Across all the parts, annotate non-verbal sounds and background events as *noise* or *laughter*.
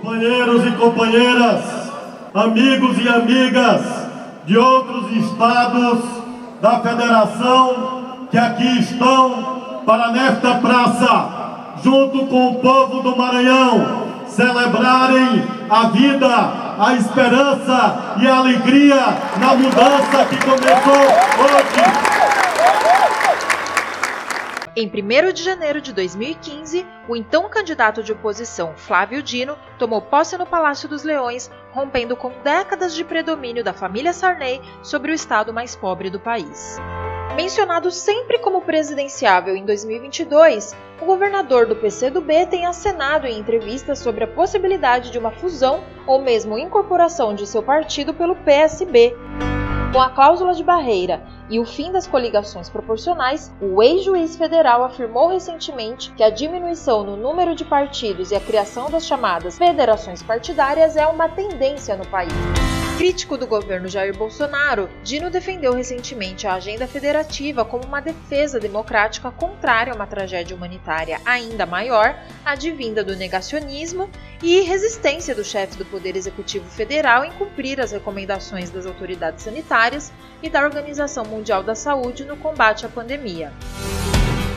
Companheiros e companheiras, amigos e amigas de outros estados da federação que aqui estão para nesta praça, junto com o povo do Maranhão, celebrarem a vida, a esperança e a alegria na mudança que começou hoje. Em 1 de janeiro de 2015, o então candidato de oposição Flávio Dino tomou posse no Palácio dos Leões, rompendo com décadas de predomínio da família Sarney sobre o estado mais pobre do país. Mencionado sempre como presidenciável em 2022, o governador do PCdoB tem acenado em entrevistas sobre a possibilidade de uma fusão ou mesmo incorporação de seu partido pelo PSB. Com a cláusula de barreira e o fim das coligações proporcionais, o ex-juiz federal afirmou recentemente que a diminuição no número de partidos e a criação das chamadas federações partidárias é uma tendência no país. Crítico do governo Jair Bolsonaro, Dino defendeu recentemente a agenda federativa como uma defesa democrática contrária a uma tragédia humanitária ainda maior, advinda do negacionismo e resistência do chefe do Poder Executivo Federal em cumprir as recomendações das autoridades sanitárias e da Organização Mundial da Saúde no combate à pandemia.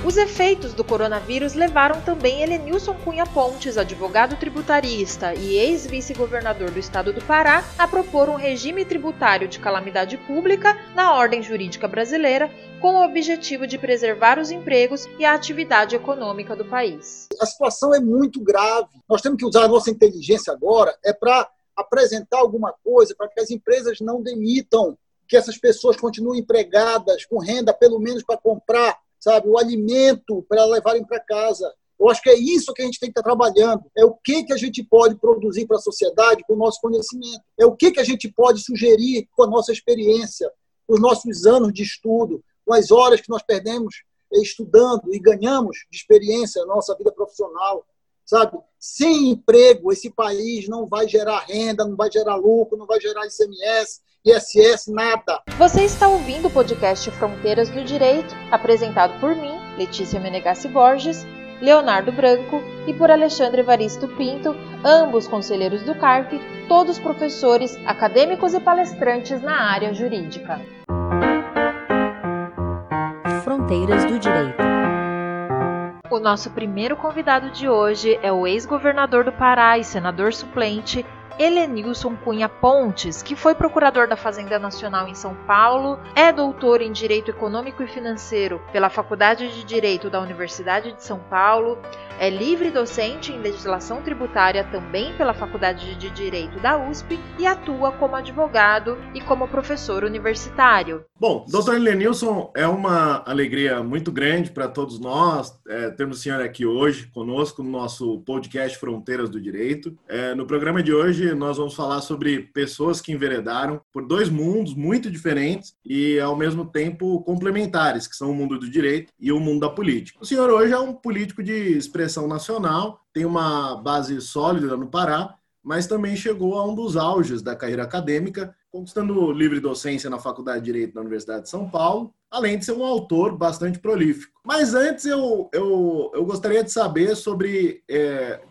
Os efeitos do coronavírus levaram também Helenilson Cunha Pontes, advogado tributarista e ex-vice-governador do estado do Pará, a propor um regime tributário de calamidade pública na ordem jurídica brasileira, com o objetivo de preservar os empregos e a atividade econômica do país. A situação é muito grave. Nós temos que usar a nossa inteligência agora é para apresentar alguma coisa para que as empresas não demitam, que essas pessoas continuem empregadas com renda pelo menos para comprar sabe, o alimento para levarem para casa. Eu acho que é isso que a gente tem que estar trabalhando. É o que, que a gente pode produzir para a sociedade com o nosso conhecimento. É o que, que a gente pode sugerir com a nossa experiência, com os nossos anos de estudo, com as horas que nós perdemos estudando e ganhamos de experiência na nossa vida profissional. Sabe? Sem emprego, esse país não vai gerar renda, não vai gerar lucro, não vai gerar ICMS, ISS, nada. Você está ouvindo o podcast Fronteiras do Direito, apresentado por mim, Letícia Menegassi Borges, Leonardo Branco e por Alexandre Evaristo Pinto, ambos conselheiros do CARP, todos professores, acadêmicos e palestrantes na área jurídica. Fronteiras do Direito. O nosso primeiro convidado de hoje é o ex-governador do Pará e senador suplente Helenilson Cunha Pontes, que foi procurador da Fazenda Nacional em São Paulo, é doutor em Direito Econômico e Financeiro pela Faculdade de Direito da Universidade de São Paulo, é livre docente em legislação tributária também pela Faculdade de Direito da USP e atua como advogado e como professor universitário. Bom, doutor Helenilson, é uma alegria muito grande para todos nós é, termos o senhor aqui hoje conosco no nosso podcast Fronteiras do Direito. É, no programa de hoje, nós vamos falar sobre pessoas que enveredaram por dois mundos muito diferentes e, ao mesmo tempo, complementares, que são o mundo do direito e o mundo da política. O senhor hoje é um político de expressão nacional, tem uma base sólida no Pará, mas também chegou a um dos auges da carreira acadêmica, conquistando livre docência na Faculdade de Direito da Universidade de São Paulo, além de ser um autor bastante prolífico. Mas antes eu, eu, eu gostaria de saber sobre, é,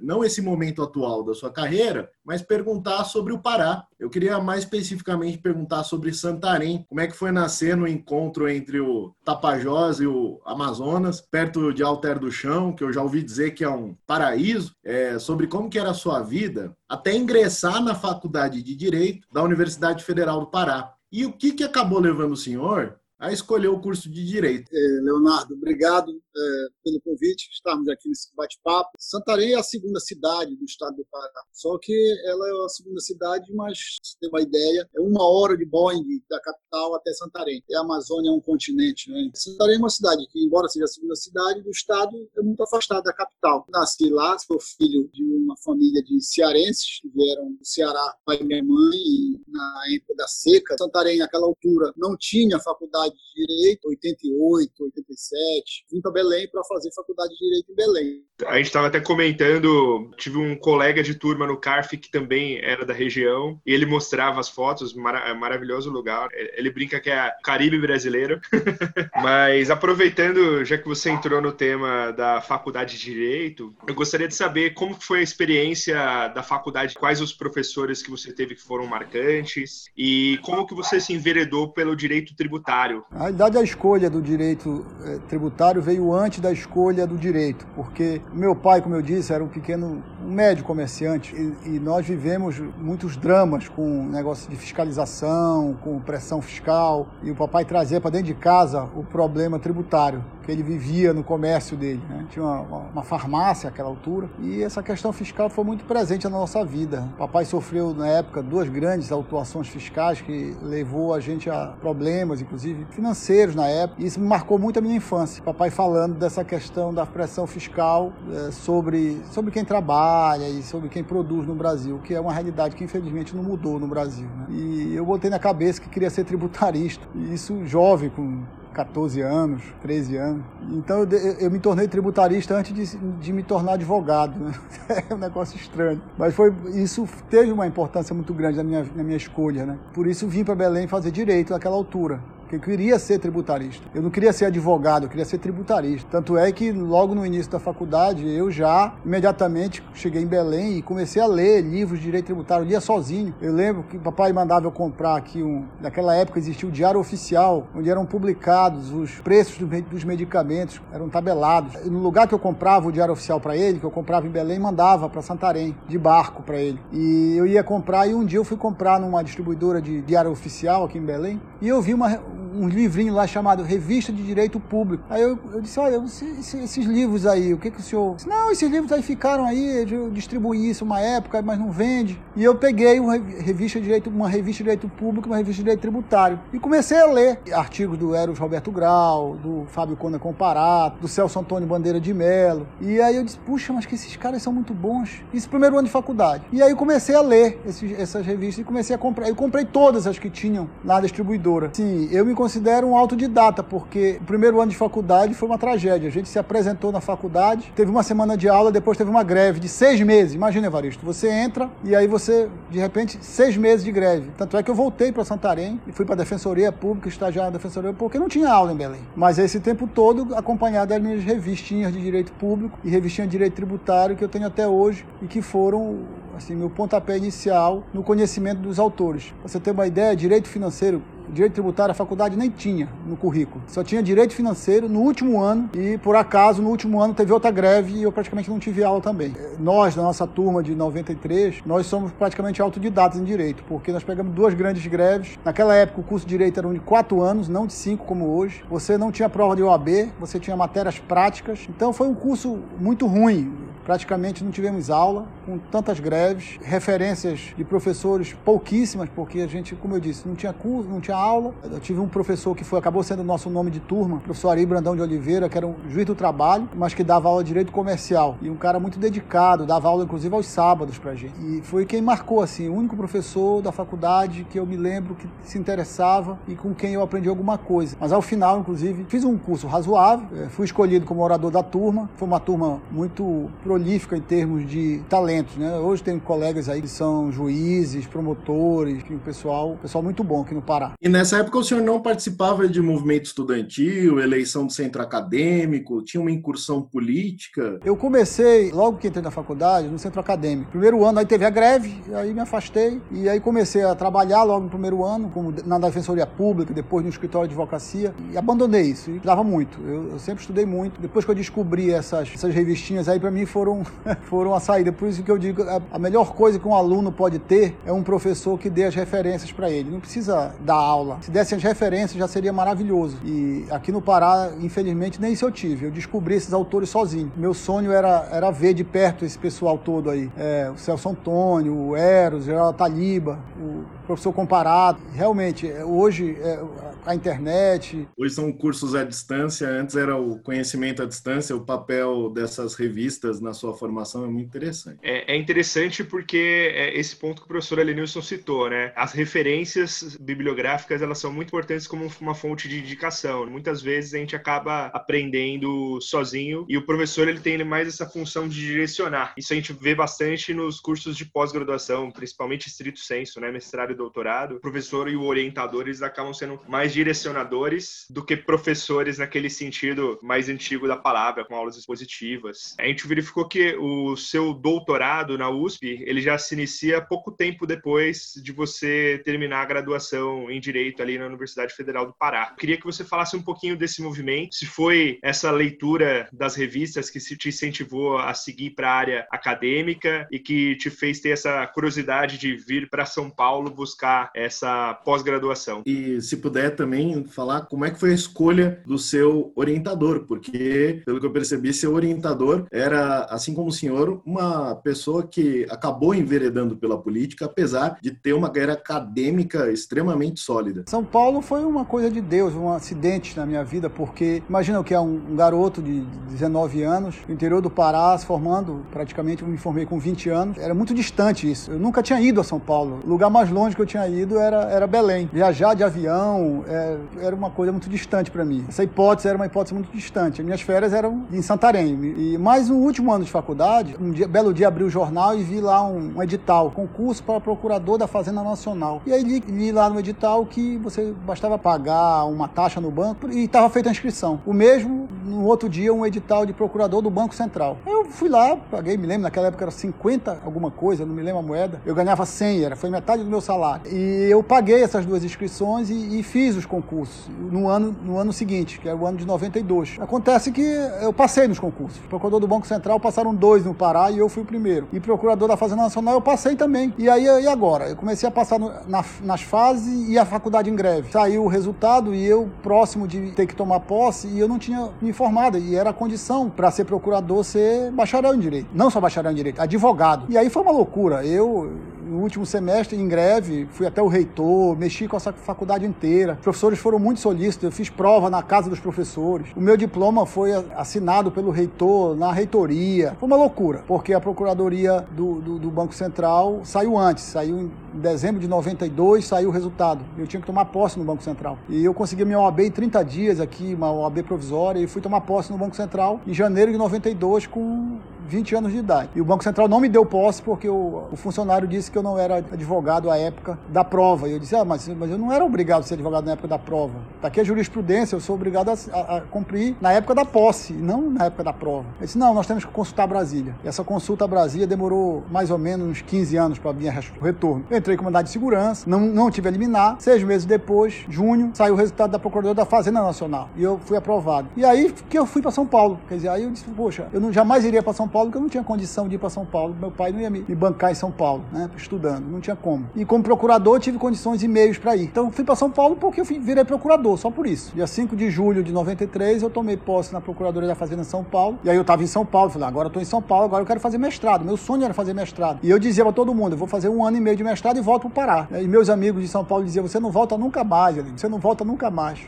não esse momento atual da sua carreira, mas perguntar sobre o Pará. Eu queria mais especificamente perguntar sobre Santarém. Como é que foi nascer no encontro entre o Tapajós e o Amazonas, perto de Alter do Chão, que eu já ouvi dizer que é um paraíso, é, sobre como que era a sua vida, até ingressar na Faculdade de Direito da Universidade Federal do Pará. E o que, que acabou levando o senhor a escolher o curso de Direito. É, Leonardo, obrigado é, pelo convite, estarmos aqui nesse bate-papo. Santarém é a segunda cidade do estado do Pará, só que ela é a segunda cidade, mas, se tem uma ideia, é uma hora de Boeing da capital até Santarém. E a Amazônia é um continente. Né? Santarém é uma cidade que, embora seja a segunda cidade do estado, é muito afastada da capital. Nasci lá, sou filho de uma família de cearenses que vieram do Ceará, pai e minha mãe, na época da seca. Santarém, naquela altura, não tinha faculdade de Direito, 88, 87. Vim para Belém para fazer faculdade de Direito em Belém. A gente estava até comentando, tive um colega de turma no CARF que também era da região, e ele mostrava as fotos, mara maravilhoso lugar. Ele brinca que é Caribe brasileiro. *laughs* Mas aproveitando, já que você entrou no tema da faculdade de Direito, eu gostaria de saber como foi a experiência da faculdade, quais os professores que você teve que foram marcantes, e como que você se enveredou pelo direito tributário. A realidade, a escolha do direito eh, tributário veio antes da escolha do direito, porque meu pai, como eu disse, era um pequeno, um médio comerciante e, e nós vivemos muitos dramas com negócio de fiscalização, com pressão fiscal e o papai trazia para dentro de casa o problema tributário que ele vivia no comércio dele. Né? Tinha uma, uma, farmácia àquela altura e essa questão fiscal foi muito presente na nossa vida. O papai sofreu na época duas grandes autuações fiscais que levou a gente a problemas, inclusive financeiros na época. E isso marcou muito a minha infância. O papai falando dessa questão da pressão fiscal é, sobre, sobre quem trabalha e sobre quem produz no Brasil, que é uma realidade que infelizmente não mudou no Brasil. Né? E eu botei na cabeça que queria ser tributarista. E isso jovem, com 14 anos, 13 anos. Então eu, eu me tornei tributarista antes de, de me tornar advogado. Né? *laughs* É um negócio estranho. Mas foi, isso teve uma importância muito grande na minha, na minha escolha. Né? Por isso vim para Belém fazer direito naquela altura porque eu queria ser tributarista. Eu não queria ser advogado, eu queria ser tributarista. Tanto é que logo no início da faculdade eu já imediatamente cheguei em Belém e comecei a ler livros de direito tributário, eu lia sozinho. Eu lembro que o papai mandava eu comprar aqui um, naquela época existia o Diário Oficial, onde eram publicados os preços dos medicamentos, eram tabelados. No lugar que eu comprava o Diário Oficial para ele, que eu comprava em Belém, mandava para Santarém de barco para ele. E eu ia comprar e um dia eu fui comprar numa distribuidora de Diário Oficial aqui em Belém e eu vi uma um livrinho lá chamado Revista de Direito Público. Aí eu, eu disse, olha, esses, esses, livros aí, o que, que o senhor... Disse, não, esses livros aí ficaram aí, eu distribuí isso uma época, mas não vende. E eu peguei uma revista de direito, uma revista de direito público, uma revista de direito tributário. E comecei a ler artigos do Eros Roberto Grau, do Fábio Conda Comparato, do Celso Antônio Bandeira de Mello. E aí eu disse, puxa, mas que esses caras são muito bons. Isso primeiro ano de faculdade. E aí comecei a ler esses, essas revistas e comecei a comprar. Eu comprei todas as que tinham na distribuidora. Sim, eu me considero um autodidata, porque o primeiro ano de faculdade foi uma tragédia. A gente se apresentou na faculdade, teve uma semana de aula, depois teve uma greve de seis meses. Imagina, Evaristo, você entra e aí você, de repente, seis meses de greve. Tanto é que eu voltei para Santarém e fui para a Defensoria Pública, estagiar na Defensoria porque não tinha aula em Belém. Mas esse tempo todo acompanhado das minhas revistinhas de direito público e revistinha de direito tributário que eu tenho até hoje e que foram assim, meu pontapé inicial no conhecimento dos autores. Pra você ter uma ideia, direito financeiro direito tributário a faculdade nem tinha no currículo. Só tinha direito financeiro no último ano e, por acaso, no último ano teve outra greve e eu praticamente não tive aula também. Nós, na nossa turma de 93, nós somos praticamente autodidatas em direito, porque nós pegamos duas grandes greves. Naquela época, o curso de direito era de quatro anos, não de cinco como hoje. Você não tinha prova de OAB, você tinha matérias práticas. Então, foi um curso muito ruim. Praticamente não tivemos aula, com tantas greves, referências de professores pouquíssimas, porque a gente, como eu disse, não tinha curso, não tinha aula. Eu tive um professor que foi, acabou sendo o nosso nome de turma, o professor Ari Brandão de Oliveira, que era um juiz do trabalho, mas que dava aula de direito comercial. E um cara muito dedicado, dava aula inclusive aos sábados pra gente. E foi quem marcou, assim, o único professor da faculdade que eu me lembro que se interessava e com quem eu aprendi alguma coisa. Mas ao final, inclusive, fiz um curso razoável, eh, fui escolhido como orador da turma. Foi uma turma muito prolífica em termos de talentos, né? Hoje tem colegas aí que são juízes, promotores, o pessoal, pessoal muito bom aqui no Pará. E nessa época o senhor não participava de movimento estudantil, eleição do centro acadêmico, tinha uma incursão política? Eu comecei, logo que entrei na faculdade, no centro acadêmico. Primeiro ano, aí teve a greve, aí me afastei. E aí comecei a trabalhar logo no primeiro ano, como na Defensoria Pública, depois no escritório de advocacia. E abandonei isso, e dava muito. Eu, eu, sempre estudei muito. Depois que eu descobri essas, essas revistinhas aí, para mim foram, *laughs* foram a saída. Por isso que eu digo, a, melhor coisa que um aluno pode ter é um professor que dê as referências para ele. Não precisa dar aula. Se dessem as referências, já seria maravilhoso. E aqui no Pará, infelizmente, nem isso eu tive. Eu descobri esses autores sozinho. Meu sonho era, era ver de perto esse pessoal todo aí. É, o Celso Antônio, o Eros, o Geraldo Taliba, o professor Comparado. Realmente, é, hoje, é, a internet. Hoje são cursos à distância, antes era o conhecimento à distância, o papel dessas revistas na sua formação é muito interessante. É, é interessante porque é esse ponto que o professor Elenilson citou, né? As referências bibliográficas, elas são muito importantes como uma fonte de indicação. Muitas vezes a gente acaba aprendendo sozinho e o professor ele tem mais essa função de direcionar. Isso a gente vê bastante nos cursos de pós-graduação, principalmente estrito senso, né? Mestrado e doutorado. O professor e o orientador, eles acabam sendo mais direcionadores do que professores naquele sentido mais antigo da palavra, com aulas expositivas. A gente verificou que o seu doutorado na USP, ele já se inicia pouco tempo depois de você terminar a graduação em Direito ali na Universidade Federal do Pará. Queria que você falasse um pouquinho desse movimento, se foi essa leitura das revistas que te incentivou a seguir para a área acadêmica e que te fez ter essa curiosidade de vir para São Paulo buscar essa pós-graduação. E se puder também falar como é que foi a escolha do seu orientador, porque pelo que eu percebi, seu orientador era, assim como o senhor, uma pessoa que acabou enveredando pela política, apesar de ter uma carreira acadêmica extremamente sólida. São Paulo foi uma coisa de Deus, um acidente na minha vida, porque imagina o que é um, garoto de 19 anos, no interior do Pará, se formando, praticamente eu me formei com 20 anos, era muito distante isso. Eu nunca tinha ido a São Paulo. O lugar mais longe que eu tinha ido era, era Belém. Viajar de avião é, era uma coisa muito distante para mim. Essa hipótese era uma hipótese muito distante. As minhas férias eram em Santarém. E mais no último ano de faculdade, um dia, belo dia abri o jornal e vi lá um, um edital, concurso para procurador da Fazenda Nacional. E aí li, li, lá no edital que você bastava pagar uma taxa no banco e estava feita a inscrição. O mesmo, no outro dia, um edital de procurador do Banco Central. Eu fui lá, paguei, me lembro, naquela época era 50 alguma coisa, não me lembro a moeda. Eu ganhava 100, era, foi metade do meu salário. E eu paguei essas duas inscrições e, e fiz os concursos no ano, no ano seguinte, que é o ano de 92. Acontece que eu passei nos concursos. Procurador do Banco Central passaram dois no Pará e eu fui o primeiro. E procurador da Fazenda Nacional eu passei também. E aí, e agora? Eu comecei a passar no, na, nas fases e a faculdade em greve. Saiu o resultado e eu, próximo de ter que tomar posse, e eu não tinha me informado. E era a condição para ser procurador ser bacharel em direito. Não só bacharel em direito, advogado. E aí foi uma loucura. Eu no último semestre, em greve, fui até o reitor, mexi com essa faculdade inteira. Os professores foram muito solícitos, eu fiz prova na casa dos professores. O meu diploma foi assinado pelo reitor na reitoria. Foi uma loucura, porque a procuradoria do, do, do Banco Central saiu antes, saiu em dezembro de 92, saiu o resultado. Eu tinha que tomar posse no Banco Central. E eu consegui minha OAB em 30 dias aqui, uma OAB provisória, e fui tomar posse no Banco Central em janeiro de 92 com 20 anos de idade. E o Banco Central não me deu posse porque o, o funcionário disse que eu não era advogado à época da prova. E eu disse, ah, mas, mas eu não era obrigado a ser advogado na época da prova. Daqui a jurisprudência, eu sou obrigado a, a, a, cumprir na época da posse, não na época da prova. Ele disse, não, nós temos que consultar Brasília. E essa consulta a Brasília demorou mais ou menos uns 15 anos para vir o retorno. Eu entrei com mandado de segurança, não, não tive a liminar. Seis meses depois, junho, saiu o resultado da Procuradoria da Fazenda Nacional. E eu fui aprovado. E aí que eu fui para São Paulo. Quer dizer, aí eu disse, poxa, eu não, jamais iria para São Paulo porque eu não tinha condição de ir para São Paulo. Meu pai não ia me, bancar em São Paulo, né? Estudando, não tinha como. E como procurador, tive condições e meios para ir. Então fui para São Paulo porque eu virei procurador, só por isso. Dia 5 de julho de 93, eu tomei posse na Procuradoria da Fazenda em São Paulo. E aí eu estava em São Paulo, falei, agora eu estou em São Paulo, agora eu quero fazer mestrado. Meu sonho era fazer mestrado. E eu dizia para todo mundo, eu vou fazer um ano e meio de mestrado e volto para o Pará. E meus amigos de São Paulo diziam, você não volta nunca mais, você não volta nunca mais.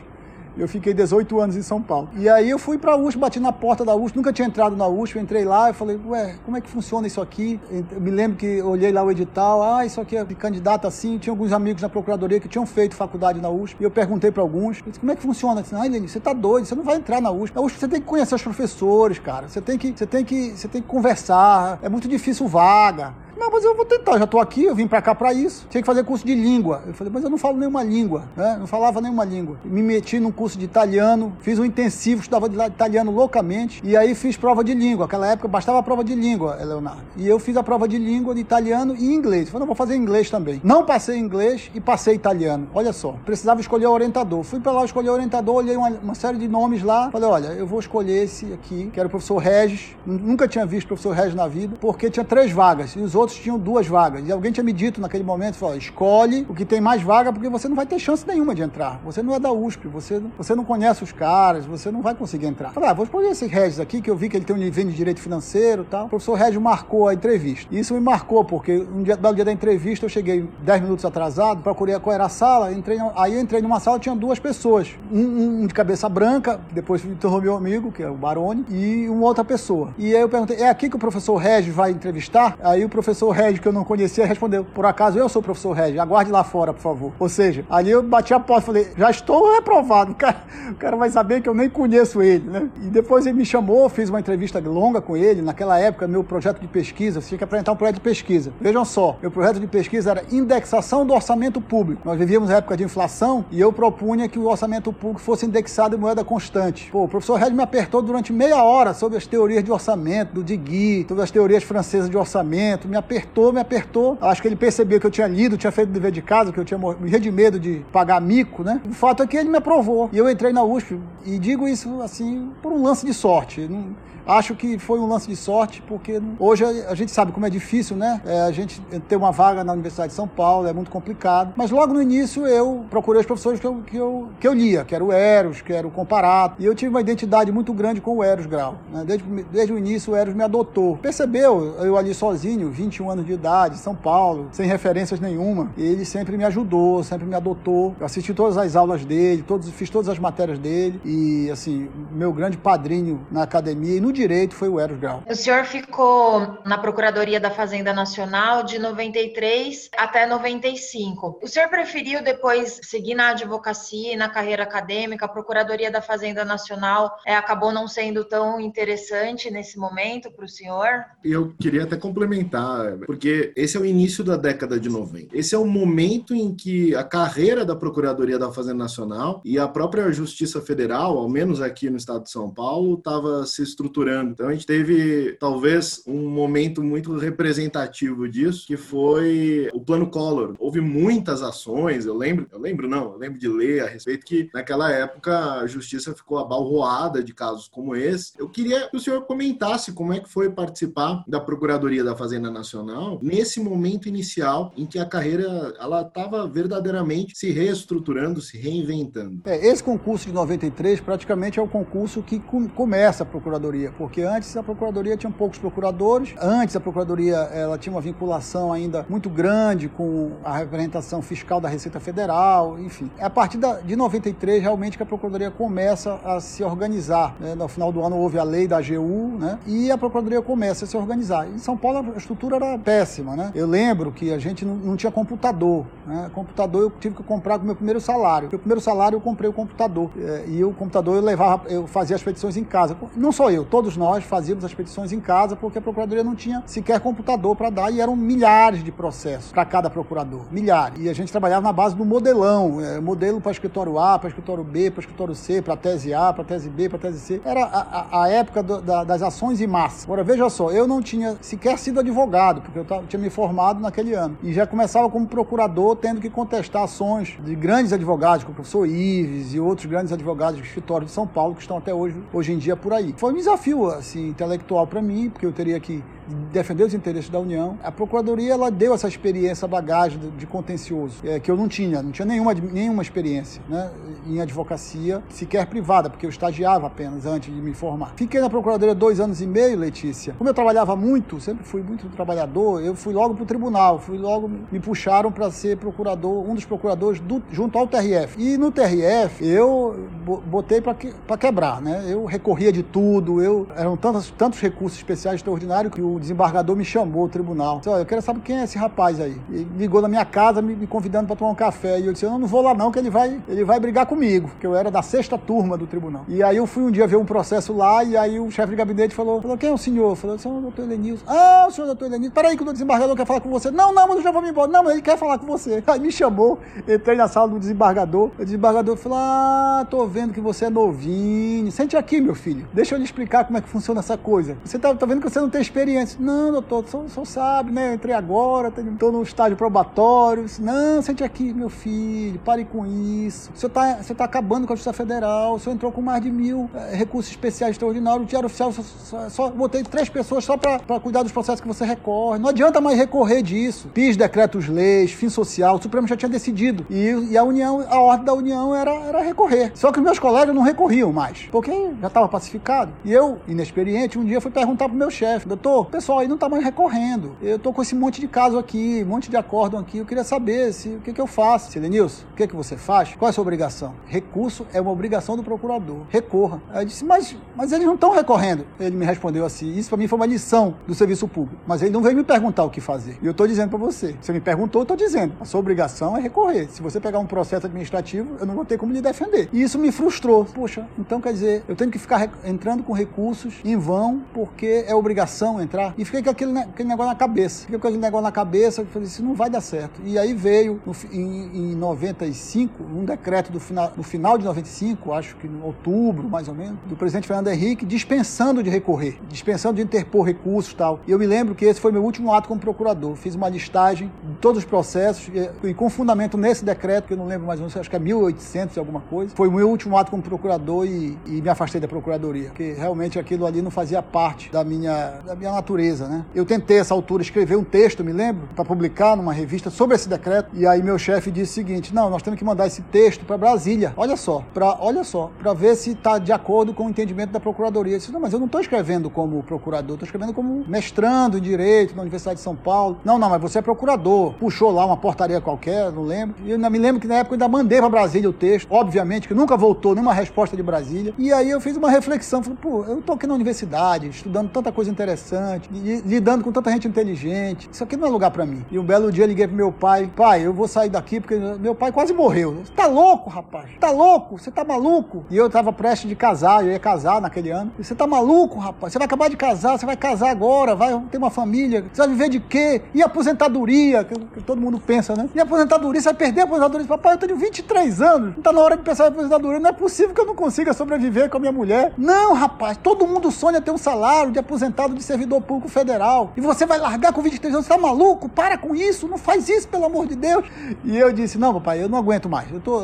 Eu fiquei 18 anos em São Paulo. E aí eu fui para a USP, bati na porta da USP, nunca tinha entrado na USP, eu entrei lá e falei, ué, como é que funciona isso aqui? Eu me lembro que olhei lá o edital, ah, isso aqui é de candidato assim, tinha alguns amigos na procuradoria que tinham feito faculdade na USP, e eu perguntei para alguns, disse, como é que funciona? Disse, ah, Helene, você tá doido, você não vai entrar na USP. Na USP você tem que conhecer os professores, cara, você tem que, você tem que, você tem que conversar, é muito difícil vaga. Não, mas eu vou tentar, já estou aqui, eu vim para cá para isso. Tinha que fazer curso de língua. Eu falei, mas eu não falo nenhuma língua, né? Não falava nenhuma língua. Me meti num curso de italiano, fiz um intensivo, estudava italiano loucamente, e aí fiz prova de língua. Aquela época bastava a prova de língua, Leonardo. E eu fiz a prova de língua de italiano e inglês. Eu falei, não, vou fazer inglês também. Não passei inglês e passei italiano. Olha só, precisava escolher o orientador. Fui para lá escolher o orientador, olhei uma, uma, série de nomes lá. Falei, olha, eu vou escolher esse aqui, que era o professor Regis. Nunca tinha visto o professor Regis na vida, porque tinha três vagas. E os outros outros tinham duas vagas. E alguém tinha me dito naquele momento, falou, escolhe o que tem mais vaga, porque você não vai ter chance nenhuma de entrar. Você não é da USP, você, você não conhece os caras, você não vai conseguir entrar. Falei, ah, vou escolher esse Regis aqui, que eu vi que ele tem um nível de direito financeiro tal. O professor Regis marcou a entrevista. E isso me marcou, porque um dia, no dia da entrevista eu cheguei 10 minutos atrasado, procurei qual era a sala, entrei, aí eu entrei numa sala tinha duas pessoas. Um, um de cabeça branca, depois me tornou meu amigo, que é o Baroni, e uma outra pessoa. E aí eu perguntei, é aqui que o professor Regis vai entrevistar? Aí o professor Regis, que eu não conhecia, respondeu, por acaso eu sou o professor Regis, aguarde lá fora, por favor. Ou seja, ali eu bati a porta e falei, já estou reprovado, o cara, o cara vai saber que eu nem conheço ele, né? E depois ele me chamou, fiz uma entrevista longa com ele, naquela época meu projeto de pesquisa, tinha que apresentar um projeto de pesquisa. Vejam só, meu projeto de pesquisa era indexação do orçamento público. Nós vivíamos época de inflação e eu propunha que o orçamento público fosse indexado em moeda constante. Pô, o professor Regis me apertou durante meia hora sobre as teorias de orçamento, do Digui, sobre as teorias francesas de orçamento, me apertou, me apertou. Acho que ele percebeu que eu tinha lido, tinha feito dever de casa, que eu tinha morrido de medo de pagar mico, né? O fato é que ele me aprovou. E eu entrei na USP e digo isso assim por um lance de sorte. Não Acho que foi um lance de sorte, porque hoje a gente sabe como é difícil, né? É, a gente ter uma vaga na Universidade de São Paulo é muito complicado. Mas logo no início eu procurei os professores que eu, que eu, que eu lia, que era o Eros, que era o Comparato. E eu tive uma identidade muito grande com o Eros Grau. Né? Desde, desde o início o Eros me adotou. Percebeu? Eu ali sozinho, 21 anos de idade, São Paulo, sem referências nenhuma. Ele sempre me ajudou, sempre me adotou. Eu assisti todas as aulas dele, todos, fiz todas as matérias dele. E, assim, meu grande padrinho na academia e no direito foi o Eros Grau. O senhor ficou na Procuradoria da Fazenda Nacional de 93 até 95. O senhor preferiu depois seguir na advocacia e na carreira acadêmica? A Procuradoria da Fazenda Nacional é, acabou não sendo tão interessante nesse momento para o senhor? Eu queria até complementar, porque esse é o início da década de 90. Esse é o momento em que a carreira da Procuradoria da Fazenda Nacional e a própria Justiça Federal, ao menos aqui no estado de São Paulo, estava se estruturando estruturando. Então a gente teve talvez um momento muito representativo disso, que foi o Plano Collor. Houve muitas ações, eu lembro, eu lembro não, eu lembro de ler a respeito que naquela época a justiça ficou abalroada de casos como esse. Eu queria que o senhor comentasse como é que foi participar da Procuradoria da Fazenda Nacional nesse momento inicial em que a carreira ela estava verdadeiramente se reestruturando, se reinventando. É, esse concurso de 93 praticamente é o concurso que começa a Procuradoria porque antes a Procuradoria tinha poucos procuradores, antes a Procuradoria ela tinha uma vinculação ainda muito grande com a representação fiscal da Receita Federal, enfim. É a partir de 93 realmente que a Procuradoria começa a se organizar. Né? No final do ano houve a lei da AGU, né? E a Procuradoria começa a se organizar. Em São Paulo a estrutura era péssima, né? Eu lembro que a gente não, não tinha computador, né? Computador eu tive que comprar com o meu primeiro salário. Meu primeiro salário eu comprei o computador. É, e o computador eu levava, eu fazia as petições em casa. Não só eu, todos nós fazíamos as petições em casa porque a Procuradoria não tinha sequer computador para dar e eram milhares de processos para cada procurador, milhares. E a gente trabalhava na base do modelão, é, modelo para escritório A, para escritório B, para escritório C, para tese A, para tese B, para tese C. Era a, a, a época do, da, das ações em massa. Agora veja só, eu não tinha sequer sido advogado, porque eu tinha me formado naquele ano. E já começava como procurador tendo que contestar ações de grandes advogados, como o professor Ives e outros grandes advogados do escritório de São Paulo que estão até hoje, hoje em dia por aí. Foi um desafio desafio assim, intelectual para mim, porque eu teria que defender os interesses da União. A Procuradoria ela deu essa experiência, bagagem de, contencioso, é, que eu não tinha, não tinha nenhuma, nenhuma experiência né, em advocacia, sequer privada, porque eu estagiava apenas antes de me formar. Fiquei na Procuradoria dois anos e meio, Letícia. Como eu trabalhava muito, sempre fui muito trabalhador, eu fui logo para o tribunal, fui logo, me puxaram para ser procurador, um dos procuradores do, junto ao TRF. E no TRF eu botei para que, quebrar, né? Eu recorria de tudo, eu eram tantos, tantos recursos especiais extraordinários que o desembargador me chamou ao tribunal. Disse, eu quero saber quem é esse rapaz aí. E ligou na minha casa me, me convidando para tomar um café. E eu disse, eu não vou lá não, que ele vai, ele vai brigar comigo, que eu era da sexta turma do tribunal. E aí eu fui um dia ver um processo lá e aí o chefe de gabinete falou, falou quem é o senhor? Falou, sou o doutor Elenilson. Ah, o senhor doutor Elenilson. Peraí que o desembargador quer falar com você. Não, não, mas eu já vou me embora. Não, mas ele quer falar com você. Aí me chamou, entrei na sala do desembargador. O desembargador falou, ah, tô vendo que você é novinho. Sente aqui, meu filho. Deixa eu lhe explicar como é que funciona essa coisa. Você tá, tá vendo que você não tem experiência. Não, doutor, o senhor sabe, né? Eu entrei agora, estou no estágio probatório. Não, sente aqui, meu filho, pare com isso. O senhor está tá acabando com a Justiça Federal, senhor entrou com mais de mil é, recursos especiais extraordinários. O Diário Oficial só, só, só botei três pessoas só para cuidar dos processos que você recorre. Não adianta mais recorrer disso. PIS, decretos, leis, fim social, o Supremo já tinha decidido. E, e a União, a ordem da União era, era recorrer. Só que meus colegas não recorriam mais, porque já estava pacificado. E eu, inexperiente, um dia fui perguntar pro meu chefe, doutor, pessoal aí não tá mais recorrendo. Eu tô com esse monte de caso aqui, um monte de acórdão aqui, eu queria saber se, o que, que eu faço. Silenilson, o que, que você faz? Qual é a sua obrigação? Recurso é uma obrigação do procurador. Recorra. Aí eu disse, mas, mas eles não estão recorrendo. Ele me respondeu assim, isso para mim foi uma lição do serviço público. Mas ele não veio me perguntar o que fazer. E eu tô dizendo para você, você me perguntou, eu tô dizendo, a sua obrigação é recorrer. Se você pegar um processo administrativo, eu não vou ter como lhe defender. E isso me frustrou. Poxa, então quer dizer, eu tenho que ficar entrando com recursos em vão, porque é obrigação entrar. E fiquei com aquele, aquele negócio na cabeça. Fiquei com aquele negócio na cabeça, falei, isso não vai dar certo. E aí veio, no, em, em 95, um decreto do final, no final de 95, acho que em outubro, mais ou menos, do presidente Fernando Henrique, dispensando de recorrer, dispensando de interpor recursos e tal. E eu me lembro que esse foi meu último ato como procurador. Fiz uma listagem de todos os processos, e, e com fundamento nesse decreto, que eu não lembro mais ou menos, acho que é 1800 e alguma coisa. Foi o meu último ato como procurador e, e me afastei da procuradoria, porque realmente aquilo ali não fazia parte da minha, da minha natureza, né? Eu tentei, essa altura, escrever um texto, me lembro, para publicar numa revista sobre esse decreto, e aí meu chefe disse o seguinte, não, nós temos que mandar esse texto para Brasília, olha só, para olha só, para ver se está de acordo com o entendimento da procuradoria. Eu disse, não, mas eu não estou escrevendo como procurador, estou escrevendo como mestrando em Direito na Universidade de São Paulo. Não, não, mas você é procurador. Puxou lá uma portaria qualquer, não lembro. E eu ainda me lembro que na época eu ainda mandei para Brasília o texto, obviamente que nunca voltou nenhuma resposta de Brasília. E aí eu fiz uma reflexão, falei, pô, eu tô aqui na universidade, estudando tanta coisa interessante, lidando com tanta gente inteligente. Isso aqui não é lugar para mim. E um belo dia eu liguei pro meu pai, pai, eu vou sair daqui porque meu pai quase morreu. Você tá louco, rapaz? Tá louco? Você tá maluco? E eu tava prestes de casar, eu ia casar naquele ano. Você tá maluco, rapaz? Você vai acabar de casar, você vai casar agora, vai ter uma família. Você vai viver de quê? E aposentadoria? Que, que todo mundo pensa, né? E aposentadoria, você vai perder a aposentadoria. Papai, eu tenho 23 anos. Não tá na hora de pensar em aposentadoria. Não é possível que eu não consiga sobreviver com a minha mulher. Não, rapaz, todo mundo sonha ter um salário de aposentado de servidor público federal. E você vai largar com 23 anos, você tá maluco? Para com isso, não faz isso, pelo amor de Deus. E eu disse, não, papai, eu não aguento mais. Eu tô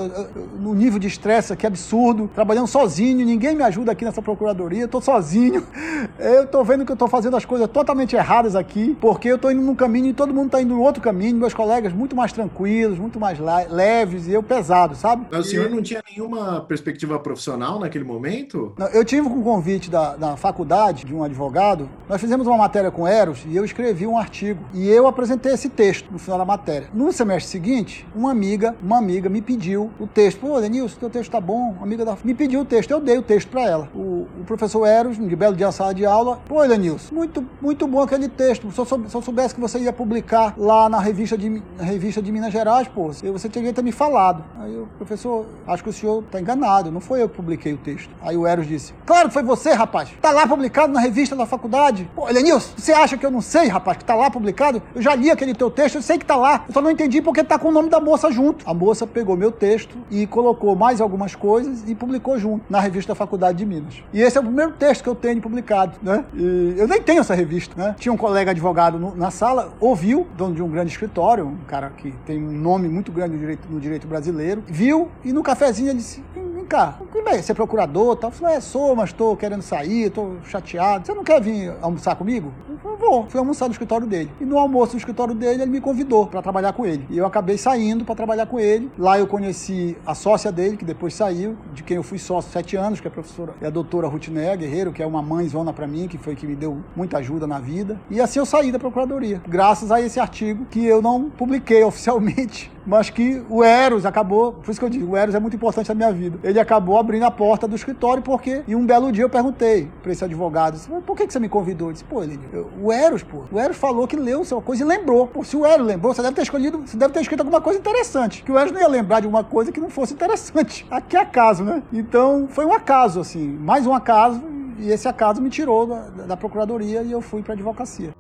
no nível de estresse aqui absurdo, trabalhando sozinho, ninguém me ajuda aqui nessa procuradoria, eu tô sozinho. *laughs* Eu tô vendo que eu tô fazendo as coisas totalmente erradas aqui, porque eu tô indo num caminho e todo mundo tá indo no outro caminho, meus colegas muito mais tranquilos, muito mais leves e eu pesado, sabe? Mas o senhor não tinha nenhuma perspectiva profissional naquele momento? Não, eu tive um convite da, da faculdade de um advogado, nós fizemos uma matéria com Eros e eu escrevi um artigo e eu apresentei esse texto no final da matéria. No semestre seguinte, uma amiga, uma amiga me pediu o texto. Pô, Denilson, teu texto tá bom. Uma amiga da... me pediu o texto, eu dei o texto para ela. O, o, professor Eros, de belo dia sala de aula, pô, Denilson, muito, muito bom aquele texto. Se eu, se eu soubesse que você ia publicar lá na revista de, na revista de Minas Gerais, pô, você teria ter me falado. Aí o professor, acho que o senhor tá enganado, não foi eu que publiquei o texto. Aí o Eros disse, claro que foi você, rapaz. Tá lá publicado na revista da faculdade. Pô, Denilson, você acha que eu não sei, rapaz, que tá lá publicado? Eu já li aquele teu texto, eu sei que tá lá. Eu só não entendi porque tá com o nome da moça junto. A moça pegou meu texto e colocou mais algumas coisas e publicou junto na revista da Faculdade de Minas. E esse é o primeiro texto que eu tenho publicado, né? E eu nem tenho essa revista, né? Tinha um colega advogado no, na sala, ouviu, dono de um grande escritório, um cara que tem um nome muito grande no direito, no direito brasileiro, viu e no cafezinho ele disse: vem cá, é? Você é procurador tal? Eu falei, é, sou, mas estou querendo sair, estou chateado. Você não quer vir almoçar comigo? Eu vou. Fui almoçar no escritório dele. E no almoço no escritório dele, ele me convidou para trabalhar com ele. E eu acabei saindo para trabalhar com ele. Lá eu conheci a sócia dele, que depois saiu, de quem eu fui sócio sete anos, que é a professora, é a doutora Rutinéia Guerreiro, que é uma mãezona para mim, que foi que me deu muita ajuda na vida. E assim eu saí da procuradoria, graças a esse artigo que eu não publiquei *laughs* oficialmente, mas que o Eros acabou, por isso que eu digo, o Eros é muito importante na minha vida. Ele acabou abrindo a porta do escritório porque, e um belo dia eu perguntei para esse advogado, disse, por que, que você me convidou? Eu disse, pô, ele, o Eros, pô, o Eros falou que leu uma coisa e lembrou. Pô, se o Eros lembrou, você deve ter escolhido, você deve ter escrito alguma coisa interessante, que o Eros não ia lembrar de uma coisa que não fosse interessante. *laughs* Aqui é acaso, né? Então, foi um acaso, assim, mais um acaso, e esse acaso me tirou da, da procuradoria e eu fui para advocacia.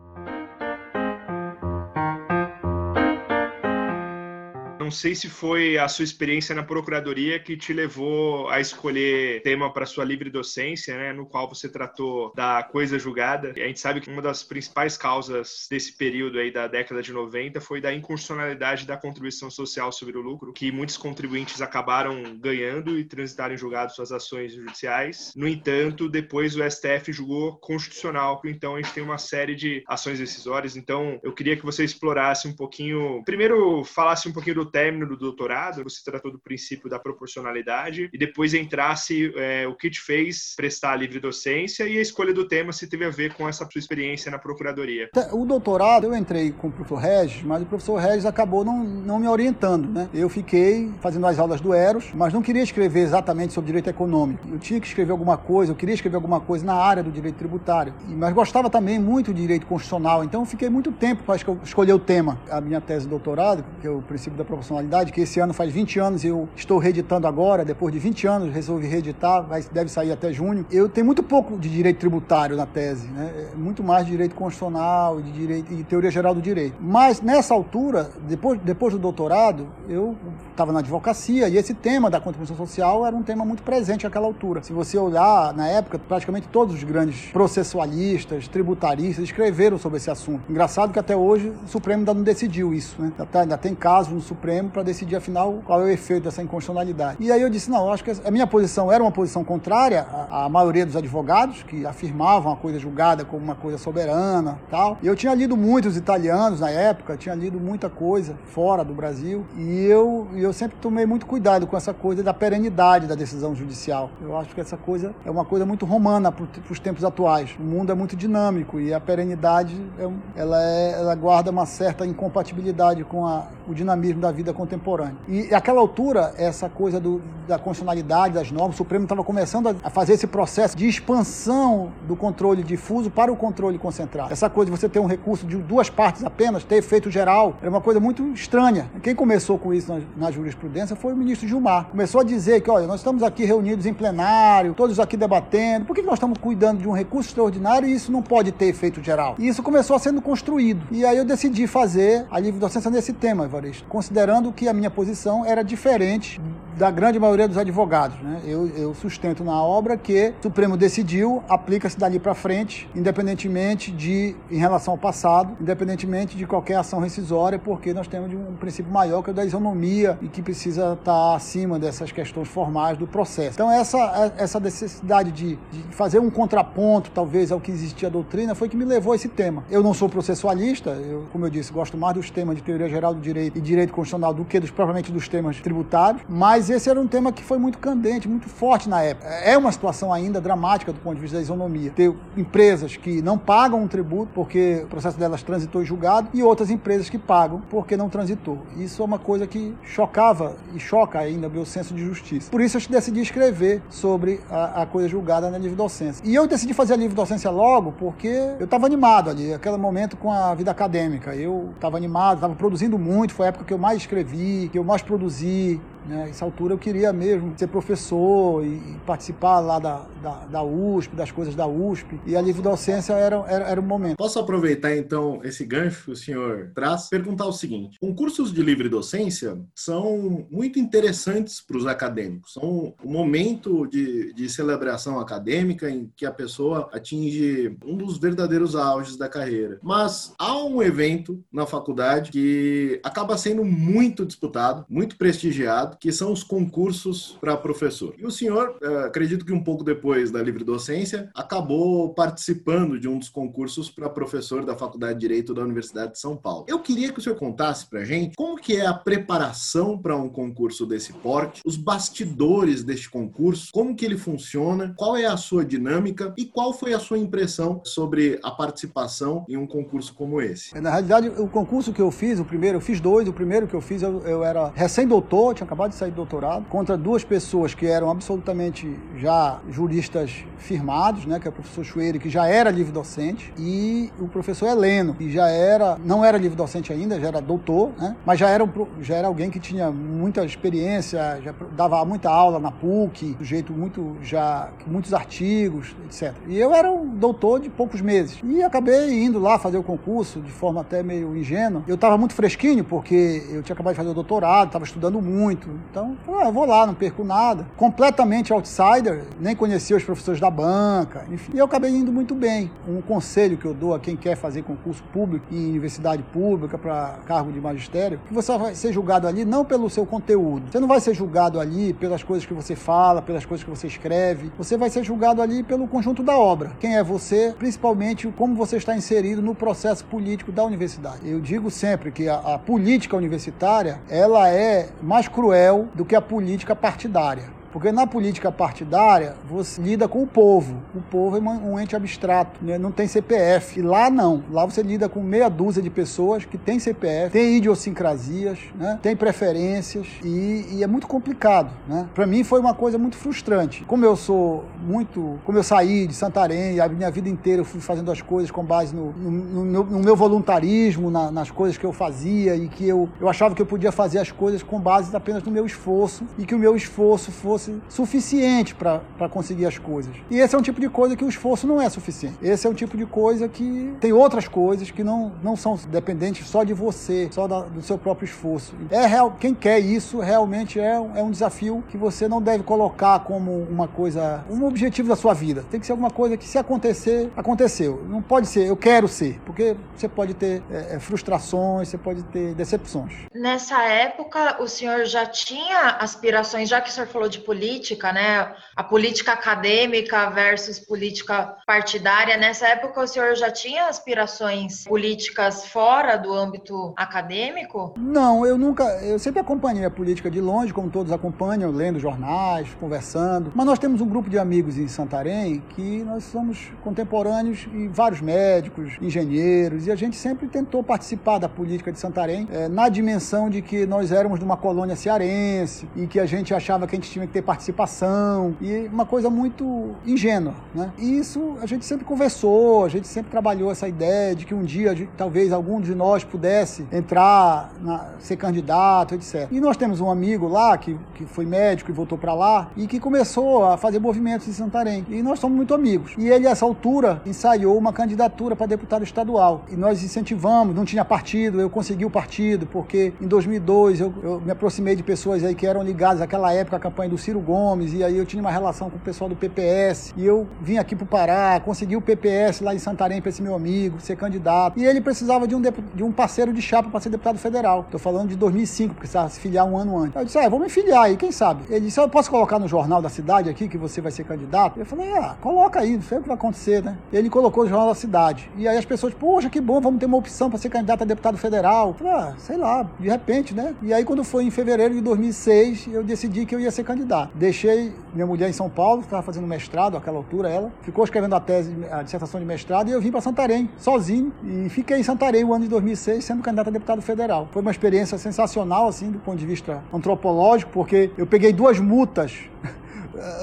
Não sei se foi a sua experiência na procuradoria que te levou a escolher tema para sua livre docência, né, no qual você tratou da coisa julgada. E a gente sabe que uma das principais causas desse período aí da década de 90 foi da inconstitucionalidade da contribuição social sobre o lucro, que muitos contribuintes acabaram ganhando e transitaram em julgado suas ações judiciais. No entanto, depois o STF julgou constitucional, então a gente tem uma série de ações decisórias. Então, eu queria que você explorasse um pouquinho, primeiro falasse um pouquinho do término do doutorado, você tratou do princípio da proporcionalidade, e depois entrasse é, o que te fez prestar a livre docência e a escolha do tema se teve a ver com essa sua experiência na procuradoria. O doutorado, eu entrei com o professor Regis, mas o professor Regis acabou não, não me orientando, né? Eu fiquei fazendo as aulas do Eros, mas não queria escrever exatamente sobre direito econômico. Eu tinha que escrever alguma coisa, eu queria escrever alguma coisa na área do direito tributário, mas gostava também muito de direito constitucional, então fiquei muito tempo para escolher o tema. A minha tese de doutorado, que é o princípio da proporcionalidade, que esse ano faz 20 anos e eu estou reeditando agora, depois de 20 anos resolvi reeditar, vai, deve sair até junho. Eu tenho muito pouco de direito tributário na tese, né? É muito mais de direito constitucional, de direito e teoria geral do direito. Mas nessa altura, depois, depois do doutorado, eu estava na advocacia e esse tema da contribuição social era um tema muito presente naquela altura. Se você olhar na época, praticamente todos os grandes processualistas, tributaristas escreveram sobre esse assunto. Engraçado que até hoje o Supremo ainda não decidiu isso, né? Ainda, tá, tem casos no Supremo para decidir afinal qual é o efeito dessa inconstitucionalidade. E aí eu disse, não, acho que a minha posição era uma posição contrária à, à maioria dos advogados que afirmavam a coisa julgada como uma coisa soberana, tal. E eu tinha lido muitos italianos na época, tinha lido muita coisa fora do Brasil e eu eu sempre tomei muito cuidado com essa coisa da perenidade da decisão judicial. Eu acho que essa coisa é uma coisa muito romana para os tempos atuais. O mundo é muito dinâmico e a perenidade é, ela, é, ela guarda uma certa incompatibilidade com a, o dinamismo da vida contemporânea. E àquela altura, essa coisa do, da constitucionalidade, das normas, o Supremo estava começando a fazer esse processo de expansão do controle difuso para o controle concentrado. Essa coisa de você ter um recurso de duas partes apenas, ter efeito geral, era uma coisa muito estranha. Quem começou com isso na, na jurisprudência foi o ministro Gilmar. Começou a dizer que, olha, nós estamos aqui reunidos em plenário, todos aqui debatendo, por que nós estamos cuidando de um recurso extraordinário e isso não pode ter efeito geral? E isso começou a sendo construído. E aí eu decidi fazer a livre docência nesse tema, Evaristo, considerando que a minha posição era diferente da grande maioria dos advogados. Né? Eu, eu sustento na obra que o Supremo decidiu, aplica-se dali para frente, independentemente de, em relação ao passado, independentemente de qualquer ação rescisória, porque nós temos um princípio maior que é o da isonomia e que precisa estar acima dessas questões formais do processo. Então, essa, essa necessidade de, de fazer um contraponto, talvez, ao que existia a doutrina, foi que me levou a esse tema. Eu não sou processualista, eu, como eu disse, gosto mais dos temas de teoria geral do direito e direito constitucional do que dos, propriamente dos temas tributários, mas esse era um tema que foi muito candente, muito forte na época. É uma situação ainda dramática do ponto de vista da isonomia. Ter empresas que não pagam um tributo porque o processo delas transitou em julgado e outras empresas que pagam porque não transitou. Isso é uma coisa que chocava e choca ainda o meu senso de justiça. Por isso eu decidi escrever sobre a, a coisa julgada na livre docência. E eu decidi fazer a livre docência logo porque eu estava animado ali, aquele momento com a vida acadêmica. Eu estava animado, estava produzindo muito, foi a época que eu mais escrevi, que eu mais produzi, né? Nessa altura eu queria mesmo ser professor e participar lá da, da, da USP, das coisas da USP, e a livre docência era, era, era o momento. Posso aproveitar então esse gancho que o senhor traz, perguntar o seguinte: concursos de livre docência são muito interessantes para os acadêmicos, são um momento de, de celebração acadêmica em que a pessoa atinge um dos verdadeiros auges da carreira. Mas há um evento na faculdade que acaba sendo muito disputado, muito prestigiado, que são os concursos para professor. E o senhor, eh, acredito que um pouco depois da livre docência, acabou participando de um dos concursos para professor da Faculdade de Direito da Universidade de São Paulo. Eu queria que o senhor contasse para gente como que é a preparação para um concurso desse porte, os bastidores deste concurso, como que ele funciona, qual é a sua dinâmica e qual foi a sua impressão sobre a participação em um concurso como esse. Na realidade, o concurso que eu fiz, o primeiro, eu fiz dois, o primeiro que eu fiz, eu, eu era recém-doutor, tinha acabado acabado de sair do doutorado, contra duas pessoas que eram absolutamente já juristas firmados, né, que é o professor Chueire, que já era livre docente, e o professor Heleno, que já era, não era livre docente ainda, já era doutor, né, mas já era, já era alguém que tinha muita experiência, já dava muita aula na PUC, do jeito muito já muitos artigos, etc. E eu era um doutor de poucos meses e acabei indo lá fazer o concurso de forma até meio ingênua. Eu estava muito fresquinho porque eu tinha acabado de fazer o doutorado, estava estudando muito. Então, ah, eu vou lá, não perco nada. Completamente outsider, nem conhecia os professores da banca, enfim. E eu acabei indo muito bem. Um conselho que eu dou a quem quer fazer concurso público em universidade pública para cargo de magistério, que você vai ser julgado ali não pelo seu conteúdo. Você não vai ser julgado ali pelas coisas que você fala, pelas coisas que você escreve. Você vai ser julgado ali pelo conjunto da obra. Quem é você, principalmente como você está inserido no processo político da universidade. Eu digo sempre que a, a política universitária, ela é mais cruel do que a política partidária. Porque na política partidária, você lida com o povo. O povo é um ente abstrato, né? não tem CPF. E lá não. Lá você lida com meia dúzia de pessoas que tem CPF, tem idiosincrasias, né? tem preferências e, e é muito complicado. Né? Para mim foi uma coisa muito frustrante. Como eu sou muito. Como eu saí de Santarém, a minha vida inteira eu fui fazendo as coisas com base no, no, no, no meu voluntarismo, na, nas coisas que eu fazia e que eu, eu achava que eu podia fazer as coisas com base apenas no meu esforço e que o meu esforço fosse fosse suficiente para conseguir as coisas. E esse é um tipo de coisa que o esforço não é suficiente. Esse é um tipo de coisa que tem outras coisas que não, não são dependentes só de você, só da, do seu próprio esforço. É real, quem quer isso realmente é, é um desafio que você não deve colocar como uma coisa, um objetivo da sua vida. Tem que ser alguma coisa que se acontecer, aconteceu. Não pode ser, eu quero ser, porque você pode ter é, é frustrações, você pode ter decepções. Nessa época, o senhor já tinha aspirações, já que o senhor falou de política, né? A política acadêmica versus política partidária. Nessa época, o senhor já tinha aspirações políticas fora do âmbito acadêmico? Não, eu nunca. Eu sempre acompanhei a política de longe, como todos acompanham, lendo jornais, conversando. Mas nós temos um grupo de amigos em Santarém que nós somos contemporâneos e vários médicos, engenheiros, e a gente sempre tentou participar da política de Santarém é, na dimensão de que nós éramos de uma colônia cearense e que a gente achava que a gente tinha que ter participação e uma coisa muito ingênua, né? E isso a gente sempre conversou, a gente sempre trabalhou essa ideia de que um dia talvez algum de nós pudesse entrar, na, ser candidato, etc. E nós temos um amigo lá que, que foi médico e voltou para lá e que começou a fazer movimentos em Santarém. E nós somos muito amigos. E ele, essa altura, ensaiou uma candidatura para deputado estadual. E nós incentivamos, não tinha partido, eu consegui o partido, porque em 2002 eu, eu me aproximei de pessoas aí que eram ligadas àquela época à campanha do Ciro Gomes, e aí eu tinha uma relação com o pessoal do PPS, e eu vim aqui pro Pará, consegui o PPS lá em Santarém para esse meu amigo, ser candidato, e ele precisava de um, de um parceiro de chapa para ser deputado federal. Tô falando de 2005, porque precisava se filiar um ano antes. Eu disse, ah, vou me filiar aí, quem sabe? Ele disse, ah, eu posso colocar no jornal da cidade aqui que você vai ser candidato? Eu falei, ah, coloca aí, não sei o que vai acontecer, né? Ele colocou no jornal da cidade. E aí as pessoas, poxa, que bom, vamos ter uma opção para ser candidato a deputado federal. Eu falei, ah, sei lá, de repente, né? E aí quando foi em fevereiro de 2006, eu decidi que eu ia ser candidato. Deixei minha mulher em São Paulo, estava fazendo mestrado, àquela altura ela, ficou escrevendo a tese, a dissertação de mestrado, e eu vim para Santarém, sozinho, e fiquei em Santarém o ano de 2006, sendo candidato a deputado federal. Foi uma experiência sensacional, assim, do ponto de vista antropológico, porque eu peguei duas multas *laughs*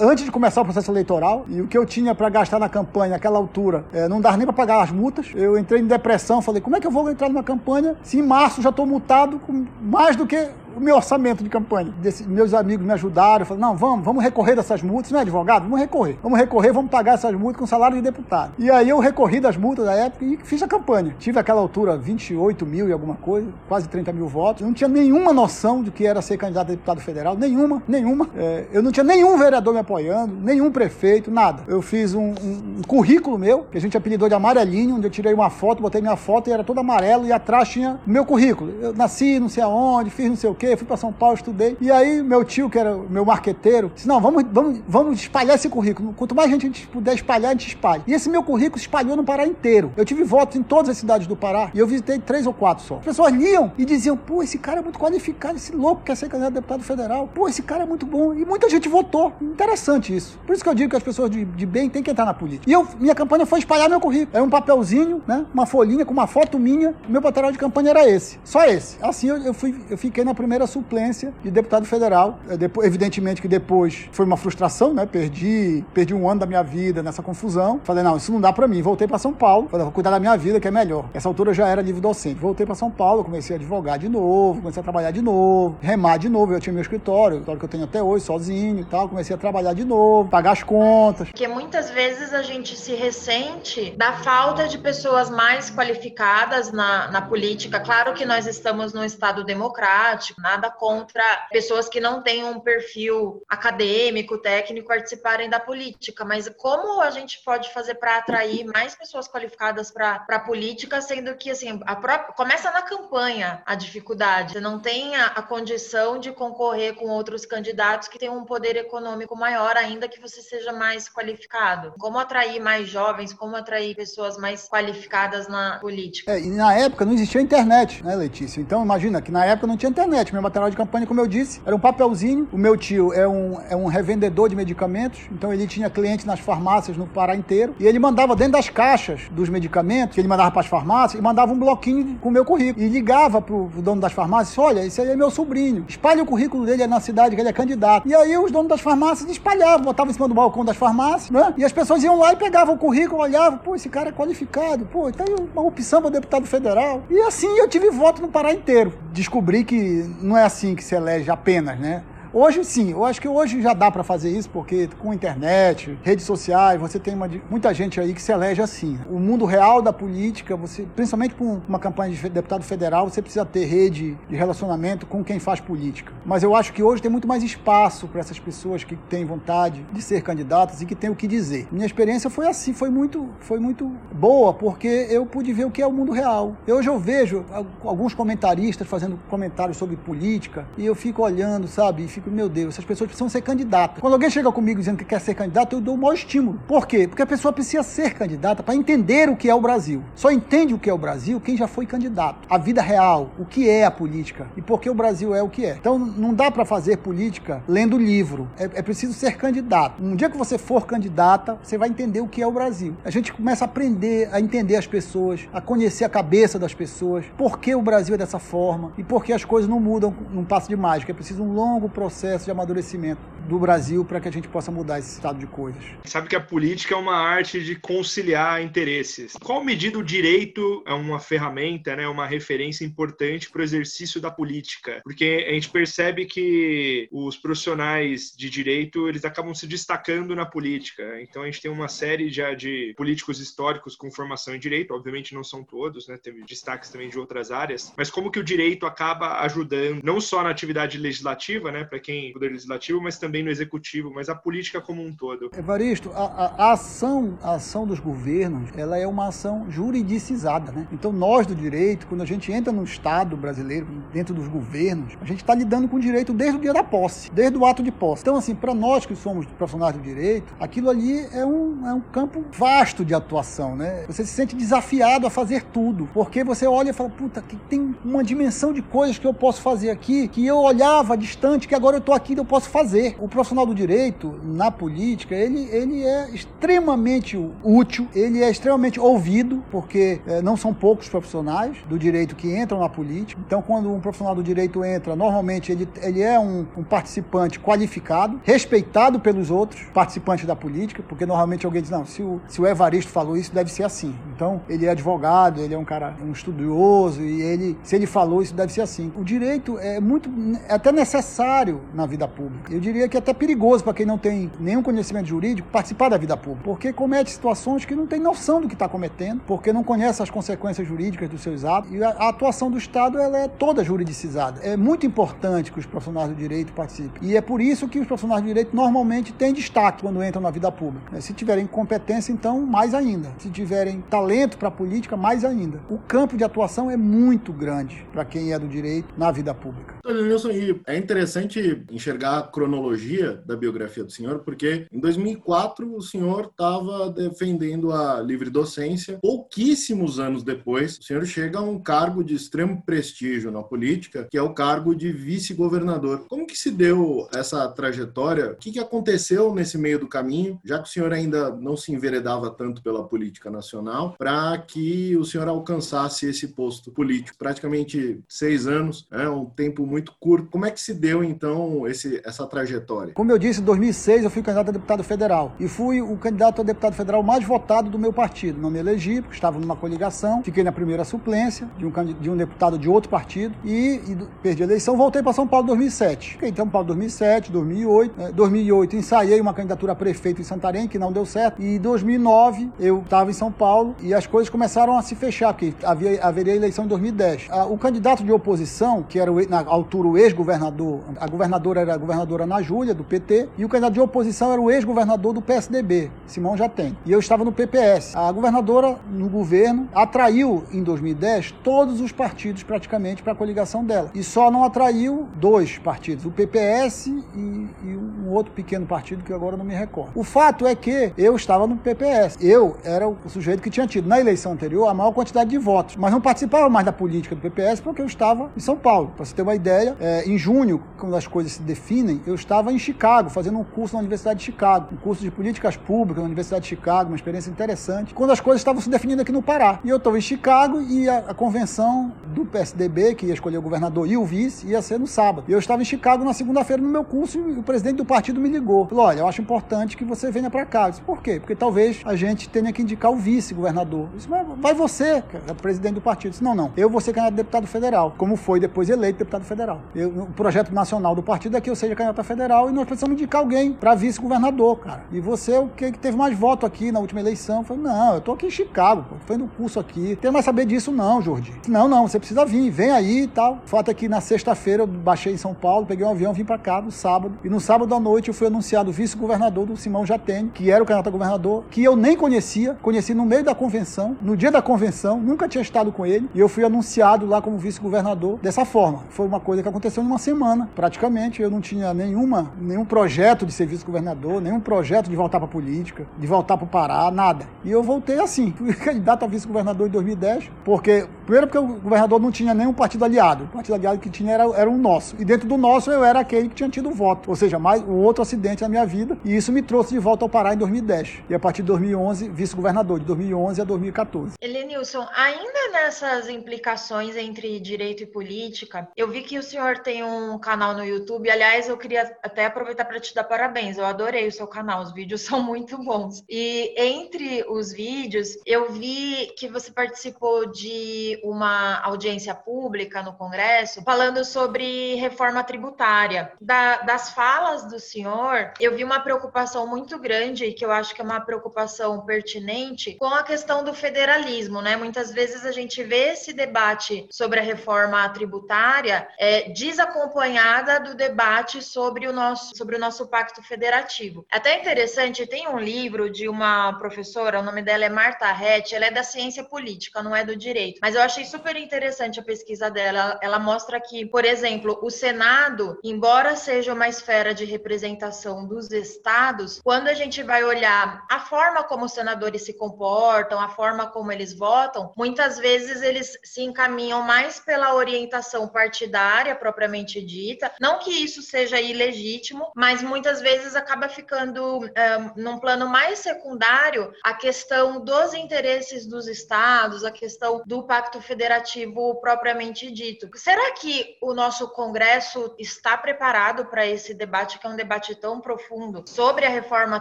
antes de começar o processo eleitoral e o que eu tinha para gastar na campanha naquela altura é, não dava nem para pagar as multas. Eu entrei em depressão, falei, como é que eu vou entrar numa campanha se em março já estou multado com mais do que o meu orçamento de campanha. Desse, meus amigos me ajudaram, falaram, não, vamos, vamos recorrer dessas multas, não é advogado? Vamos recorrer. Vamos recorrer, vamos pagar essas multas com salário de deputado. E aí eu recorri das multas da época e fiz a campanha. Tive aquela altura 28 mil e alguma coisa, quase 30 mil votos. Eu não tinha nenhuma noção de que era ser candidato a deputado federal, nenhuma, nenhuma. É, eu não tinha nenhum vereador me apoiando, nenhum prefeito, nada. Eu fiz um, um, um currículo meu, que a gente apelidou de amarelinho, onde eu tirei uma foto, botei minha foto e era todo amarelo e atrás tinha o meu currículo. Eu nasci não sei aonde, fiz não sei o quê, fui para São Paulo, estudei. E aí meu tio, que era meu marqueteiro, disse: Não, vamos, vamos, vamos espalhar esse currículo. Quanto mais gente a gente puder espalhar, a gente espalha. E esse meu currículo espalhou no Pará inteiro. Eu tive votos em todas as cidades do Pará e eu visitei três ou quatro só. As pessoas liam e diziam: Pô, esse cara é muito qualificado, esse louco quer ser candidato a deputado federal. Pô, esse cara é muito bom. E muita gente votou. Interessante isso. Por isso que eu digo que as pessoas de, de bem têm que entrar na política. E eu, minha campanha foi espalhar meu currículo. Era um papelzinho, né? Uma folhinha com uma foto minha. Meu material de campanha era esse. Só esse. Assim eu, eu fui, eu fiquei na primeira primeira suplência de deputado federal. É, evidentemente que depois foi uma frustração, né? Perdi, perdi um ano da minha vida nessa confusão. Falei, não, isso não dá para mim. Voltei para São Paulo. Falei, vou cuidar da minha vida, que é melhor. Essa altura eu já era livre docente. Voltei para São Paulo, comecei a advogar de novo, comecei a trabalhar de novo, remar de novo. Eu tinha meu escritório, o escritório que eu tenho até hoje, sozinho e tal. Comecei a trabalhar de novo, pagar as contas. Porque muitas vezes a gente se ressente da falta de pessoas mais qualificadas na, na política. Claro que nós estamos num Estado democrático, nada contra pessoas que não têm um perfil acadêmico, técnico participarem da política, mas como a gente pode fazer para atrair mais pessoas qualificadas para a política, sendo que assim, a própria, começa na campanha a dificuldade. Você não tem a, a condição de concorrer com outros candidatos que têm um poder econômico maior, ainda que você seja mais qualificado. Como atrair mais jovens, como atrair pessoas mais qualificadas na política? É, e na época não existia internet, né, Letícia? Então imagina que na época não tinha internet. Meu material de campanha, como eu disse, era um papelzinho. O meu tio é um, é um revendedor de medicamentos, então ele tinha clientes nas farmácias no Pará inteiro. E ele mandava dentro das caixas dos medicamentos, que ele mandava para as farmácias, e mandava um bloquinho com o meu currículo. E ligava para o dono das farmácias: olha, esse aí é meu sobrinho. Espalha o currículo dele na cidade, que ele é candidato. E aí os donos das farmácias espalhavam, botavam em cima do balcão das farmácias, né? E as pessoas iam lá e pegavam o currículo, olhavam, pô, esse cara é qualificado, pô, tá aí uma opção para deputado federal. E assim eu tive voto no Pará inteiro. Descobri que não é assim que se elege apenas, né? Hoje sim, eu acho que hoje já dá para fazer isso, porque com internet, redes sociais, você tem uma, muita gente aí que se elege assim. O mundo real da política, você, principalmente com uma campanha de deputado federal, você precisa ter rede de relacionamento com quem faz política. Mas eu acho que hoje tem muito mais espaço para essas pessoas que têm vontade de ser candidatas e que têm o que dizer. Minha experiência foi assim, foi muito, foi muito boa, porque eu pude ver o que é o mundo real. Hoje eu vejo alguns comentaristas fazendo comentários sobre política e eu fico olhando, sabe, e fico fico, meu Deus, essas pessoas precisam ser candidatas. Quando alguém chega comigo dizendo que quer ser candidato, eu dou o maior estímulo. Por quê? Porque a pessoa precisa ser candidata para entender o que é o Brasil. Só entende o que é o Brasil quem já foi candidato. A vida real, o que é a política e por que o Brasil é o que é. Então não dá para fazer política lendo livro. É, é preciso ser candidato. Um dia que você for candidata, você vai entender o que é o Brasil. A gente começa a aprender a entender as pessoas, a conhecer a cabeça das pessoas, por que o Brasil é dessa forma e por que as coisas não mudam num passo de mágica. É preciso um longo processo processo de amadurecimento do Brasil para que a gente possa mudar esse estado de coisas. Sabe que a política é uma arte de conciliar interesses. Qual medida o direito é uma ferramenta, né, uma referência importante para o exercício da política? Porque a gente percebe que os profissionais de direito eles acabam se destacando na política. Então a gente tem uma série já de políticos históricos com formação em direito, obviamente não são todos, né? Teve destaques também de outras áreas, mas como que o direito acaba ajudando não só na atividade legislativa, né, para quem é poder legislativo, mas também no executivo, mas a política como um todo. Evaristo, a, a, ação, a ação dos governos, ela é uma ação juridicizada, né? Então nós do direito, quando a gente entra no Estado brasileiro, dentro dos governos, a gente está lidando com o direito desde o dia da posse, desde o ato de posse. Então assim, para nós que somos profissionais do direito, aquilo ali é um, é um campo vasto de atuação, né? Você se sente desafiado a fazer tudo, porque você olha e fala, puta, que tem uma dimensão de coisas que eu posso fazer aqui, que eu olhava distante, que agora eu estou aqui, eu posso fazer o profissional do direito na política, ele, ele é extremamente útil, ele é extremamente ouvido, porque é, não são poucos profissionais do direito que entram na política. Então, quando um profissional do direito entra, normalmente ele, ele é um, um participante qualificado, respeitado pelos outros participantes da política, porque normalmente alguém diz, não, se o, se o Evaristo falou isso, deve ser assim. Então, ele é advogado, ele é um cara, um estudioso, e ele, se ele falou isso, deve ser assim. O direito é muito, é até necessário na vida pública. Eu diria que é até perigoso para quem não tem nenhum conhecimento jurídico participar da vida pública, porque comete situações que não tem noção do que está cometendo, porque não conhece as consequências jurídicas dos seus atos. E a, a, atuação do Estado ela é toda juridicizada. É muito importante que os profissionais do direito participem. E é por isso que os profissionais do direito normalmente têm destaque quando entram na vida pública. Se tiverem competência, então, mais ainda. Se tiverem talento para a política, mais ainda. O campo de atuação é muito grande para quem é do direito na vida pública. Nilson, é interessante enxergar a cronologia da biografia do senhor, porque em 2004 o senhor estava defendendo a livre docência. Pouquíssimos anos depois, o senhor chega a um cargo de extremo prestígio na política, que é o cargo de vice-governador. Como que se deu essa trajetória? O que, que aconteceu nesse meio do caminho, já que o senhor ainda não se enveredava tanto pela política nacional, para que o senhor alcançasse esse posto político? Praticamente seis anos, é um tempo muito curto. Como é que se deu, então, esse, essa trajetória? Como eu disse, em 2006 eu fui candidato a deputado federal e fui o candidato a deputado federal mais votado do meu partido. Não me elegi, porque estava numa coligação, fiquei na primeira suplência de um, de um deputado de outro partido e, e perdi a eleição. Voltei para São Paulo em 2007. Fiquei em São Paulo em 2007, 2008. Né? 2008 ensaiei uma candidatura a prefeito em Santarém, que não deu certo. E em 2009 eu estava em São Paulo e as coisas começaram a se fechar, porque havia, haveria eleição em 2010. O candidato de oposição, que era o, na altura o ex-governador, a governadora era a governadora Ana Júlia, do PT, e o candidato de oposição era o ex-governador do PSDB, Simão Jatem. E eu estava no PPS. A governadora, no governo, atraiu em 2010 todos os partidos praticamente para a coligação dela. E só não atraiu dois partidos, o PPS e, e um outro pequeno partido que agora não me recordo. O fato é que eu estava no PPS. Eu era o sujeito que tinha tido na eleição anterior a maior quantidade de votos, mas não participava mais da política do PPS porque eu estava em São Paulo. Para você ter uma ideia, é, em junho, quando as coisas se definem, eu estava em Chicago, fazendo um curso na Universidade de Chicago, um curso de políticas públicas na Universidade de Chicago, uma experiência interessante, quando as coisas estavam se definindo aqui no Pará. E eu estava em Chicago e a, a convenção do PSDB, que ia escolher o governador e o vice, ia ser no sábado. E eu estava em Chicago na segunda-feira no meu curso e o presidente do partido me ligou. Falou: olha, eu acho importante que você venha para cá. Eu disse, por quê? Porque talvez a gente tenha que indicar o vice-governador. disse, mas vai você, cara, presidente do partido. Eu disse, não, não. Eu vou ser candidato a deputado federal, como foi depois eleito deputado federal. Eu, o projeto nacional do partido é que eu seja candidato a federal e nós precisamos indicar alguém para vice-governador, cara. E você, o que, teve mais voto aqui na última eleição? Eu falei, não, eu tô aqui em Chicago, pô, fazendo curso aqui. Tem mais saber disso, não, Jordi. Não, não, você precisa vir, vem aí e tal. O fato é que na sexta-feira eu baixei em São Paulo, peguei um avião, vim para cá no sábado. E no sábado à noite eu fui anunciado vice-governador do Simão Jatene, que era o candidato a governador, que eu nem conhecia, conheci no meio da convenção, no dia da convenção, nunca tinha estado com ele, e eu fui anunciado lá como vice-governador dessa forma. Foi uma coisa que aconteceu em uma semana, praticamente. Eu não tinha nenhuma, nenhum projeto de ser vice-governador, nenhum projeto de voltar para política, de voltar para o Pará, nada. E eu voltei assim, *laughs* fui candidato a vice-governador em 2010, porque, primeiro porque o governador não tinha nenhum partido aliado, o partido aliado que tinha era, era um nosso, e dentro do nosso eu era aquele que tinha tido voto, ou seja, mais um outro acidente na minha vida, e isso me trouxe de volta ao Pará em 2010, e a partir de 2011, vice-governador, de 2011 a 2014. 2014. Elenilson, ainda nessas implicações entre direito e política, eu vi que o senhor tem um canal no YouTube. Aliás, eu queria até aproveitar para te dar parabéns. Eu adorei o seu canal, os vídeos *laughs* são muito bons. E entre os vídeos, eu vi que você participou de uma audiência pública no Congresso falando sobre reforma tributária. Da, das falas do senhor, eu vi uma preocupação muito grande, que eu acho que é uma preocupação pertinente, com a questão do federalismo, né? Muitas vezes a gente vê esse debate sobre a reforma tributária é, desacompanhada do debate sobre o nosso sobre o nosso pacto federativo. É até interessante, tem um livro de uma professora, o nome dela é Marta Rett, ela é da ciência política, não é do direito, mas eu achei super interessante a pesquisa dela. Ela mostra que, por exemplo, o Senado, embora seja uma esfera de representação dos estados, quando a gente vai olhar a forma como os senadores se comportam, a forma como eles votam, muitas vezes eles se encaminham mais pela orientação partidária propriamente dita. Não que isso seja ilegítimo, mas muitas vezes acaba ficando um, num plano mais secundário a questão dos interesses dos estados, a questão do pacto federativo propriamente dito. Será que o nosso Congresso está preparado para esse debate, que é um debate tão profundo, sobre a reforma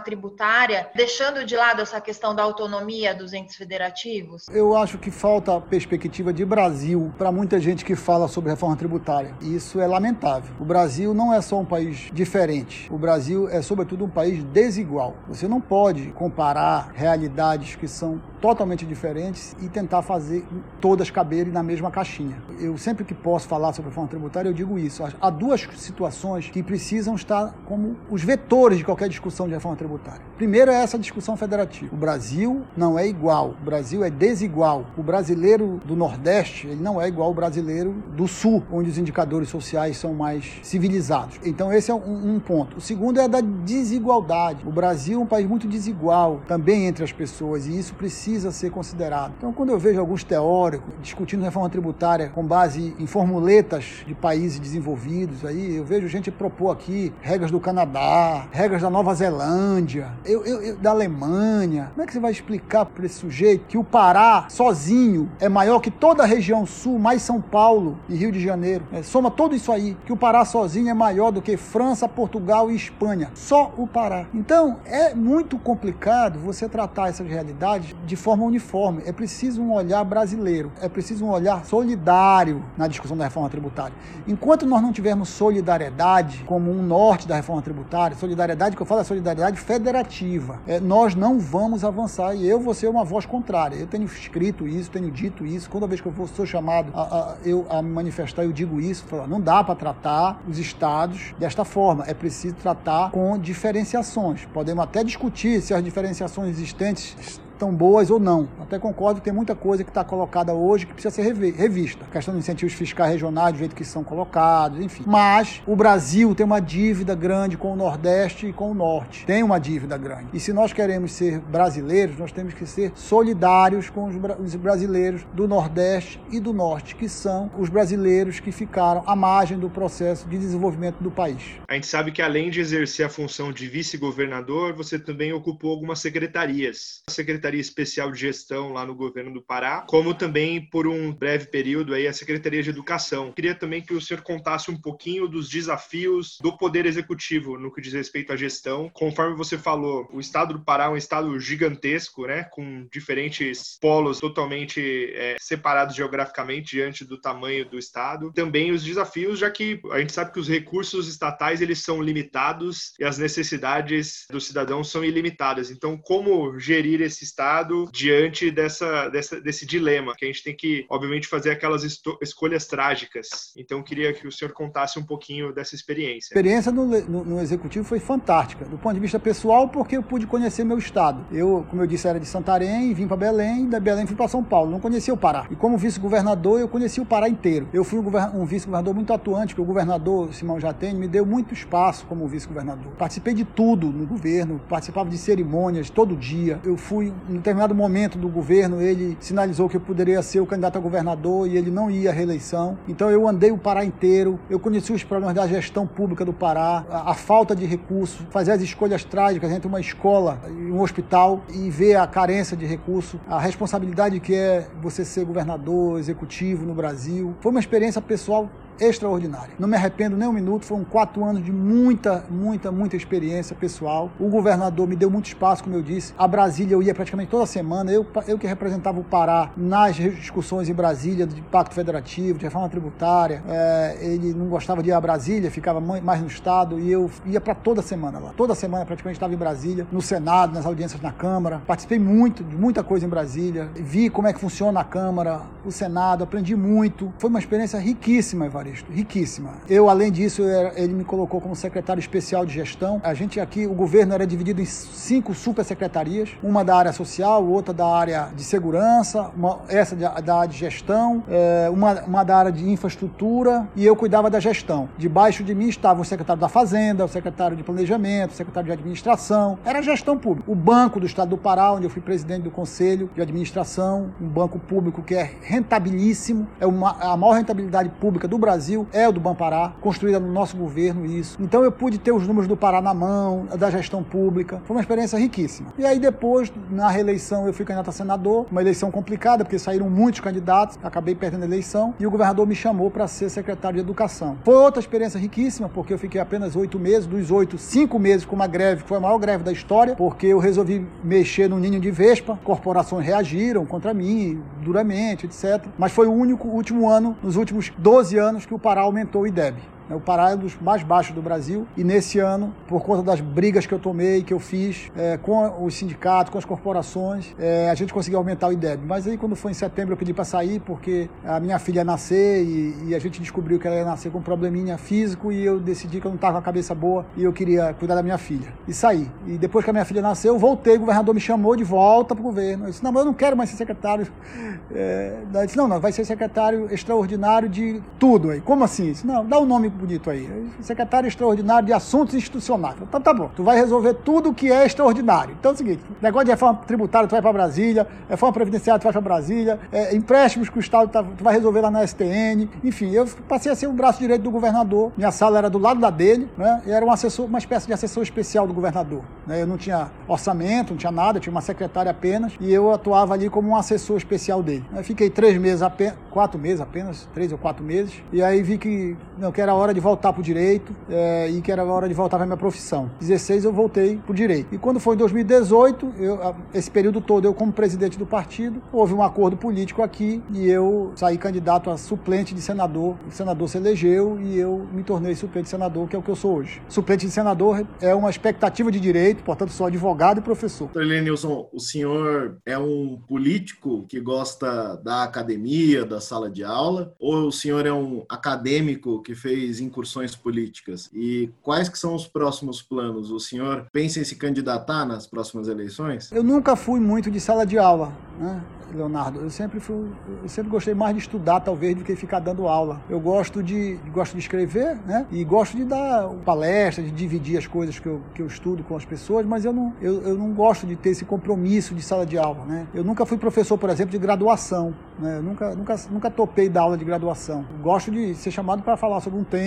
tributária, deixando de lado essa questão da autonomia dos entes federativos? Eu acho que falta perspectiva de Brasil para muita gente que fala sobre reforma tributária. Isso é lamentável. O Brasil não é só um país diferente. O Brasil é, sobretudo, um país desigual. Você não pode comparar realidades que são totalmente diferentes e tentar fazer todas caberem na mesma caixinha. Eu sempre que posso falar sobre reforma tributária, eu digo isso. Há duas situações que precisam estar como os vetores de qualquer discussão de reforma tributária. Primeiro é essa discussão federativa. O Brasil não é igual, o Brasil é desigual. O brasileiro do Nordeste, ele não é igual ao brasileiro do Sul, onde os indicadores sociais são mais civilizados. Então esse é um, um ponto. O segundo é a da desigualdade. O Brasil é um país muito desigual também entre as pessoas e isso precisa ser considerado. Então quando eu vejo alguns teóricos discutindo reforma tributária com base em formuletas de países desenvolvidos, aí eu vejo gente propor aqui regras do Canadá, regras da Nova Zelândia, eu, eu, eu, da Alemanha. Como é que você vai explicar para esse sujeito que o Pará sozinho é maior que toda a região sul, mais São Paulo e Rio de Janeiro? É, soma tudo isso aí, que o Pará sozinho é maior do que França, Portugal e Espanha. Só o Pará. Então é muito complicado você tratar essas realidades de forma uniforme. É preciso um olhar brasileiro, é preciso um olhar solidário na discussão da reforma tributária. Enquanto nós não tivermos solidariedade como um norte da reforma tributária, solidariedade que eu falo é solidariedade federativa, é, nós não vamos avançar e eu vou ser uma voz contrária. Eu tenho escrito isso, tenho dito isso. Toda vez que eu sou chamado a, a, eu, a me manifestar, eu digo isso. Não dá para tratar os estados desta forma. É preciso tratar com diferenciações. Podemos até discutir se as diferenciações existentes tão boas ou não. Até concordo que tem muita coisa que está colocada hoje que precisa ser revista. A questão dos incentivos fiscais regionais, do jeito que são colocados, enfim. Mas o Brasil tem uma dívida grande com o Nordeste e com o Norte. Tem uma dívida grande. E se nós queremos ser brasileiros, nós temos que ser solidários com os brasileiros do Nordeste e do Norte, que são os brasileiros que ficaram à margem do processo de desenvolvimento do país. A gente sabe que além de exercer a função de vice-governador, você também ocupou algumas secretarias. A secretaria Secretaria Especial de Gestão lá no governo do Pará, como também por um breve período aí a Secretaria de Educação. Queria também que o senhor contasse um pouquinho dos desafios do Poder Executivo no que diz respeito à gestão. Conforme você falou, o estado do Pará é um estado gigantesco, né, com diferentes polos totalmente é, separados geograficamente diante do tamanho do estado. Também os desafios, já que a gente sabe que os recursos estatais eles são limitados e as necessidades do cidadão são ilimitadas. Então, como gerir esses Estado diante dessa, dessa, desse dilema, que a gente tem que, obviamente, fazer aquelas escolhas trágicas. Então, queria que o senhor contasse um pouquinho dessa experiência. A experiência no, no, no, Executivo foi fantástica, do ponto de vista pessoal, porque eu pude conhecer meu Estado. Eu, como eu disse, era de Santarém, vim para Belém, da Belém fui para São Paulo, não conhecia o Pará. E como vice-governador, eu conheci o Pará inteiro. Eu fui um, um vice-governador muito atuante, porque o governador Simão Jatene me deu muito espaço como vice-governador. Participei de tudo no governo, participava de cerimônias todo dia. Eu fui em determinado momento do governo, ele sinalizou que eu poderia ser o candidato a governador e ele não ia à reeleição. Então eu andei o Pará inteiro, eu conheci os problemas da gestão pública do Pará, a, a falta de recursos, fazer as escolhas trágicas entre uma escola e um hospital e ver a carência de recursos, a responsabilidade que é você ser governador, executivo no Brasil. Foi uma experiência pessoal extraordinária. Não me arrependo nem um minuto, foram quatro anos de muita, muita, muita experiência pessoal. O governador me deu muito espaço, como eu disse. A Brasília eu ia praticamente toda semana, eu, eu que representava o Pará nas discussões em Brasília de pacto federativo, de reforma tributária. É, ele não gostava de ir a Brasília, ficava mais no Estado e eu ia para toda semana lá. Toda semana praticamente estava em Brasília, no Senado, nas audiências na Câmara. Participei muito de muita coisa em Brasília, vi como é que funciona a Câmara, o Senado, aprendi muito. Foi uma experiência riquíssima, Ivan Riquíssima. Eu, além disso, ele me colocou como secretário especial de gestão. A gente aqui, o governo era dividido em cinco supersecretarias, uma da área social, outra da área de segurança, uma, essa da área de gestão, é, uma, uma da área de infraestrutura e eu cuidava da gestão. Debaixo de mim estava o secretário da Fazenda, o secretário de Planejamento, o secretário de Administração. Era gestão pública. O Banco do Estado do Pará, onde eu fui presidente do Conselho de Administração, um banco público que é rentabilíssimo, é uma, a maior rentabilidade pública do Brasil Brasil é o do Banpará, construída no nosso governo, isso. Então eu pude ter os números do Pará na mão, da gestão pública. Foi uma experiência riquíssima. E aí depois, na reeleição, eu fui candidato a senador, uma eleição complicada, porque saíram muitos candidatos, acabei perdendo a eleição, e o governador me chamou para ser secretário de Educação. Foi outra experiência riquíssima, porque eu fiquei apenas oito meses, dos oito, cinco meses com uma greve, que foi a maior greve da história, porque eu resolvi mexer no ninho de Vespa, corporações reagiram contra mim, duramente, etc. Mas foi o único último ano, nos últimos 12 anos, que o Pará aumentou o IDEB. O Pará é um dos mais baixos do Brasil e nesse ano, por conta das brigas que eu tomei, que eu fiz é, com os sindicatos, com as corporações, é, a gente conseguiu aumentar o IDEB. Mas aí quando foi em setembro eu pedi para sair porque a minha filha ia nascer e, e, a gente descobriu que ela ia nascer com um probleminha físico e eu decidi que eu não estava com a cabeça boa e eu queria cuidar da minha filha. E saí. E depois que a minha filha nasceu, eu voltei, o governador me chamou de volta para o governo. Eu disse, não, mas eu não quero mais ser secretário. *laughs* É, daí disse, não, não, vai ser secretário extraordinário de tudo aí. Como assim? Disse, não, dá um nome bonito aí. Secretário extraordinário de assuntos institucionais. Então tá bom, tu vai resolver tudo que é extraordinário. Então é o seguinte, negócio de reforma tributária, tu vai para Brasília, reforma previdenciária, tu vai para Brasília, é, empréstimos que o Estado tá, tu vai resolver lá na STN. Enfim, eu passei a ser o braço direito do governador. Minha sala era do lado da dele, né? E era um assessor, uma espécie de assessor especial do governador. Né? Eu não tinha orçamento, não tinha nada, tinha uma secretária apenas, e eu atuava ali como um assessor especial dele. Eu fiquei três meses apenas, quatro meses apenas, três ou quatro meses, e aí vi que, não, que era hora de voltar para o direito é, e que era hora de voltar para minha profissão. 16 eu voltei para o direito. E quando foi em 2018, eu, esse período todo eu como presidente do partido, houve um acordo político aqui e eu saí candidato a suplente de senador. O senador se elegeu e eu me tornei suplente de senador, que é o que eu sou hoje. Suplente de senador é uma expectativa de direito, portanto sou advogado e professor. Doutor Lenilson, o senhor é um político que gosta da academia, da sala de aula, ou o senhor é um acadêmico que fez incursões políticas? E quais que são os próximos planos? O senhor pensa em se candidatar nas próximas eleições? Eu nunca fui muito de sala de aula. Né? Leonardo. Eu sempre fui, eu sempre gostei mais de estudar, talvez, do que ficar dando aula. Eu gosto de, gosto de escrever, né? E gosto de dar palestra, de dividir as coisas que eu, que eu estudo com as pessoas, mas eu não, eu, eu não gosto de ter esse compromisso de sala de aula, né? Eu nunca fui professor, por exemplo, de graduação, né? Eu nunca, nunca, nunca topei da aula de graduação. Eu gosto de ser chamado para falar sobre um tema.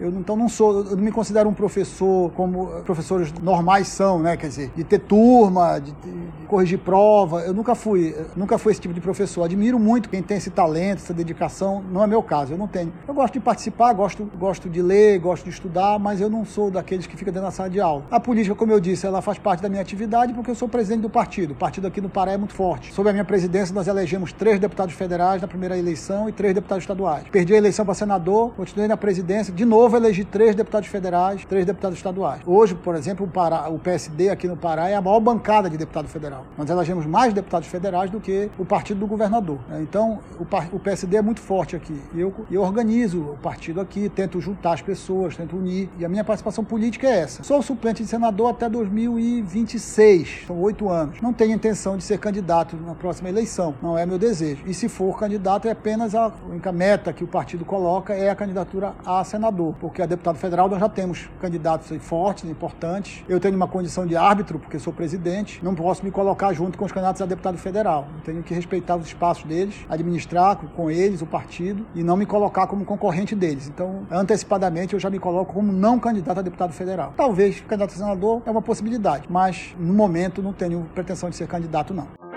Eu então não sou, eu não me considero um professor como professores normais são, né? Quer dizer, de ter turma, de, de corrigir prova. Eu nunca fui, nunca nunca fui esse tipo de professor. Admiro muito quem tem esse talento, essa dedicação. Não é meu caso, eu não tenho. Eu gosto de participar, gosto, gosto de ler, gosto de estudar, mas eu não sou daqueles que fica dentro da sala de aula. A política, como eu disse, ela faz parte da minha atividade porque eu sou presidente do partido. O partido aqui no Pará é muito forte. Sob a minha presidência, nós elegemos três deputados federais na primeira eleição e três deputados estaduais. Perdi a eleição para senador, continuei na presidência, de novo elegi três deputados federais, três deputados estaduais. Hoje, por exemplo, o, Pará, o PSD aqui no Pará é a maior bancada de deputado federal. Nós elegemos mais deputados federais do que o partido do governador. Né? Então, o, PSD é muito forte aqui. Eu, eu organizo o partido aqui, tento juntar as pessoas, tento unir. E a minha participação política é essa. Sou suplente de senador até 2026, são oito anos. Não tenho intenção de ser candidato na próxima eleição, não é meu desejo. E se for candidato, é apenas a única meta que o partido coloca é a candidatura a senador, porque a deputado federal nós já temos candidatos fortes, importantes. Eu tenho uma condição de árbitro, porque sou presidente, não posso me colocar junto com os candidatos a deputado federal. Eu tenho que respeitar os espaços deles, administrar com eles o partido e não me colocar como concorrente deles. Então, antecipadamente, eu já me coloco como não candidato a deputado federal. Talvez candidato a senador é uma possibilidade, mas no momento não tenho pretensão de ser candidato, não.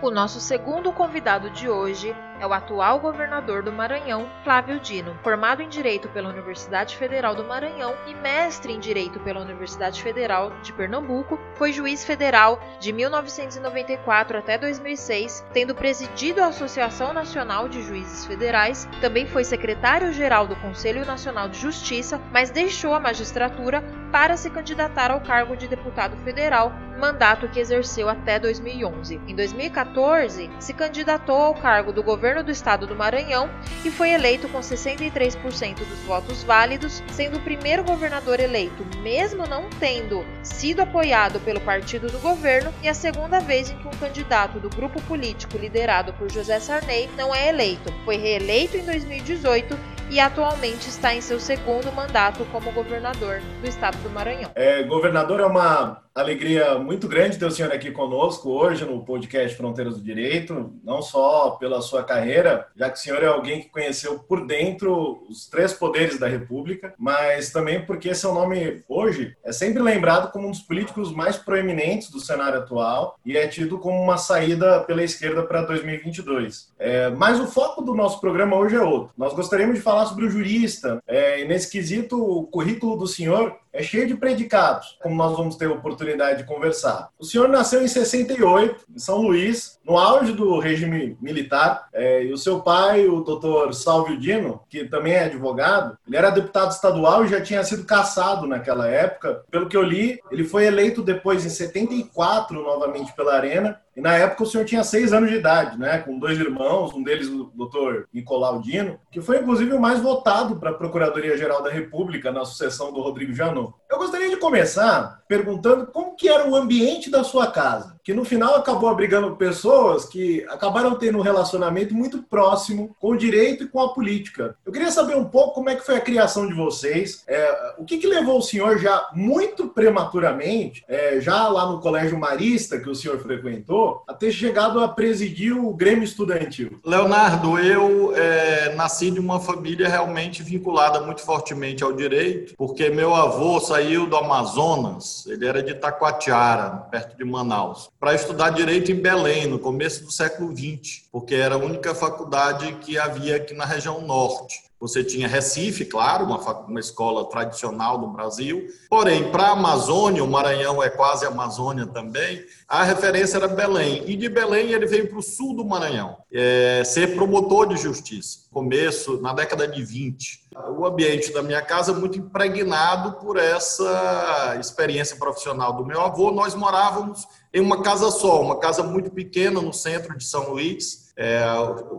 O nosso segundo convidado de hoje é o atual governador do Maranhão, Flávio Dino. Formado em Direito pela Universidade Federal do Maranhão e mestre em Direito pela Universidade Federal de Pernambuco, foi juiz federal de 1994 até 2006, tendo presidido a Associação Nacional de Juízes Federais. Também foi secretário-geral do Conselho Nacional de Justiça, mas deixou a magistratura para se candidatar ao cargo de deputado federal, mandato que exerceu até 2011. Em 2014, se candidatou ao cargo do governo governo do estado do Maranhão e foi eleito com 63% dos votos válidos, sendo o primeiro governador eleito, mesmo não tendo sido apoiado pelo partido do governo, e a segunda vez em que um candidato do grupo político liderado por José Sarney não é eleito. Foi reeleito em 2018 e atualmente está em seu segundo mandato como governador do estado do Maranhão. É, governador, é uma alegria muito grande ter o senhor aqui conosco hoje no podcast Fronteiras do Direito, não só pela sua carreira, já que o senhor é alguém que conheceu por dentro os três poderes da República, mas também porque seu nome hoje é sempre lembrado como um dos políticos mais proeminentes do cenário atual e é tido como uma saída pela esquerda para 2022. É, mas o foco do nosso programa hoje é outro. Nós gostaríamos de falar sobre o jurista, é, e nesse quesito, o currículo do senhor é cheio de predicados, como nós vamos ter a oportunidade de conversar. O senhor nasceu em 68, em São Luís, no auge do regime militar, é, e o seu pai, o doutor Salvio Dino, que também é advogado, ele era deputado estadual e já tinha sido cassado naquela época. Pelo que eu li, ele foi eleito depois, em 74, novamente pela Arena, e na época o senhor tinha seis anos de idade, né? Com dois irmãos, um deles o doutor Nicolau Dino, que foi inclusive o mais votado para a Procuradoria-Geral da República na sucessão do Rodrigo Janot. Eu gostaria de começar perguntando como que era o ambiente da sua casa, que no final acabou abrigando pessoas que acabaram tendo um relacionamento muito próximo com o direito e com a política. Eu queria saber um pouco como é que foi a criação de vocês, é, o que, que levou o senhor já muito prematuramente, é, já lá no Colégio Marista que o senhor frequentou, a ter chegado a presidir o Grêmio Estudantil? Leonardo, eu é, nasci de uma família realmente vinculada muito fortemente ao direito, porque meu avô saiu do Amazonas, ele era de Taquatiara, perto de Manaus, para estudar direito em Belém, no começo do século XX, porque era a única faculdade que havia aqui na região norte. Você tinha Recife, claro, uma, uma escola tradicional no Brasil. Porém, para a Amazônia, o Maranhão é quase Amazônia também, a referência era Belém. E de Belém ele veio para o sul do Maranhão, é, ser promotor de justiça. Começo, na década de 20. O ambiente da minha casa muito impregnado por essa experiência profissional do meu avô. Nós morávamos em uma casa só, uma casa muito pequena no centro de São Luís é,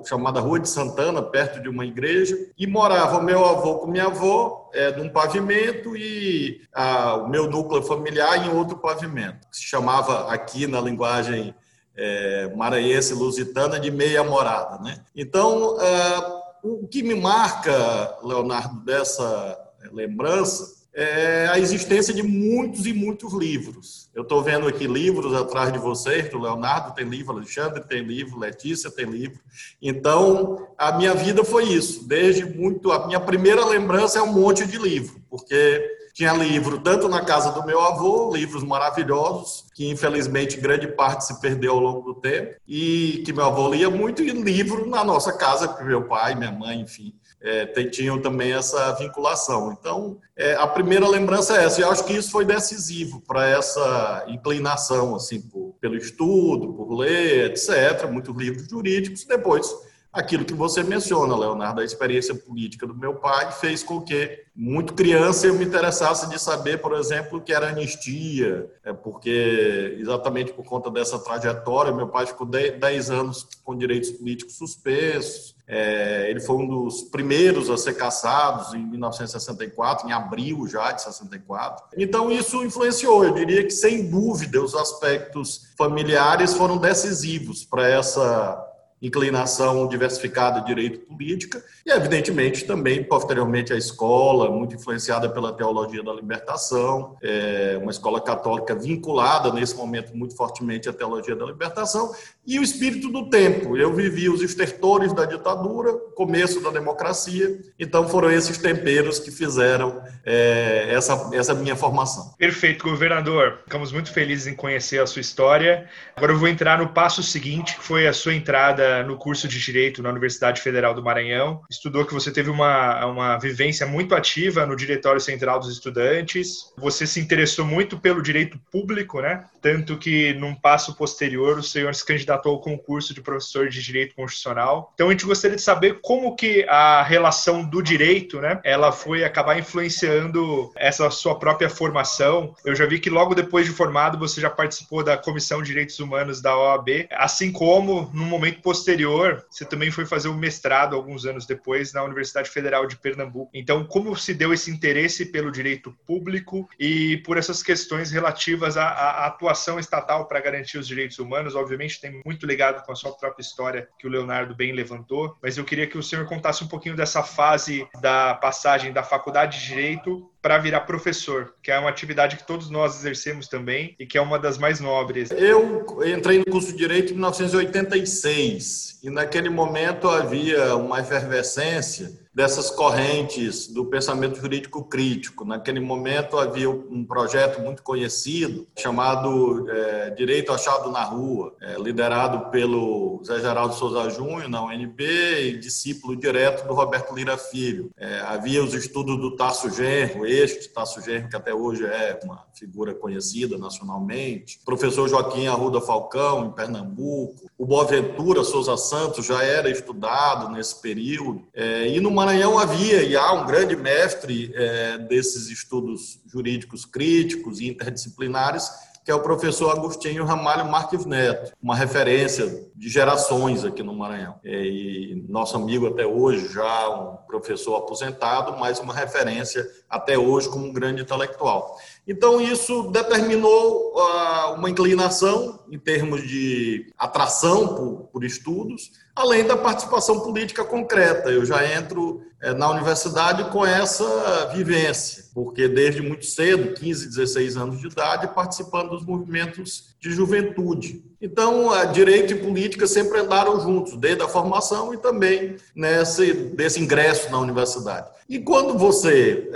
chamada Rua de Santana, perto de uma igreja, e morava meu avô com minha avó é, num pavimento e a, o meu núcleo familiar em outro pavimento, que se chamava aqui na linguagem é, maranhense lusitana de meia morada. Né? Então, é, o que me marca, Leonardo, dessa lembrança é a existência de muitos e muitos livros. Eu estou vendo aqui livros atrás de vocês, do Leonardo tem livro, Alexandre tem livro, Letícia tem livro. Então, a minha vida foi isso. Desde muito, a minha primeira lembrança é um monte de livro, porque tinha livro tanto na casa do meu avô, livros maravilhosos, que infelizmente grande parte se perdeu ao longo do tempo, e que meu avô lia muito, e livro na nossa casa, com meu pai, minha mãe, enfim é, tinham também essa vinculação. Então, é, a primeira lembrança é essa. E acho que isso foi decisivo para essa inclinação, assim, por, pelo estudo, por ler, etc. Muitos livros jurídicos. Depois, aquilo que você menciona, Leonardo, a experiência política do meu pai fez com que, muito criança, eu me interessasse de saber, por exemplo, o que era anistia, é porque, exatamente por conta dessa trajetória, meu pai ficou 10 anos com direitos políticos suspensos, é, ele foi um dos primeiros a ser caçados em 1964, em abril já de 64. Então, isso influenciou. Eu diria que, sem dúvida, os aspectos familiares foram decisivos para essa inclinação diversificada direito política e, evidentemente, também, posteriormente, a escola, muito influenciada pela teologia da libertação, é uma escola católica vinculada, nesse momento, muito fortemente à teologia da libertação, e o espírito do tempo. Eu vivi os estertores da ditadura, começo da democracia, então foram esses temperos que fizeram é, essa, essa minha formação. Perfeito, governador. Ficamos muito felizes em conhecer a sua história. Agora eu vou entrar no passo seguinte, que foi a sua entrada no curso de Direito na Universidade Federal do Maranhão. Estudou que você teve uma, uma vivência muito ativa no Diretório Central dos Estudantes. Você se interessou muito pelo direito público, né? Tanto que, num passo posterior, o senhor se candidatou ao concurso de professor de Direito Constitucional. Então, a gente gostaria de saber como que a relação do direito, né? Ela foi acabar influenciando essa sua própria formação. Eu já vi que logo depois de formado, você já participou da Comissão de Direitos Humanos da OAB, assim como, no momento posterior, posterior, você também foi fazer um mestrado alguns anos depois na Universidade Federal de Pernambuco. Então, como se deu esse interesse pelo direito público e por essas questões relativas à, à atuação estatal para garantir os direitos humanos? Obviamente, tem muito ligado com a sua própria história que o Leonardo bem levantou, mas eu queria que o senhor contasse um pouquinho dessa fase da passagem da faculdade de direito para virar professor, que é uma atividade que todos nós exercemos também e que é uma das mais nobres. Eu entrei no curso de Direito em 1986 e naquele momento havia uma efervescência dessas correntes do pensamento jurídico crítico. Naquele momento havia um projeto muito conhecido chamado é, Direito Achado na Rua, é, liderado pelo Zé Geraldo Souza Júnior, na UNB, e discípulo direto do Roberto Lira Filho. É, havia os estudos do Tasso Genro, este Tasso Genro, que até hoje é uma figura conhecida nacionalmente, professor Joaquim Arruda Falcão, em Pernambuco, o Boaventura Souza Santos já era estudado nesse período, é, e no Maranhão havia e há um grande mestre é, desses estudos jurídicos críticos e interdisciplinares, que é o professor Agostinho Ramalho Marques Neto, uma referência de gerações aqui no Maranhão. É, e nosso amigo até hoje, já um professor aposentado, mas uma referência até hoje como um grande intelectual. Então, isso determinou uh, uma inclinação em termos de atração por, por, estudos, além da participação política concreta. Eu já entro eh, na universidade com essa vivência, porque desde muito cedo, 15, 16 anos de idade, participando dos movimentos de juventude. Então, a direito e política sempre andaram juntos, desde a formação e também nesse desse ingresso na universidade. E quando você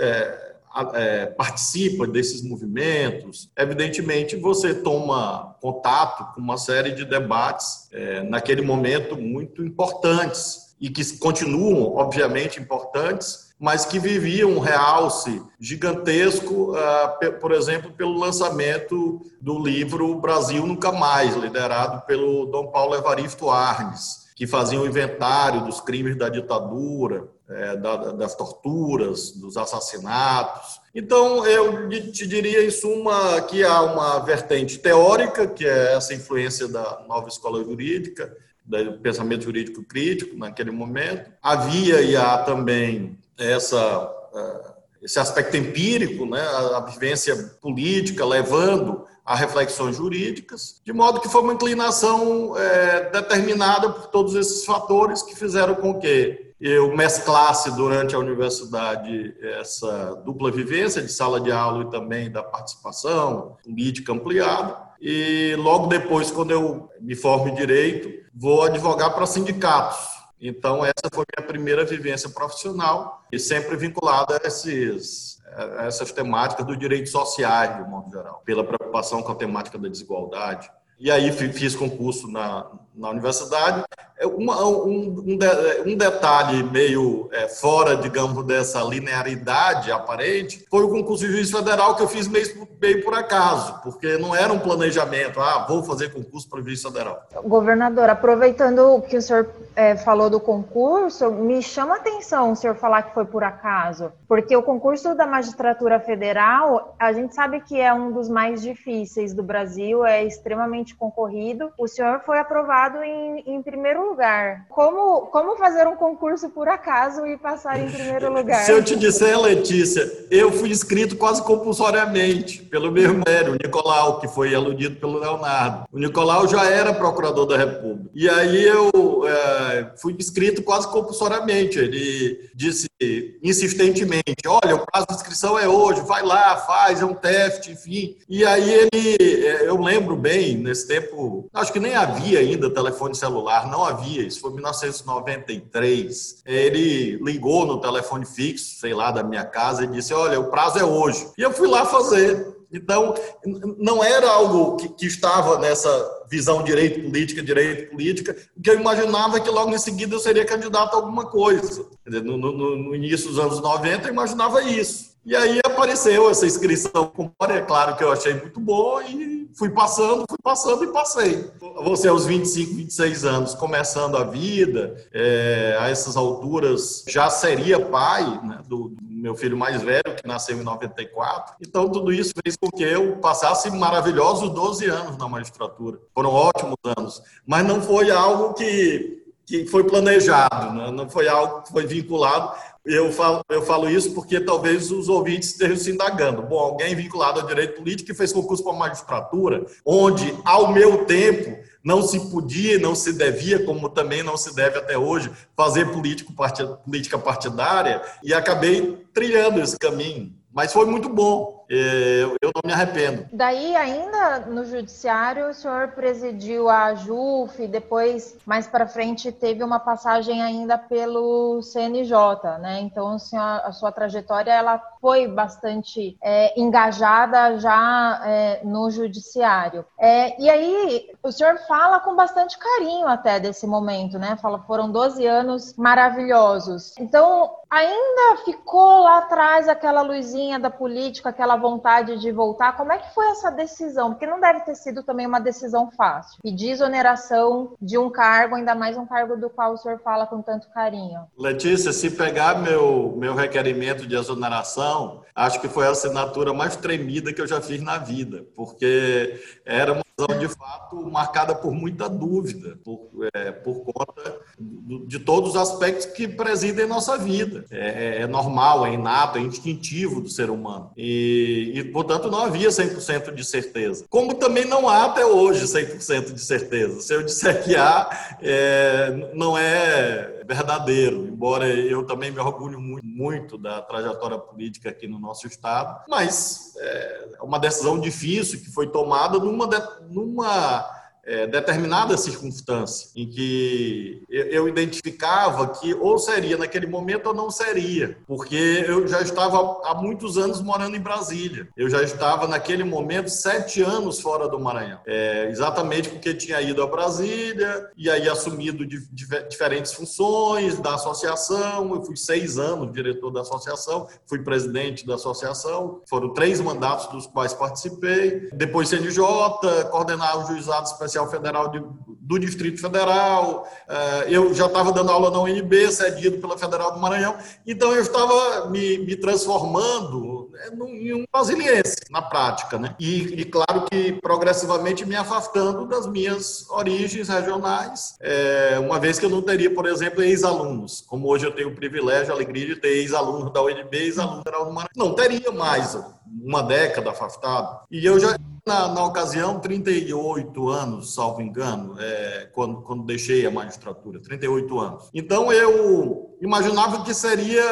é, participa desses movimentos, evidentemente você toma contato com uma série de debates, é, naquele momento, muito importantes e que continuam, obviamente, importantes, mas que viviam um realce gigantesco, ah, por exemplo, pelo lançamento do livro Brasil Nunca Mais, liderado pelo Dom Paulo Evaristo Arnes, que fazia um inventário dos crimes da ditadura, é, das torturas, dos assassinatos. Então, eu te diria, em suma, que há uma vertente teórica, que é essa influência da nova escola jurídica, do pensamento jurídico crítico naquele momento. Havia e há também essa, é, esse aspecto empírico, né, a vivência política levando a reflexões jurídicas, de modo que foi uma inclinação é, determinada por todos esses fatores que fizeram com que eu mesclasse durante a universidade essa dupla vivência de sala de aula e também da participação política ampliada. E logo depois, quando eu me formo em direito, vou advogar para sindicatos. Então, essa foi a minha primeira vivência profissional e sempre vinculada a esses essas temáticas do direito sociais, de modo geral, pela preocupação com a temática da desigualdade. E aí fiz concurso na, na universidade. É uma, um, um, de, um, detalhe meio é, fora, digamos, dessa linearidade aparente foi o concurso de juiz federal que eu fiz meio, meio por acaso, porque não era um planejamento, ah, vou fazer concurso para juiz federal. Governador, aproveitando que o senhor é, falou do concurso, me chama a atenção o senhor falar que foi por acaso, porque o concurso da magistratura federal, a gente sabe que é um dos mais difíceis do Brasil, é extremamente concorrido. O senhor foi aprovado em, em primeiro lugar. Como, como fazer um concurso por acaso e passar em primeiro lugar? Se eu te disser, Letícia, eu fui inscrito quase compulsoriamente pelo meu irmão, o Nicolau, que foi aludido pelo Leonardo. O Nicolau já era procurador da República. E aí eu é, fui inscrito quase compulsoriamente. Ele disse insistentemente: olha, o prazo de inscrição é hoje, vai lá, faz, é um teste, enfim. E aí ele, é, eu lembro bem, nesse tempo, acho que nem havia ainda telefone celular, não havia, isso foi em 1993. Ele ligou no telefone fixo, sei lá, da minha casa e disse: olha, o prazo é hoje. E eu fui lá fazer. Então, não era algo que, que, estava nessa visão direito política, direito política, que eu imaginava é que logo em seguida eu seria candidato a alguma coisa. No, no, no início dos anos 90, eu imaginava isso. E aí apareceu essa inscrição é claro que eu achei muito boa e fui passando, fui passando e passei. Você aos 25, 26 anos, começando a vida, é, a essas alturas já seria pai né, do, do, meu filho mais velho, que nasceu em 94. Então tudo isso fez com que eu passasse maravilhosos 12 anos na magistratura. Foram ótimos anos, mas não foi algo que que foi planejado, né? não foi algo que foi vinculado eu falo, eu falo isso porque talvez os ouvintes estejam se indagando. Bom, alguém vinculado ao direito político que fez concurso para magistratura, onde, ao meu tempo, não se podia, não se devia, como também não se deve até hoje, fazer político, política partidária, e acabei trilhando esse caminho. Mas foi muito bom. Eu, eu não me arrependo. Daí, ainda no judiciário, o senhor presidiu a JUF, depois, mais para frente, teve uma passagem ainda pelo CNJ, né? Então, a sua, a sua trajetória ela foi bastante é, engajada já é, no judiciário. É, e aí, o senhor fala com bastante carinho até desse momento, né? Fala, foram 12 anos maravilhosos. Então, ainda ficou lá atrás aquela luzinha da política, aquela vontade de voltar. Como é que foi essa decisão? Porque não deve ter sido também uma decisão fácil. Pedir exoneração de um cargo, ainda mais um cargo do qual o senhor fala com tanto carinho. Letícia, se pegar meu, meu requerimento de exoneração, acho que foi a assinatura mais tremida que eu já fiz na vida, porque era uma de fato marcada por muita dúvida, por, é, por conta de todos os aspectos que presidem nossa vida. É, é, é, normal, é inato, é instintivo do ser humano. E, e, portanto, não havia 100% de certeza. Como também não há até hoje 100% de certeza. Se eu disser que há, é, não é verdadeiro, embora eu também me orgulho muito, muito da trajetória política aqui no nosso estado, mas é uma decisão difícil que foi tomada numa, numa é, determinada circunstância em que eu identificava que ou seria naquele momento ou não seria, porque eu já estava há muitos anos morando em Brasília. Eu já estava naquele momento sete anos fora do Maranhão, é, exatamente porque tinha ido a Brasília e aí assumido de, de, diferentes funções da associação. Eu fui seis anos diretor da associação, fui presidente da associação. Foram três mandatos dos quais participei. Depois CNJ, coordenar o juizado Especial Federal de, do Distrito Federal, eh, eu já estava dando aula na UNB, cedido pela Federal do Maranhão, então eu estava me, me transformando né, em um brasiliense, na prática, né? E, e, claro que progressivamente me afastando das minhas origens regionais, é, uma vez que eu não teria, por exemplo, ex-alunos, como hoje eu tenho o privilégio, a alegria de ter ex-alunos da UNB, ex-alunos da Maranhão. Não teria mais uma década afastado. E eu já na, na, ocasião, 38 anos, salvo engano, é, quando, quando deixei a magistratura, 38 anos. Então, eu imaginava que seria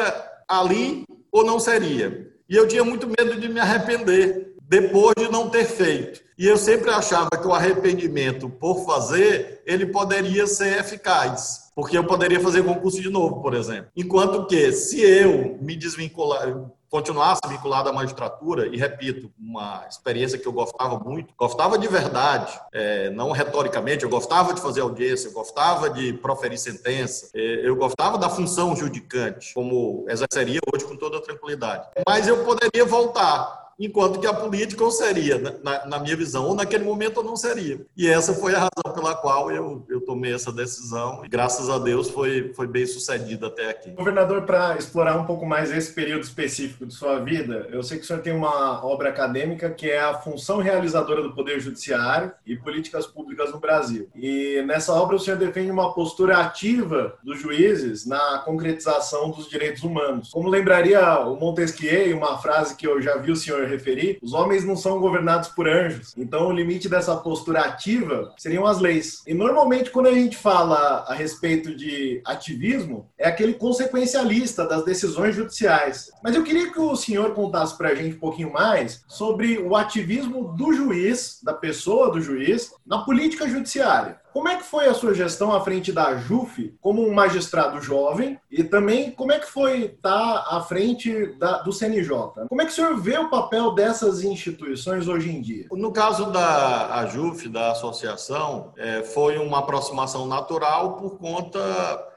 ali ou não seria. E eu tinha muito medo de me arrepender depois de não ter feito. E eu sempre achava que o arrependimento por fazer, ele poderia ser eficaz. Porque eu poderia fazer concurso de novo, por exemplo. Enquanto que, se eu me desvincular, continuasse vinculado à magistratura, e repito, uma experiência que eu gostava muito, gostava de verdade, é, não retoricamente, eu gostava de fazer audiência, eu gostava de proferir sentença, é, eu gostava da função judicante, como exerceria hoje com toda tranquilidade. Mas eu poderia voltar enquanto que a política ou seria, né, na, na, minha visão, ou naquele momento ou não seria. E essa foi a razão pela qual eu, eu tomei essa decisão e graças a Deus foi, foi bem sucedida até aqui. Governador, para explorar um pouco mais esse período específico de sua vida, eu sei que o senhor tem uma obra acadêmica que é a função realizadora do Poder Judiciário e políticas públicas no Brasil. E nessa obra o senhor defende uma postura ativa dos juízes na concretização dos direitos humanos. Como lembraria o Montesquieu, uma frase que eu já vi o senhor referi, os homens não são governados por anjos. Então, o limite dessa postura ativa seriam as leis. E normalmente, quando a gente fala a respeito de ativismo, é aquele consequencialista das decisões judiciais. Mas eu queria que o senhor contasse para a gente um pouquinho mais sobre o ativismo do juiz, da pessoa do juiz, na política judiciária. Como é que foi a sua gestão à frente da JUF como um magistrado jovem e também como é que foi estar à frente da, do CNJ? Como é que o senhor vê o papel dessas instituições hoje em dia? No caso da JUF, da associação, é, foi uma aproximação natural por conta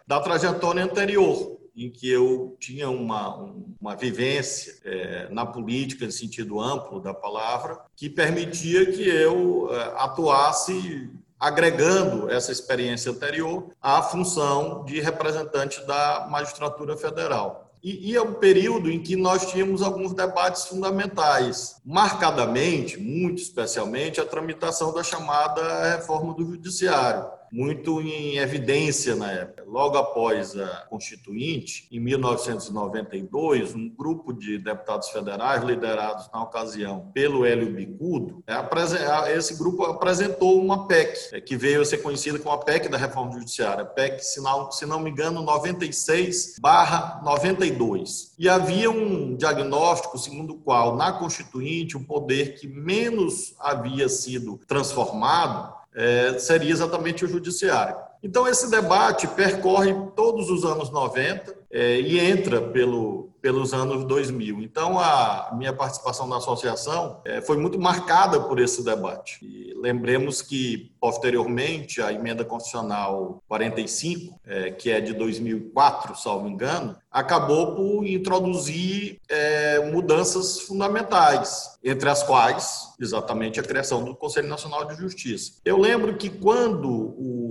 da trajetória anterior em que eu tinha uma, uma vivência é, na política, em sentido amplo da palavra, que permitia que eu é, atuasse agregando essa experiência anterior à função de representante da magistratura federal. E, e, é um período em que nós tínhamos alguns debates fundamentais, marcadamente, muito especialmente, a tramitação da chamada reforma do judiciário muito em evidência na época. Logo após a Constituinte, em 1992, um grupo de deputados federais, liderados na ocasião pelo Hélio Bicudo, é, esse grupo apresentou uma PEC, é, que veio a ser conhecida como a PEC da Reforma Judiciária, PEC, se não, se não me engano, 96/92. E havia um diagnóstico segundo o qual, na Constituinte, o poder que menos havia sido transformado é, seria exatamente o judiciário. Então, esse debate percorre todos os anos 90 é, e entra pelo, pelos anos 2000. Então, a minha participação na associação é, foi muito marcada por esse debate. E lembremos que, posteriormente, a emenda constitucional 45, é, que é de 2004, salvo engano, acabou por introduzir é, mudanças fundamentais, entre as quais, exatamente, a criação do Conselho Nacional de Justiça. Eu lembro que quando o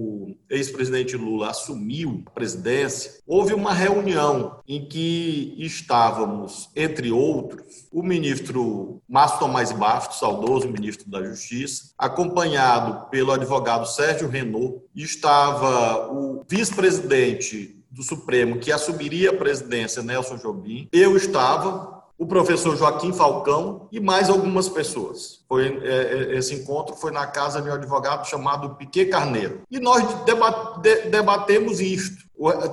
ex-presidente Lula assumiu a presidência, houve uma reunião em que estávamos, entre outros, o ministro Márcio Tomás Bastos, saudoso ministro da Justiça, acompanhado pelo advogado Sérgio Renault, estava o vice-presidente do Supremo, que assumiria a presidência, Nelson Jobim. Eu estava, o professor Joaquim Falcão e mais algumas pessoas. Foi, é, é, esse encontro foi na casa de um advogado chamado Piquet Carneiro. E nós debatemos isto.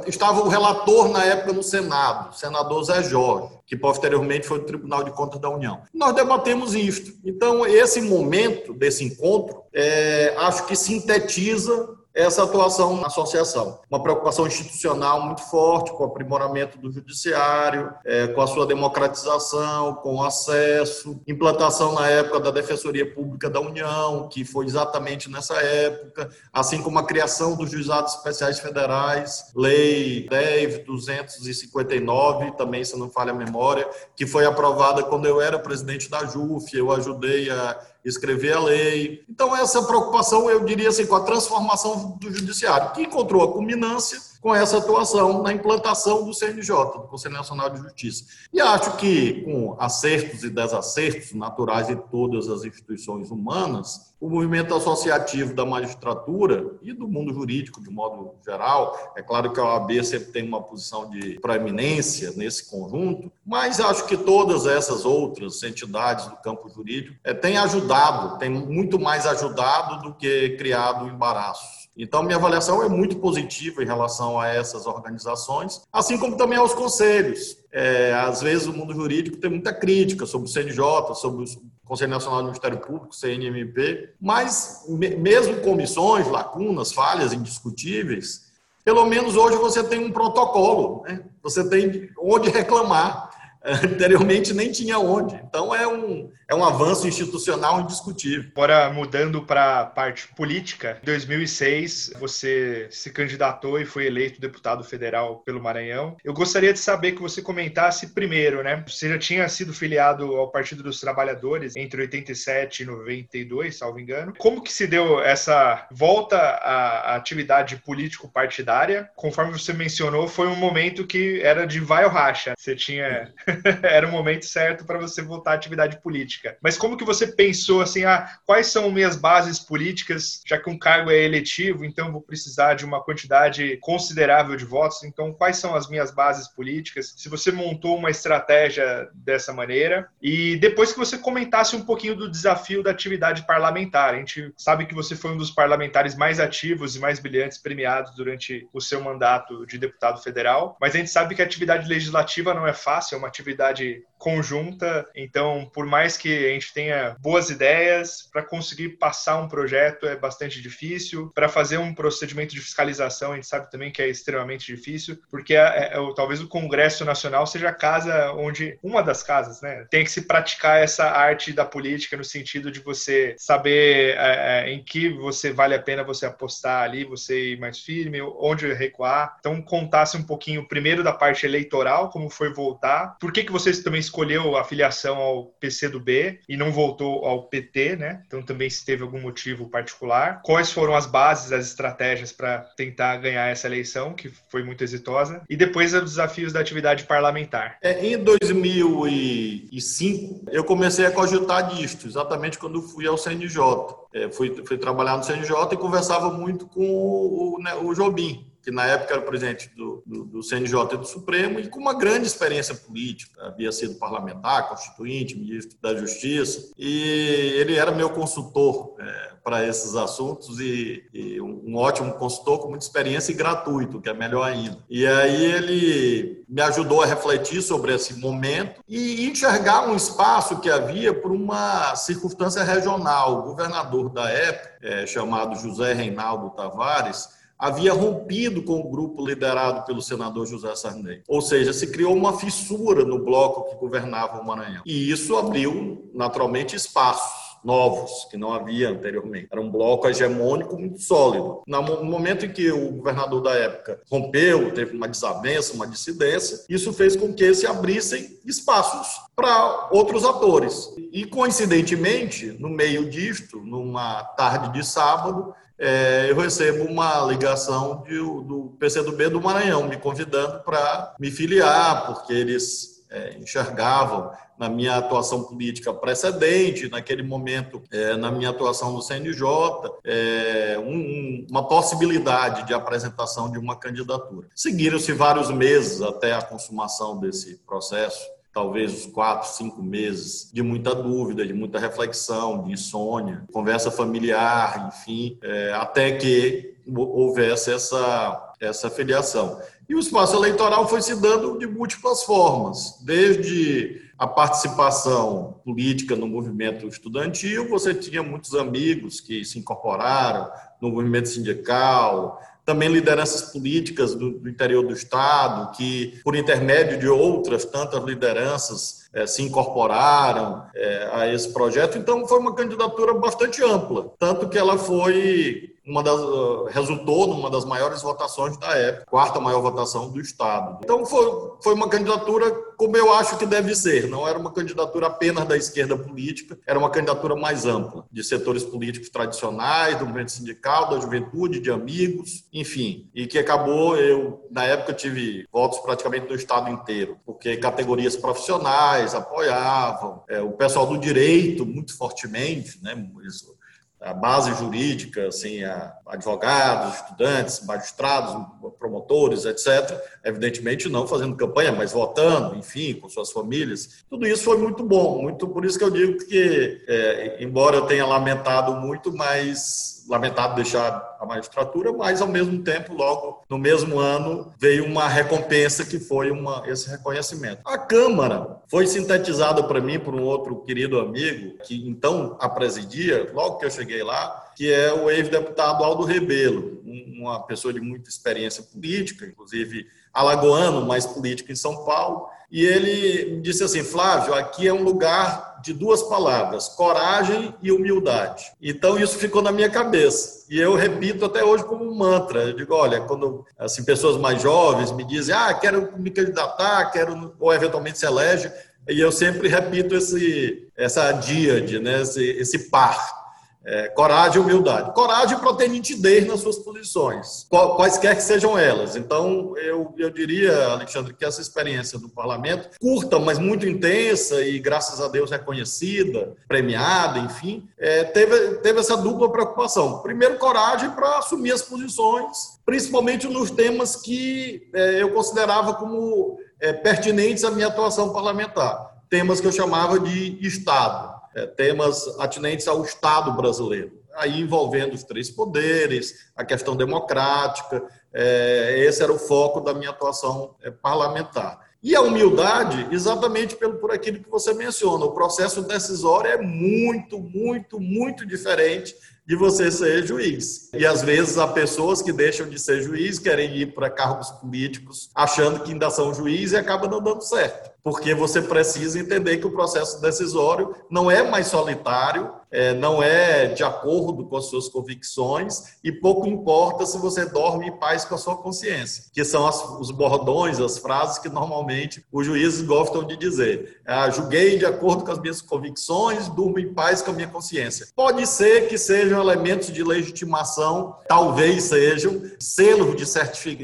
Estava o relator na época no Senado, o senador Zé Jorge, que posteriormente foi do Tribunal de Contas da União. Nós debatemos isto. Então, esse momento desse encontro, é, acho que sintetiza essa atuação na associação. Uma preocupação institucional muito forte com o aprimoramento do judiciário, é, com a sua democratização, com o acesso, implantação na época da Defensoria Pública da União, que foi exatamente nessa época, assim como a criação dos juizados especiais federais, Lei 10.259, também, se não falha a memória, que foi aprovada quando eu era presidente da JUF, eu ajudei a escrever a lei. Então, essa preocupação, eu diria assim, com a transformação do judiciário, que encontrou a culminância com essa atuação na implantação do CNJ, do Conselho Nacional de Justiça. E acho que, com acertos e desacertos naturais de todas as instituições humanas, o movimento associativo da magistratura e do mundo jurídico, de modo geral, é claro que a OAB sempre tem uma posição de proeminência nesse conjunto, mas acho que todas essas outras entidades do campo jurídico é, têm ajudado, têm muito mais ajudado do que criado embaraços. Então, minha avaliação é muito positiva em relação a essas organizações, assim como também aos conselhos. É, às vezes, o mundo jurídico tem muita crítica sobre o CNJ, sobre o Conselho Nacional do Ministério Público, CNMP, mas mesmo comissões, lacunas, falhas indiscutíveis, pelo menos hoje você tem um protocolo, né? você tem onde reclamar. *laughs* Anteriormente nem tinha onde. Então é um, é um avanço institucional indiscutível. Agora, mudando para a parte política, em 2006 você se candidatou e foi eleito deputado federal pelo Maranhão. Eu gostaria de saber que você comentasse primeiro, né? Você já tinha sido filiado ao Partido dos Trabalhadores entre 87 e 92, salvo engano. Como que se deu essa volta à atividade político-partidária? Conforme você mencionou, foi um momento que era de vai ou racha. Você tinha *laughs* *laughs* era o momento certo para você voltar à atividade política. Mas como que você pensou assim, ah, quais são minhas bases políticas, já que um cargo é eletivo, então vou precisar de uma quantidade considerável de votos, então quais são as minhas bases políticas? Se você montou uma estratégia dessa maneira e depois que você comentasse um pouquinho do desafio da atividade parlamentar. A gente sabe que você foi um dos parlamentares mais ativos e mais brilhantes premiados durante o seu mandato de deputado federal, mas a gente sabe que a atividade legislativa não é fácil, é uma atividade atividade conjunta. Então, por mais que a gente tenha boas ideias, para conseguir passar um projeto é bastante difícil. Para fazer um procedimento de fiscalização, a gente sabe também que é extremamente difícil, porque é, é, é, talvez o Congresso Nacional seja a casa onde, uma das casas, né, tem que se praticar essa arte da política no sentido de você saber é, é em que você vale a pena você apostar ali, você ir mais firme, onde recuar. Então, contasse um pouquinho primeiro da parte eleitoral, como foi voltar, por que, que você também escolheu a filiação ao PCdoB e não voltou ao PT, né? Então também se teve algum motivo particular. Quais foram as bases, as estratégias para tentar ganhar essa eleição, que foi muito exitosa? E depois os desafios da atividade parlamentar. É, em 2005, eu comecei a cogitar disto, exatamente quando fui ao CNJ. É, fui, fui trabalhar no CNJ e conversava muito com o, né, o Jobim, que na época era presidente do, do, do, CNJ e do Supremo, e com uma grande experiência política, havia sido parlamentar, constituinte, ministro da Justiça, e ele era meu consultor é, para esses assuntos, e, e, um ótimo consultor com muita experiência e gratuito, que é melhor ainda. E aí ele me ajudou a refletir sobre esse momento e enxergar um espaço que havia por uma circunstância regional. O governador da época, é, chamado José Reinaldo Tavares, havia rompido com o grupo liderado pelo senador José Sarney. Ou seja, se criou uma fissura no bloco que governava o Maranhão. E isso abriu, naturalmente, espaços novos que não havia anteriormente. Era um bloco hegemônico muito sólido. No momento em que o governador da época rompeu, teve uma desavença, uma dissidência, isso fez com que se abrissem espaços para outros atores. E coincidentemente, no meio disto, numa tarde de sábado, é, eu recebo uma ligação de, do PCdoB do Maranhão, me convidando para me filiar, porque eles é, enxergavam na minha atuação política precedente, naquele momento, é, na minha atuação no CNJ, é, um, uma possibilidade de apresentação de uma candidatura. Seguiram-se vários meses até a consumação desse processo talvez uns quatro, cinco meses de muita dúvida, de muita reflexão, de insônia, conversa familiar, enfim, é, até que houvesse essa, essa filiação. E o espaço eleitoral foi se dando de múltiplas formas, desde a participação política no movimento estudantil, você tinha muitos amigos que se incorporaram no movimento sindical, também lideranças políticas do, do, interior do Estado, que, por intermédio de outras tantas lideranças, é, se incorporaram é, a esse projeto. Então, foi uma candidatura bastante ampla, tanto que ela foi uma das, uh, resultou numa das maiores votações da época, quarta maior votação do Estado. Então foi, foi uma candidatura como eu acho que deve ser, não era uma candidatura apenas da esquerda política, era uma candidatura mais ampla, de setores políticos tradicionais, do movimento sindical, da juventude, de amigos, enfim, e que acabou, eu na época tive votos praticamente do Estado inteiro, porque categorias profissionais apoiavam, é, o pessoal do direito muito fortemente, né, isso, a base jurídica, assim, advogados, estudantes, magistrados, promotores, etc. Evidentemente não fazendo campanha, mas votando, enfim, com suas famílias. Tudo isso foi muito bom, muito por isso que eu digo que, é, embora eu tenha lamentado muito, mas lamentado deixar a magistratura, mas ao mesmo tempo, logo no mesmo ano, veio uma recompensa que foi uma, esse reconhecimento. A Câmara foi sintetizada para mim por um outro querido amigo, que então a presidia, logo que eu cheguei lá, que é o ex-deputado Aldo Rebelo, uma pessoa de muita experiência política, inclusive alagoano, mas político em São Paulo. E ele disse assim: Flávio, aqui é um lugar de duas palavras, coragem e humildade. Então isso ficou na minha cabeça. E eu repito até hoje como um mantra. Eu digo, olha, quando assim pessoas mais jovens me dizem: "Ah, quero me candidatar, quero ou eventualmente se elege", e eu sempre repito esse essa díade, né, esse, esse par é, coragem e humildade. Coragem para ter nitidez nas suas posições, quaisquer que sejam elas. Então, eu, eu diria, Alexandre, que essa experiência do parlamento, curta, mas muito intensa e, graças a Deus, reconhecida, premiada, enfim, é, teve, teve essa dupla preocupação. Primeiro, coragem para assumir as posições, principalmente nos temas que é, eu considerava como é, pertinentes à minha atuação parlamentar. Temas que eu chamava de Estado é, temas atinentes ao Estado brasileiro, aí envolvendo os três poderes, a questão democrática. É, esse era o foco da minha atuação é, parlamentar. E a humildade, exatamente pelo, por aquilo que você menciona, o processo decisório é muito, muito, muito diferente de você ser juiz. E às vezes há pessoas que deixam de ser juiz, querem ir para cargos políticos, achando que ainda são juiz e acaba não dando certo porque você precisa entender que o processo decisório não é mais solitário, é, não é de acordo com as suas convicções e pouco importa se você dorme em paz com a sua consciência, que são as, os bordões, as frases que normalmente os juízes gostam de dizer. Ah, julguei de acordo com as minhas convicções, durmo em paz com a minha consciência. Pode ser que sejam elementos de legitimação, talvez sejam selos de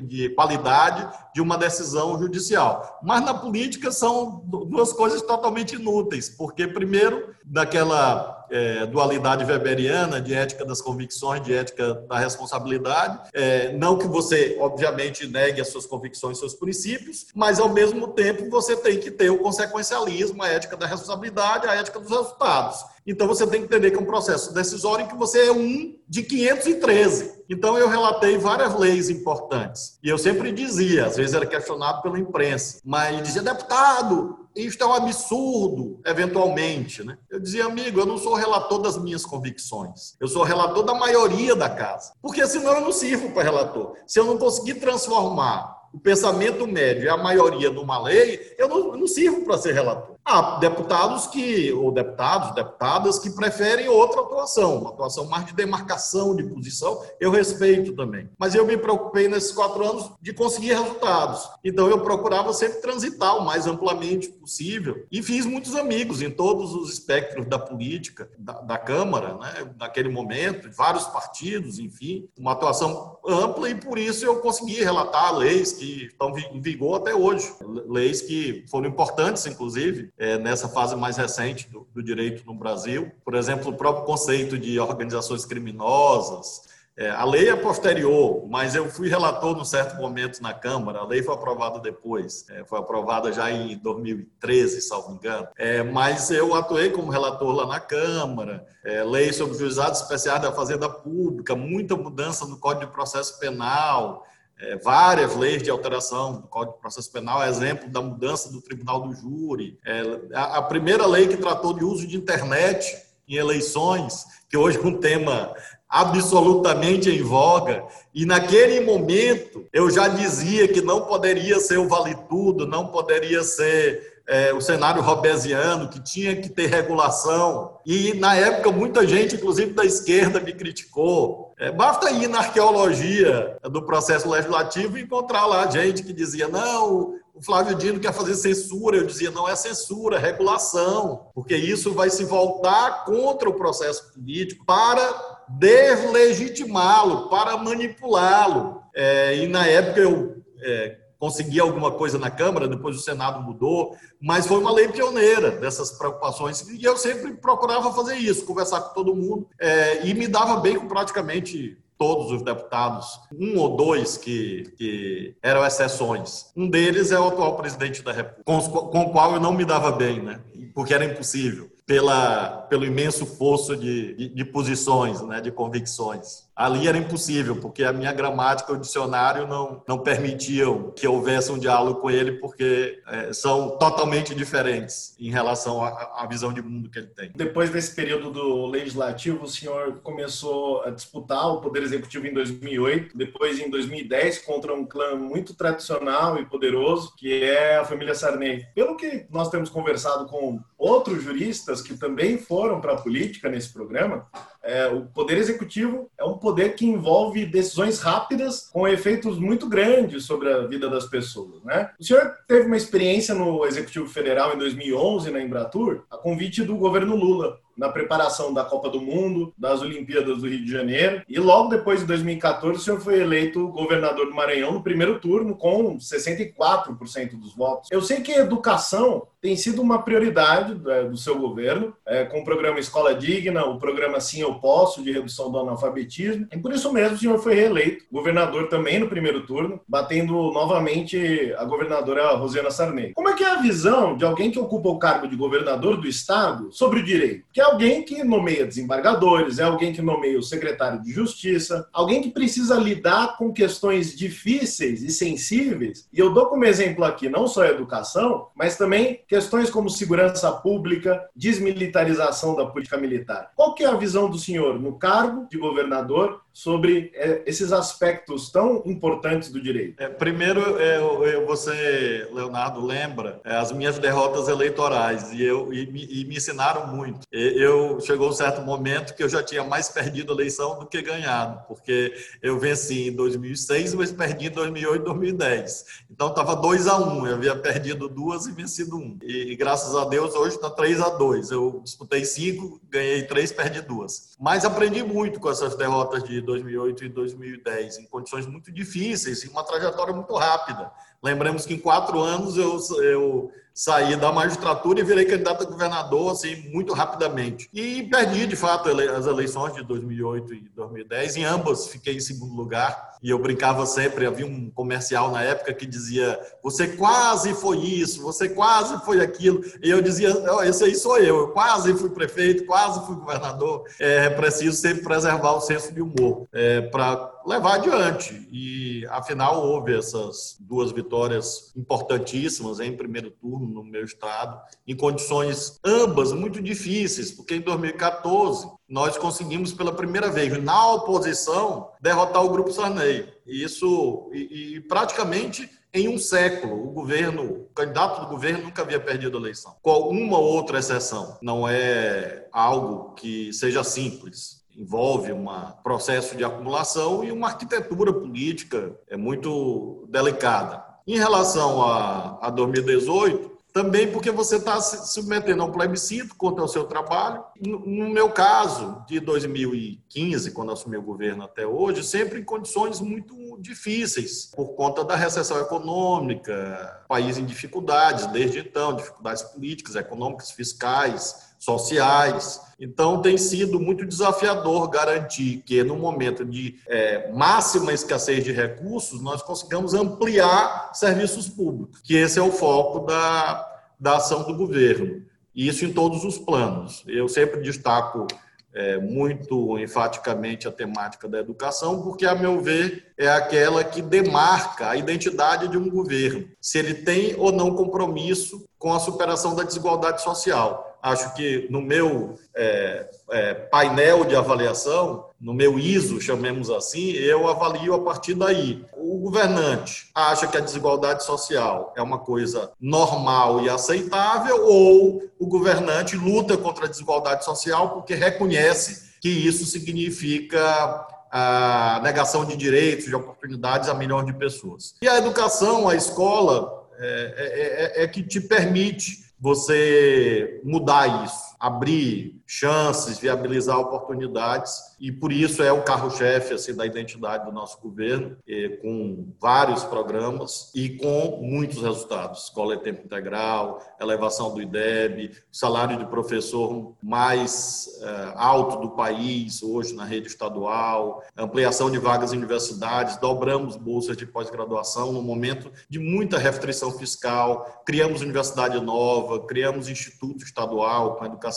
de qualidade de uma decisão judicial, mas na política são são duas coisas totalmente inúteis, porque, primeiro, daquela é, dualidade weberiana de ética das convicções, de ética da responsabilidade. É, não que você, obviamente, negue as suas convicções, seus princípios, mas, ao mesmo tempo, você tem que ter o consequencialismo, a ética da responsabilidade, a ética dos resultados. Então, você tem que entender que é um processo decisório em que você é um de 513. Então, eu relatei várias leis importantes. E eu sempre dizia, às vezes era questionado pela imprensa, mas dizia, deputado, isto é um absurdo, eventualmente. Né? Eu dizia, amigo, eu não sou relator das minhas convicções. Eu sou relator da maioria da casa. Porque senão eu não sirvo para relator. Se eu não conseguir transformar o pensamento médio e a maioria numa lei, eu não, não sirvo para ser relator. Há deputados que, ou deputados, deputadas, que preferem outra atuação, uma atuação mais de demarcação de posição, eu respeito também. Mas eu me preocupei nesses quatro anos de conseguir resultados. Então eu procurava sempre transitar o mais amplamente possível e fiz muitos amigos em todos os espectros da política, da, da Câmara, né, naquele momento, vários partidos, enfim, uma atuação ampla e por isso eu consegui relatar leis que estão em vigor até hoje, leis que foram importantes, inclusive, é, nessa fase mais recente do, do, direito no Brasil. Por exemplo, o próprio conceito de organizações criminosas. É, a lei é posterior, mas eu fui relator num certo momento na Câmara. A lei foi aprovada depois, é, foi aprovada já em 2013, salvo engano. É, mas eu atuei como relator lá na Câmara. É, lei sobre juizados especiais da Fazenda Pública, muita mudança no Código de Processo Penal é, várias leis de alteração do Código de Processo Penal, exemplo da mudança do Tribunal do Júri, é, a, a, primeira lei que tratou de uso de internet em eleições, que hoje é um tema absolutamente em voga, e naquele momento eu já dizia que não poderia ser o vale tudo, não poderia ser é, o cenário robesiano, que tinha que ter regulação. E, na época, muita gente, inclusive da esquerda, me criticou. É, basta ir na arqueologia do processo legislativo e encontrar lá gente que dizia: não, o Flávio Dino quer fazer censura. Eu dizia: não é censura, é regulação, porque isso vai se voltar contra o processo político para deslegitimá-lo, para manipulá-lo. É, e, na época, eu. É, conseguir alguma coisa na Câmara, depois o Senado mudou, mas foi uma lei pioneira dessas preocupações. E eu sempre procurava fazer isso, conversar com todo mundo, é, e me dava bem com praticamente todos os deputados, um ou dois que, que eram exceções. Um deles é o atual presidente da República, com, os, com o qual eu não me dava bem, né? porque era impossível, pela, pelo imenso fosso de, de, de posições, né? de convicções. Ali era impossível, porque a minha gramática, o dicionário não, não permitiam que houvesse um diálogo com ele, porque é, são totalmente diferentes em relação à, à, visão de mundo que ele tem. Depois desse período do legislativo, o senhor começou a disputar o poder executivo em 2008, depois em 2010 contra um clã muito tradicional e poderoso, que é a família Sarney. Pelo que nós temos conversado com outros juristas que também foram para a política nesse programa, é, o poder executivo é um poder que envolve decisões rápidas com efeitos muito grandes sobre a vida das pessoas. Né? O senhor teve uma experiência no Executivo Federal em 2011, na Embratur, a convite do governo Lula na preparação da Copa do Mundo, das Olimpíadas do Rio de Janeiro. E logo depois, em 2014, o senhor foi eleito governador do Maranhão no primeiro turno, com 64% dos votos. Eu sei que a educação tem sido uma prioridade é, do seu governo, é, com o programa Escola Digna, o programa Sim Eu Posso, de redução do analfabetismo. E por isso mesmo o senhor foi reeleito governador também no primeiro turno, batendo novamente a governadora Rosiana Sarney. Como é que é a visão de alguém que ocupa o cargo de governador do estado sobre o direito? Que é alguém que nomeia desembargadores, é alguém que nomeia o secretário de justiça, alguém que precisa lidar com questões difíceis e sensíveis. E eu dou como exemplo aqui não só a educação, mas também questões como segurança pública, desmilitarização da política militar. Qual que é a visão do senhor no cargo de governador sobre é, esses aspectos tão importantes do direito? É, primeiro, eu, eu, você, Leonardo, lembra é, as minhas derrotas eleitorais e, eu, e, e me ensinaram muito. Eu chegou um certo momento que eu já tinha mais perdido a eleição do que ganhado, porque eu venci em 2006, mas perdi em 2008 e 2010. Então estava 2 a 1 um, eu havia perdido duas e vencido um. E, e graças a Deus hoje está 3 a 2 Eu disputei cinco, ganhei três, perdi duas. Mas aprendi muito com essas derrotas de 2008 e 2010, em condições muito difíceis, em uma trajetória muito rápida. Lembramos que em quatro anos eu, eu saí da magistratura e virei candidato a governador assim muito rapidamente. E perdi, de fato, as eleições de 2008 e 2010. Em ambas fiquei em segundo lugar. E eu brincava sempre, havia um comercial na época que dizia: "Você quase foi isso, você quase foi aquilo". E eu dizia: "Esse aí sou eu, eu quase fui prefeito, quase fui governador". É preciso sempre preservar o senso de humor é, para levar adiante. E afinal houve essas duas vitórias importantíssimas em primeiro turno no meu estado, em condições ambas muito difíceis, porque em 2014 nós conseguimos pela primeira vez na oposição derrotar o grupo Sarney. Isso e, e praticamente em um século, o governo, o candidato do governo nunca havia perdido a eleição. Com uma outra exceção, não é algo que seja simples envolve um processo de acumulação e uma arquitetura política é muito delicada. Em relação a, a 2018, também porque você está se submetendo a um plebiscito contra o seu trabalho. No meu caso, de 2015, quando assumi o governo até hoje, sempre em condições muito difíceis, por conta da recessão econômica, país em dificuldades desde então, dificuldades políticas, econômicas, fiscais, sociais. Então, tem sido muito desafiador garantir que, no momento de é, máxima escassez de recursos, nós consigamos ampliar serviços públicos, que esse é o foco da, da ação do governo. E isso em todos os planos. Eu sempre destaco é, muito enfaticamente a temática da educação, porque, a meu ver, é aquela que demarca a identidade de um governo, se ele tem ou não compromisso com a superação da desigualdade social acho que no meu é, é, painel de avaliação, no meu ISO, chamemos assim, eu avalio a partir daí. O governante acha que a desigualdade social é uma coisa normal e aceitável, ou o governante luta contra a desigualdade social porque reconhece que isso significa a negação de direitos, de oportunidades a milhões de pessoas. E a educação, a escola, é, é, é, é que te permite você mudar isso, abrir chances, viabilizar oportunidades e por isso é o carro-chefe assim da identidade do nosso governo, com vários programas e com muitos resultados. Escola em tempo integral, elevação do IDEB, salário de professor mais é, alto do país hoje na rede estadual, ampliação de vagas em universidades, dobramos bolsas de pós-graduação no momento de muita restrição fiscal, criamos universidade nova, criamos instituto estadual com educação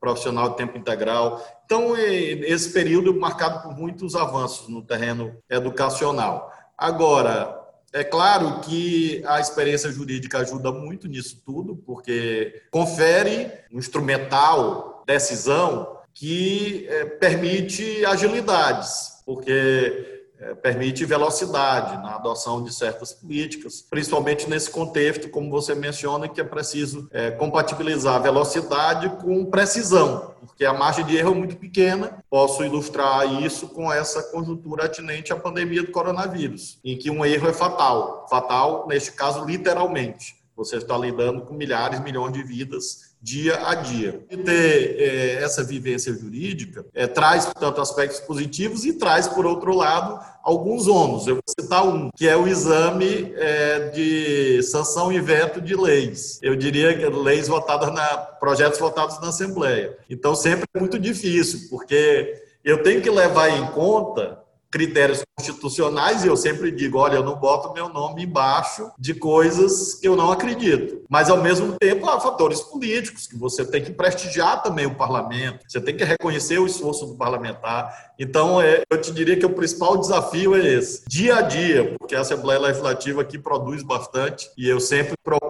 profissional de tempo integral. Então, esse período marcado por muitos avanços no terreno educacional. Agora, é claro que a experiência jurídica ajuda muito nisso tudo, porque confere um instrumental, decisão, que é, permite agilidades, porque permite velocidade na adoção de certas políticas, principalmente nesse contexto, como você menciona, que é preciso é, compatibilizar velocidade com precisão, porque a margem de erro é muito pequena. Posso ilustrar isso com essa conjuntura atinente à pandemia do coronavírus, em que um erro é fatal. Fatal, neste caso, literalmente. Você está lidando com milhares, milhões de vidas dia a dia. E ter é, essa vivência jurídica é, traz, portanto, aspectos positivos e traz, por outro lado, alguns ônus. Eu vou citar um, que é o exame é, de sanção e veto de leis. Eu diria que leis votadas na projetos votados na Assembleia. Então, sempre é muito difícil, porque eu tenho que levar em conta critérios constitucionais e eu sempre digo, olha, eu não boto meu nome embaixo de coisas que eu não acredito. Mas ao mesmo tempo há fatores políticos que você tem que prestigiar também o parlamento, você tem que reconhecer o esforço do parlamentar. Então, é, eu te diria que o principal desafio é esse, dia a dia, porque a Assembleia Legislativa aqui produz bastante e eu sempre procuro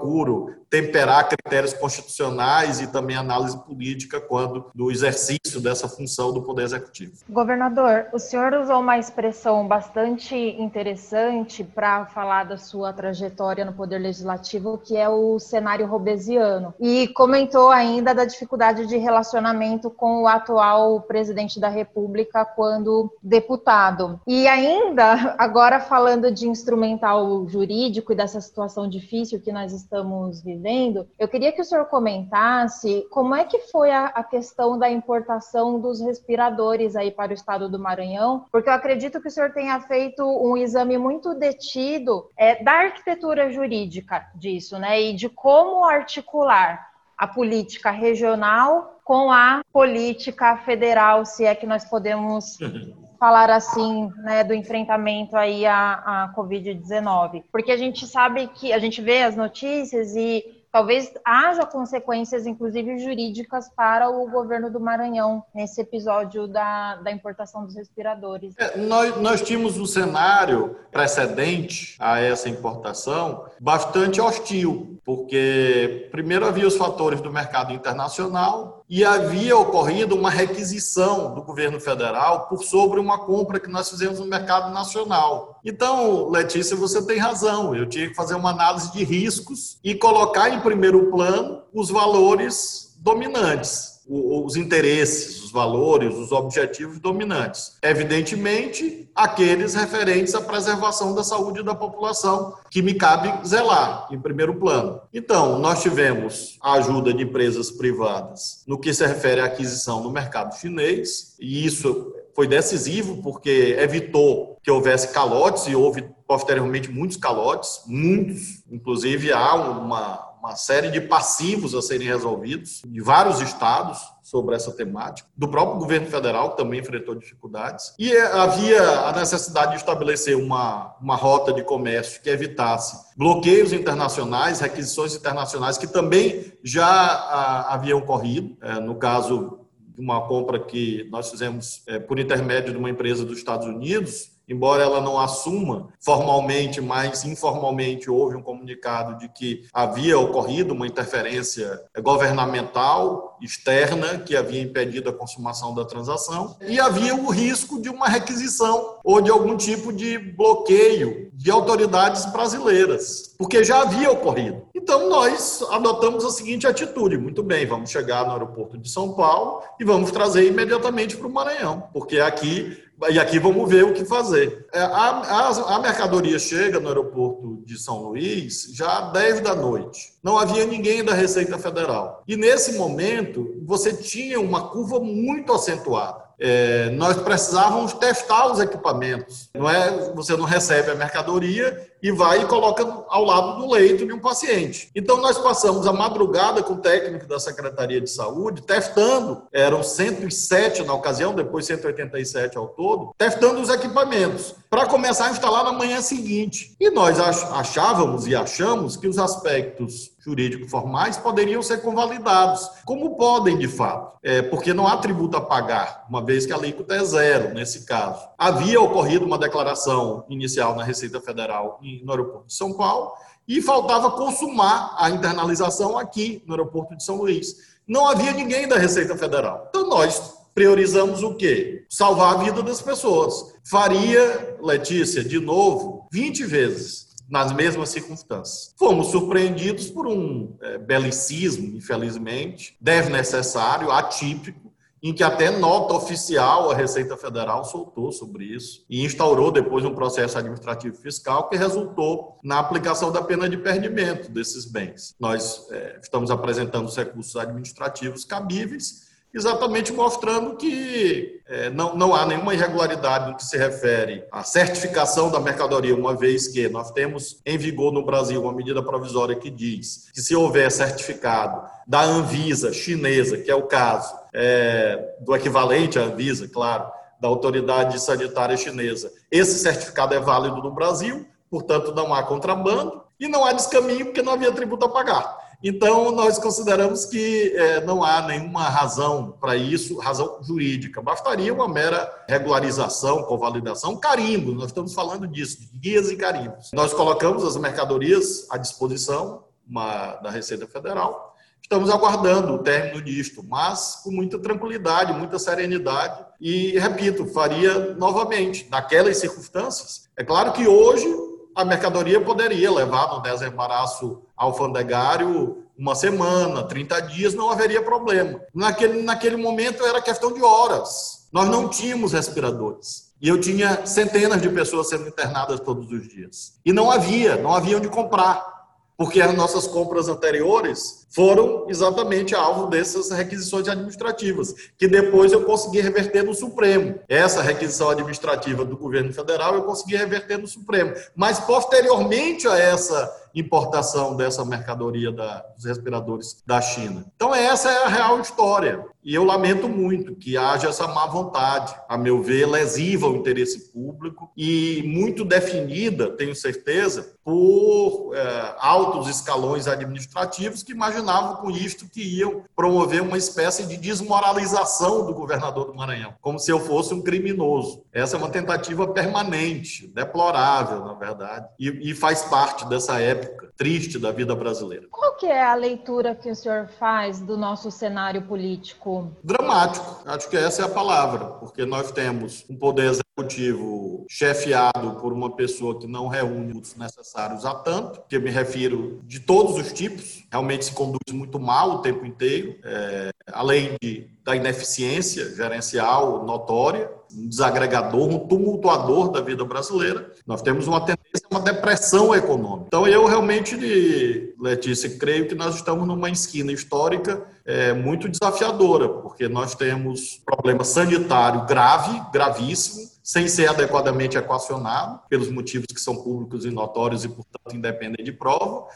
temperar critérios constitucionais e também análise política quando do exercício dessa função do Poder Executivo. Governador, o senhor usou uma expressão bastante interessante para falar da sua trajetória no Poder Legislativo, que é o cenário robesiano, e comentou ainda da dificuldade de relacionamento com o atual presidente da República quando deputado. E ainda, *laughs* agora falando de instrumental jurídico e dessa situação difícil que nós estamos vivendo, eu queria que o senhor comentasse como é que foi a, a questão da importação dos respiradores aí para o estado do Maranhão, porque eu acredito que o senhor tenha feito um exame muito detido é, da arquitetura jurídica disso, né, e de como articular a política regional com a política federal, se é que nós podemos *laughs* falar assim, né, do enfrentamento aí à, à Covid-19. Porque a gente sabe que a gente vê as notícias e talvez haja consequências, inclusive jurídicas, para o governo do Maranhão nesse episódio da, da importação dos respiradores. É, nós, nós tínhamos um cenário precedente a essa importação bastante hostil, porque primeiro havia os fatores do mercado internacional e havia ocorrido uma requisição do governo federal por sobre uma compra que nós fizemos no mercado nacional. Então, Letícia, você tem razão. Eu tinha que fazer uma análise de riscos e colocar em primeiro plano os valores dominantes os interesses, valores, os objetivos dominantes. Evidentemente, aqueles referentes à preservação da saúde da população, que me cabe zelar em primeiro plano. Então, nós tivemos a ajuda de empresas privadas no que se refere à aquisição no mercado chinês, e isso foi decisivo porque evitou que houvesse calotes e houve posteriormente muitos calotes, muitos, inclusive há uma uma série de passivos a serem resolvidos de vários estados sobre essa temática, do próprio governo federal, que também enfrentou dificuldades, e é, havia a necessidade de estabelecer uma, uma rota de comércio que evitasse bloqueios internacionais, requisições internacionais, que também já a, haviam ocorrido, é, no caso uma compra que nós fizemos é, por intermédio de uma empresa dos Estados Unidos, embora ela não assuma formalmente, mas informalmente houve um comunicado de que havia ocorrido uma interferência governamental externa que havia impedido a consumação da transação e havia o risco de uma requisição ou de algum tipo de bloqueio de autoridades brasileiras, porque já havia ocorrido. Então nós adotamos a seguinte atitude: muito bem, vamos chegar no aeroporto de São Paulo e vamos trazer imediatamente para o Maranhão, porque aqui e aqui vamos ver o que fazer. É, a, a, a, mercadoria chega no aeroporto de São Luís já às 10 da noite. Não havia ninguém da Receita Federal. E nesse momento, você tinha uma curva muito acentuada. É, nós precisávamos testar os equipamentos. Não é você não recebe a mercadoria e vai e coloca ao lado do leito de um paciente. Então nós passamos a madrugada com o técnico da Secretaria de Saúde testando, eram 107 na ocasião, depois 187 ao todo, testando os equipamentos para começar a instalar na manhã seguinte. E nós achávamos e achamos que os aspectos jurídicos formais poderiam ser convalidados, como podem de fato, é, porque não há tributo a pagar, uma vez que a alíquota é zero nesse caso. Havia ocorrido uma declaração inicial na Receita Federal no aeroporto de São Paulo e faltava consumar a internalização aqui no aeroporto de São Luís. Não havia ninguém da Receita Federal. Então nós priorizamos o quê? Salvar a vida das pessoas. Faria, Letícia, de novo, 20 vezes nas mesmas circunstâncias. Fomos surpreendidos por um é, belicismo, infelizmente, desnecessário, atípico, em que até nota oficial a Receita Federal soltou sobre isso e instaurou depois um processo administrativo fiscal que resultou na aplicação da pena de perdimento desses bens. Nós é, estamos apresentando os recursos administrativos cabíveis exatamente mostrando que é, não, não há nenhuma irregularidade no que se refere à certificação da mercadoria, uma vez que nós temos em vigor no Brasil uma medida provisória que diz que se houver certificado da Anvisa chinesa, que é o caso é, do equivalente à Anvisa, claro, da autoridade sanitária chinesa. Esse certificado é válido no Brasil, portanto, não há contrabando e não há descaminho porque não havia tributo a pagar. Então, nós consideramos que é, não há nenhuma razão para isso, razão jurídica. Bastaria uma mera regularização, convalidação, carimbo. Nós estamos falando disso, de guias e carimbos. Nós colocamos as mercadorias à disposição uma, da Receita Federal. Estamos aguardando o término disto, mas com muita tranquilidade, muita serenidade. E, repito, faria novamente, naquelas circunstâncias. É claro que hoje a mercadoria poderia levar no desembaraço alfandegário uma semana, 30 dias, não haveria problema. Naquele, naquele momento era questão de horas. Nós não tínhamos respiradores. E eu tinha centenas de pessoas sendo internadas todos os dias. E não havia, não havia onde comprar porque as nossas compras anteriores foram exatamente alvo dessas requisições administrativas, que depois eu consegui reverter no Supremo. Essa requisição administrativa do governo federal eu consegui reverter no Supremo. Mas posteriormente a essa importação dessa mercadoria da, dos respiradores da China. Então, essa é a real história. E eu lamento muito que haja essa má vontade, a meu ver, lesiva ao interesse público e muito definida, tenho certeza, por é, altos escalões administrativos que imaginavam com isto que iam promover uma espécie de desmoralização do governador do Maranhão, como se eu fosse um criminoso. Essa é uma tentativa permanente, deplorável, na verdade, e, e faz parte dessa época triste da vida brasileira. Qual que é a leitura que o senhor faz do nosso cenário político? Dramático. Acho que essa é a palavra, porque nós temos um poder executivo chefiado por uma pessoa que não reúne os necessários a tanto, que eu me refiro de todos os tipos, realmente se conduz muito mal o tempo inteiro, é, além de, da ineficiência gerencial notória, um desagregador, um tumultuador da vida brasileira. Nós temos uma tendência a uma depressão econômica. Então, eu realmente, Letícia, creio que nós estamos numa esquina histórica é, muito desafiadora, porque nós temos problema sanitário grave, gravíssimo, sem ser adequadamente equacionado, pelos motivos que são públicos e notórios e, portanto, independem de prova,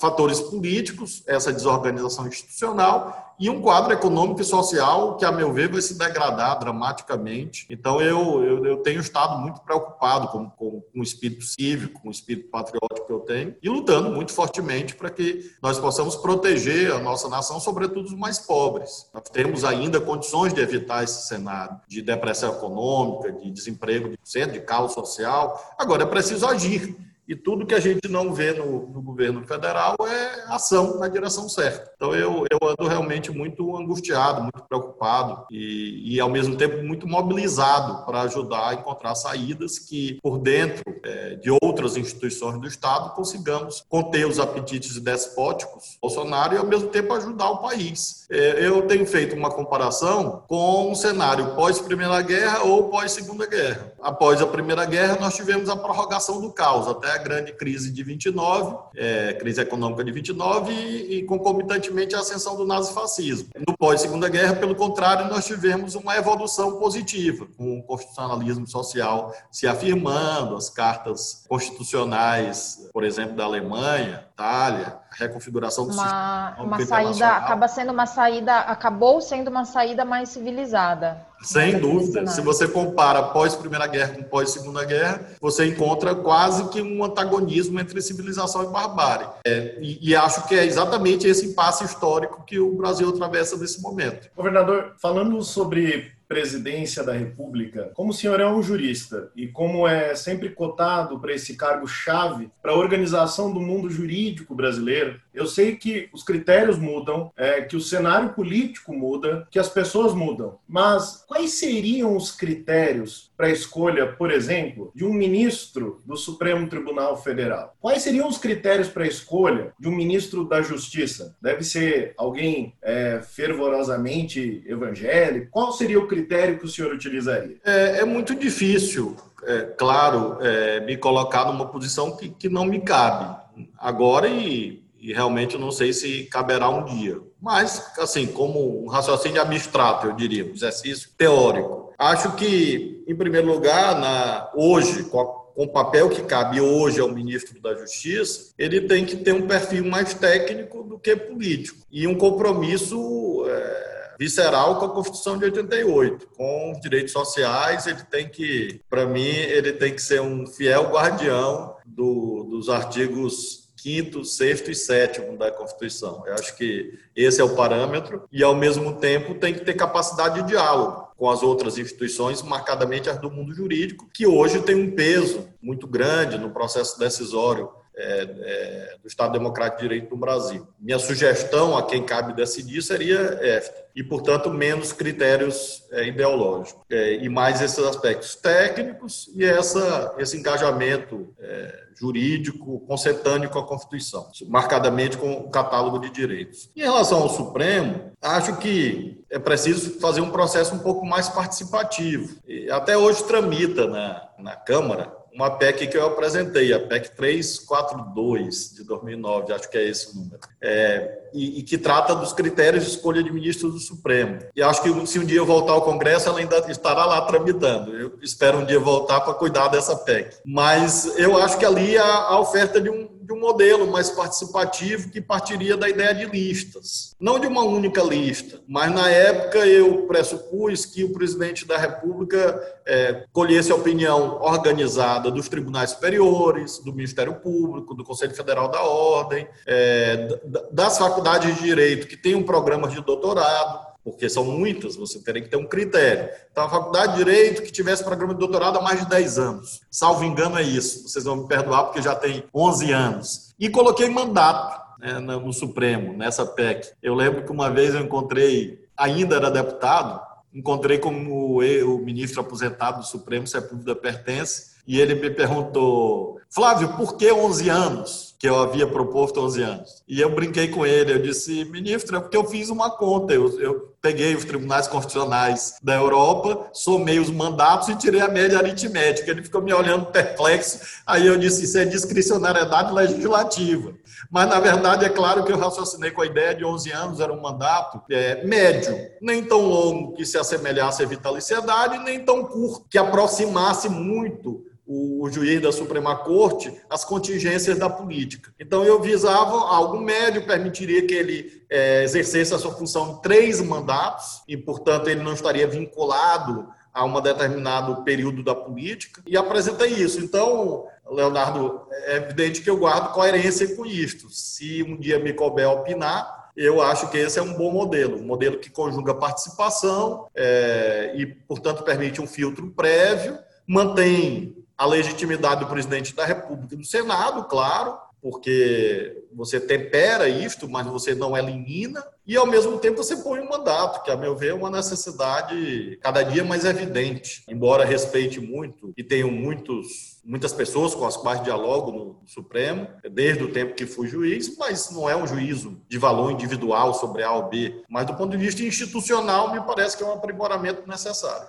fatores políticos, essa desorganização institucional e um quadro econômico e social que, a meu ver, vai se degradar dramaticamente. Então, eu, eu, eu tenho estado muito preocupado com, com, com, o espírito cívico, com o espírito patriótico que eu tenho, e lutando muito fortemente para que nós possamos proteger a nossa nação, sobretudo os mais pobres. Nós temos ainda condições de evitar esse cenário de depressão econômica, de desemprego de centro, de caos social. Agora, é preciso agir. E tudo que a gente não vê no, no, governo federal é ação na direção certa. Então eu, eu ando realmente muito angustiado, muito preocupado e, e ao mesmo tempo muito mobilizado para ajudar a encontrar saídas que, por dentro é, de outras instituições do Estado, consigamos conter os apetites despóticos Bolsonaro e ao mesmo tempo ajudar o país. É, eu tenho feito uma comparação com um cenário pós-Primeira Guerra ou pós-Segunda Guerra. Após a Primeira Guerra, nós tivemos a prorrogação do caos até grande crise de 29, é, crise econômica de 29 e, e concomitantemente a ascensão do nazifascismo. No pós-segunda guerra, pelo contrário, nós tivemos uma evolução positiva, com o constitucionalismo social se afirmando, as cartas constitucionais, por exemplo, da Alemanha, Itália, reconfiguração do uma, sistema uma saída acaba sendo uma saída acabou sendo uma saída mais civilizada. Sem dúvida. se você compara pós primeira guerra com pós segunda guerra você encontra quase que um antagonismo entre civilização e barbárie. É, e, e, acho que é exatamente esse impasse histórico que o Brasil atravessa nesse momento. Governador falando sobre presidência da República, como o senhor é um jurista e como é sempre cotado para esse cargo-chave para a organização do mundo jurídico brasileiro, eu sei que os critérios mudam, é, que o cenário político muda, que as pessoas mudam. Mas quais seriam os critérios para a escolha, por exemplo, de um ministro do Supremo Tribunal Federal? Quais seriam os critérios para a escolha de um ministro da Justiça? Deve ser alguém é, fervorosamente evangélico? Qual seria o critério que o senhor utilizaria? É, é muito difícil, é, claro, é, me colocar numa posição que, que não me cabe. Agora, e e realmente eu não sei se caberá um dia. Mas, assim, como um raciocínio abstrato, eu diria, um exercício teórico. Acho que, em primeiro lugar, na, hoje, com, a, com, o papel que cabe hoje ao ministro da Justiça, ele tem que ter um perfil mais técnico do que político e um compromisso. É, visceral com a Constituição de 88, com os direitos sociais, ele tem que, para mim, ele tem que ser um fiel guardião do, dos artigos quinto, sexto e sétimo da Constituição. Eu acho que esse é o parâmetro e, ao mesmo tempo, tem que ter capacidade de diálogo com as outras instituições, marcadamente as do mundo jurídico, que hoje tem um peso muito grande no processo decisório é, é, do Estado Democrático de Direito no Brasil. Minha sugestão a quem cabe decidir seria esta, e, portanto, menos critérios é, ideológicos, é, e mais esses aspectos técnicos e essa, esse engajamento é, jurídico concetâneo com a Constituição, marcadamente com o catálogo de direitos. Em relação ao Supremo, acho que é preciso fazer um processo um pouco mais participativo. Até hoje tramita na, na Câmara uma PEC que eu apresentei, a PEC 342 de 2009, acho que é esse o número, é, e, e, que trata dos critérios de escolha de ministros do Supremo. E acho que se um dia eu voltar ao Congresso, ela ainda estará lá tramitando. Eu espero um dia voltar para cuidar dessa PEC. Mas eu acho que ali a, a oferta de um, de um modelo mais participativo que partiria da ideia de listas. Não de uma única lista, mas na época eu pressupus que o presidente da República é, colhesse a opinião organizada dos tribunais superiores, do Ministério Público, do Conselho Federal da Ordem, é, das faculdades de direito que têm um programa de doutorado, porque são muitas, você teria que ter um critério. Então, a Faculdade de Direito que tivesse programa de doutorado há mais de 10 anos. Salvo engano, é isso. Vocês vão me perdoar porque já tem 11 anos. E coloquei mandato né, no Supremo, nessa PEC. Eu lembro que uma vez eu encontrei, ainda era deputado, encontrei com o, ministro aposentado do Supremo, Sepúlveda Pertence, e ele me perguntou, Flávio, por que 11 anos? Que eu havia proposto 11 anos. E eu brinquei com ele, eu disse, ministro, é porque eu fiz uma conta, eu, eu peguei os tribunais constitucionais da Europa, somei os mandatos e tirei a média aritmética. Ele ficou me olhando perplexo, aí eu disse, isso é discricionariedade legislativa. Mas, na verdade, é claro que eu raciocinei com a ideia de 11 anos, era um mandato é, médio, nem tão longo que se assemelhasse à vitaliciedade, nem tão curto que aproximasse muito o, juiz da Suprema Corte as contingências da política. Então, eu visava algo médio, permitiria que ele é, exercesse a sua função em três mandatos, e, portanto, ele não estaria vinculado a um determinado período da política, e apresentei isso. Então, Leonardo, é evidente que eu guardo coerência com isto. Se um dia me couber opinar, eu acho que esse é um bom modelo, um modelo que conjuga participação é, e, portanto, permite um filtro prévio, mantém a legitimidade do presidente da República e do Senado, claro, porque você tempera isto, mas você não elimina, e ao mesmo tempo você põe um mandato, que, a meu ver, é uma necessidade cada dia mais evidente. Embora respeite muito e tenho muitos, muitas pessoas com as quais dialogo no Supremo, desde o tempo que fui juiz, mas não é um juízo de valor individual sobre A ou B, mas do ponto de vista institucional, me parece que é um aprimoramento necessário.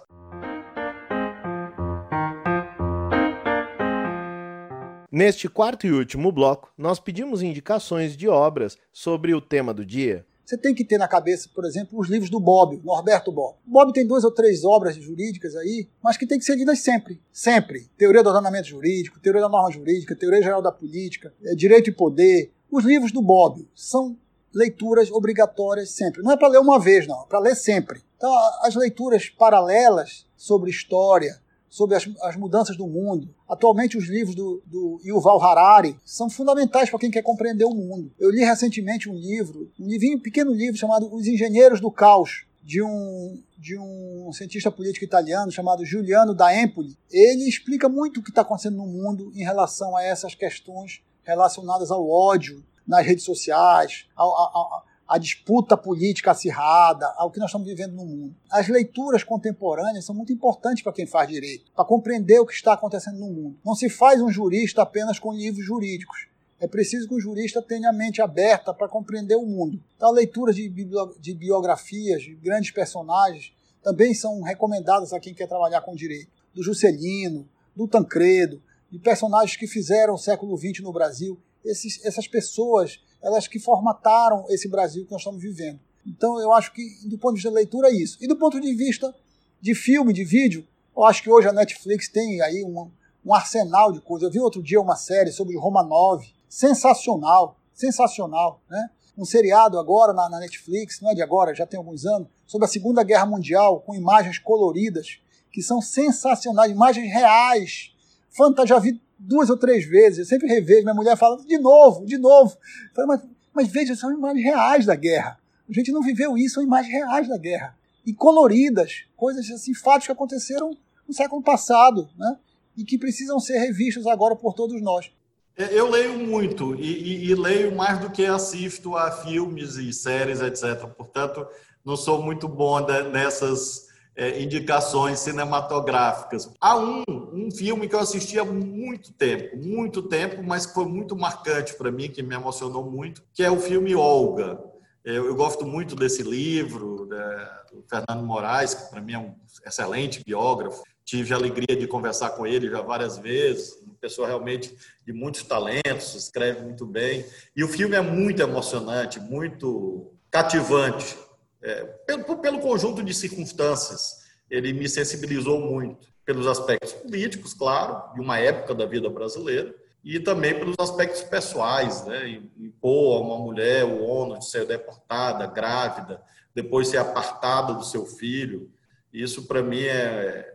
Neste quarto e último bloco, nós pedimos indicações de obras sobre o tema do dia. Você tem que ter na cabeça, por exemplo, os livros do Bob, Norberto Bob. Bob tem duas ou três obras jurídicas aí, mas que tem que ser lidas sempre. Sempre. Teoria do ordenamento jurídico, teoria da norma jurídica, teoria geral da política, é, direito e poder. Os livros do Bob são leituras obrigatórias sempre. Não é para ler uma vez, não, é para ler sempre. Então, as leituras paralelas sobre história, sobre as, as mudanças do mundo. Atualmente, os livros do, do Yuval Harari são fundamentais para quem quer compreender o mundo. Eu li recentemente um livro, um livrinho, um pequeno livro chamado Os Engenheiros do Caos, de um, de um cientista político italiano chamado Giuliano da Empoli. Ele explica muito o que está acontecendo no mundo em relação a essas questões relacionadas ao ódio nas redes sociais, ao, ao, a disputa política acirrada, ao que nós estamos vivendo no mundo. As leituras contemporâneas são muito importantes para quem faz direito, para compreender o que está acontecendo no mundo. Não se faz um jurista apenas com livros jurídicos. É preciso que o jurista tenha a mente aberta para compreender o mundo. Então, a leitura de, de biografias de grandes personagens também são recomendadas a quem quer trabalhar com direito. Do Juscelino, do Tancredo, de personagens que fizeram o século XX no Brasil. Esses, essas pessoas elas que formataram esse Brasil que nós estamos vivendo. Então eu acho que, do ponto de vista da leitura, é isso. E do ponto de vista de filme, de vídeo, eu acho que hoje a Netflix tem aí um, um arsenal de coisas. Eu vi outro dia uma série sobre Romanov, sensacional. sensacional, né? Um seriado agora na, na Netflix, não é de agora, já tem alguns anos, sobre a Segunda Guerra Mundial, com imagens coloridas, que são sensacionais, imagens reais. Fanta, já vi duas ou três vezes, eu sempre revejo, minha mulher fala, de novo, de novo. Falo, mas, mas veja, são imagens reais da guerra. A gente não viveu isso, são imagens reais da guerra. E coloridas, coisas assim, fatos que aconteceram no século passado, né? E que precisam ser revistos agora por todos nós. É, eu leio muito e, e, e, leio mais do que assisto a filmes e séries, etc. Portanto, não sou muito bom nessas é, indicações cinematográficas. Há um, um filme que eu assisti há muito tempo, muito tempo, mas que foi muito marcante para mim, que me emocionou muito, que é o filme Olga. Eu, eu gosto muito desse livro, né, do Fernando Moraes, que para mim é um excelente biógrafo. Tive a alegria de conversar com ele já várias vezes, uma pessoa realmente de muitos talentos, escreve muito bem. E o filme é muito emocionante, muito cativante é, pelo, pelo conjunto de circunstâncias, ele me sensibilizou muito pelos aspectos políticos, claro, de uma época da vida brasileira, e também pelos aspectos pessoais, né? impor a uma mulher o ônus de ser deportada, grávida, depois ser apartada do seu filho. Isso, para mim, é,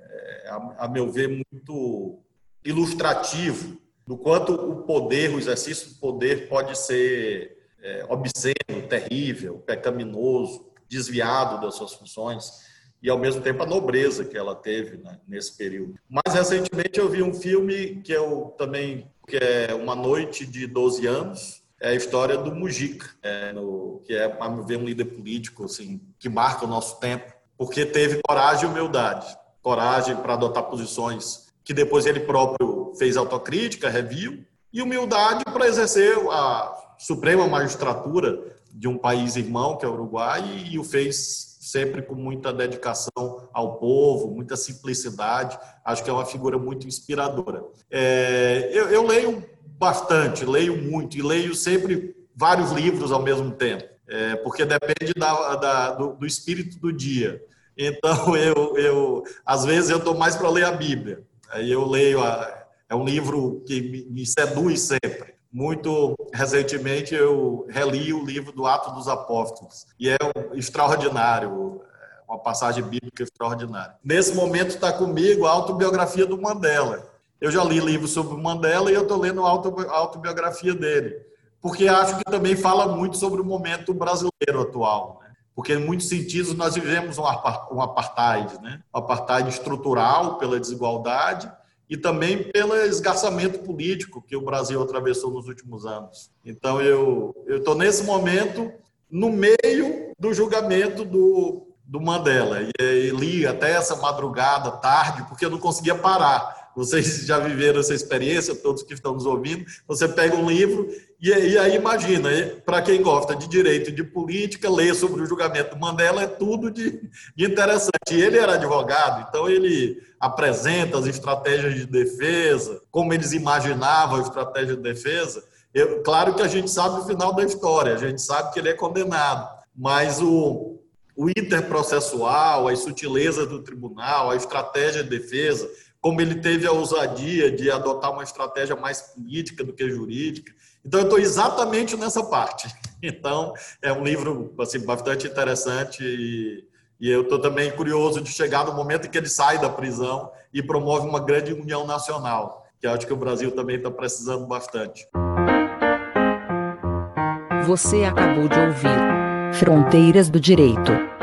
é, a meu ver, muito ilustrativo do quanto o poder, o exercício do poder pode ser é, obsceno, terrível, pecaminoso, desviado das suas funções e ao mesmo tempo a nobreza que ela teve né, nesse período. Mais recentemente eu vi um filme que eu também que é Uma Noite de 12 anos, é a história do Mujica, é, no, que é, a meu ver, um líder político assim, que marca o nosso tempo, porque teve coragem e humildade. Coragem para adotar posições que depois ele próprio fez autocrítica, review, e humildade para exercer a suprema magistratura de um país irmão, que é o Uruguai, e o fez sempre com muita dedicação ao povo, muita simplicidade. Acho que é uma figura muito inspiradora. É, eu, eu, leio bastante, leio muito, e leio sempre vários livros ao mesmo tempo, é, porque depende da, da, do, do, espírito do dia. Então, *laughs* eu, eu às vezes, eu estou mais para ler a Bíblia. Aí eu leio, a, é um livro que me, me seduz sempre. Muito recentemente eu reli o livro do Ato dos Apóstolos e é extraordinário, é uma passagem bíblica extraordinária. Nesse momento está comigo a autobiografia do Mandela. Eu já li livros sobre o Mandela e eu estou lendo a autobiografia dele, porque acho que também fala muito sobre o momento brasileiro atual. Né? Porque, em muitos sentidos, nós vivemos um apartheid, né? um apartheid estrutural pela desigualdade e também pelo esgarçamento político que o Brasil atravessou nos últimos anos. Então, eu estou nesse momento no meio do julgamento do, do Mandela. E, e li até essa madrugada, tarde, porque eu não conseguia parar vocês já viveram essa experiência, todos que estão nos ouvindo. Você pega um livro e, e aí imagina, para quem gosta de direito e de política, ler sobre o julgamento do Mandela é tudo de, de interessante. Ele era advogado, então ele apresenta as estratégias de defesa, como eles imaginavam a estratégia de defesa. Eu, claro que a gente sabe o final da história, a gente sabe que ele é condenado, mas o, o interprocessual, as sutilezas do tribunal, a estratégia de defesa, como ele teve a ousadia de adotar uma estratégia mais política do que jurídica. Então, eu estou exatamente nessa parte. *laughs* Então, é um livro assim, bastante interessante e, e eu estou também curioso de chegar no momento em que ele sai da prisão e promove uma grande união nacional, que acho que o Brasil também está precisando bastante. Você acabou de ouvir Fronteiras do Direito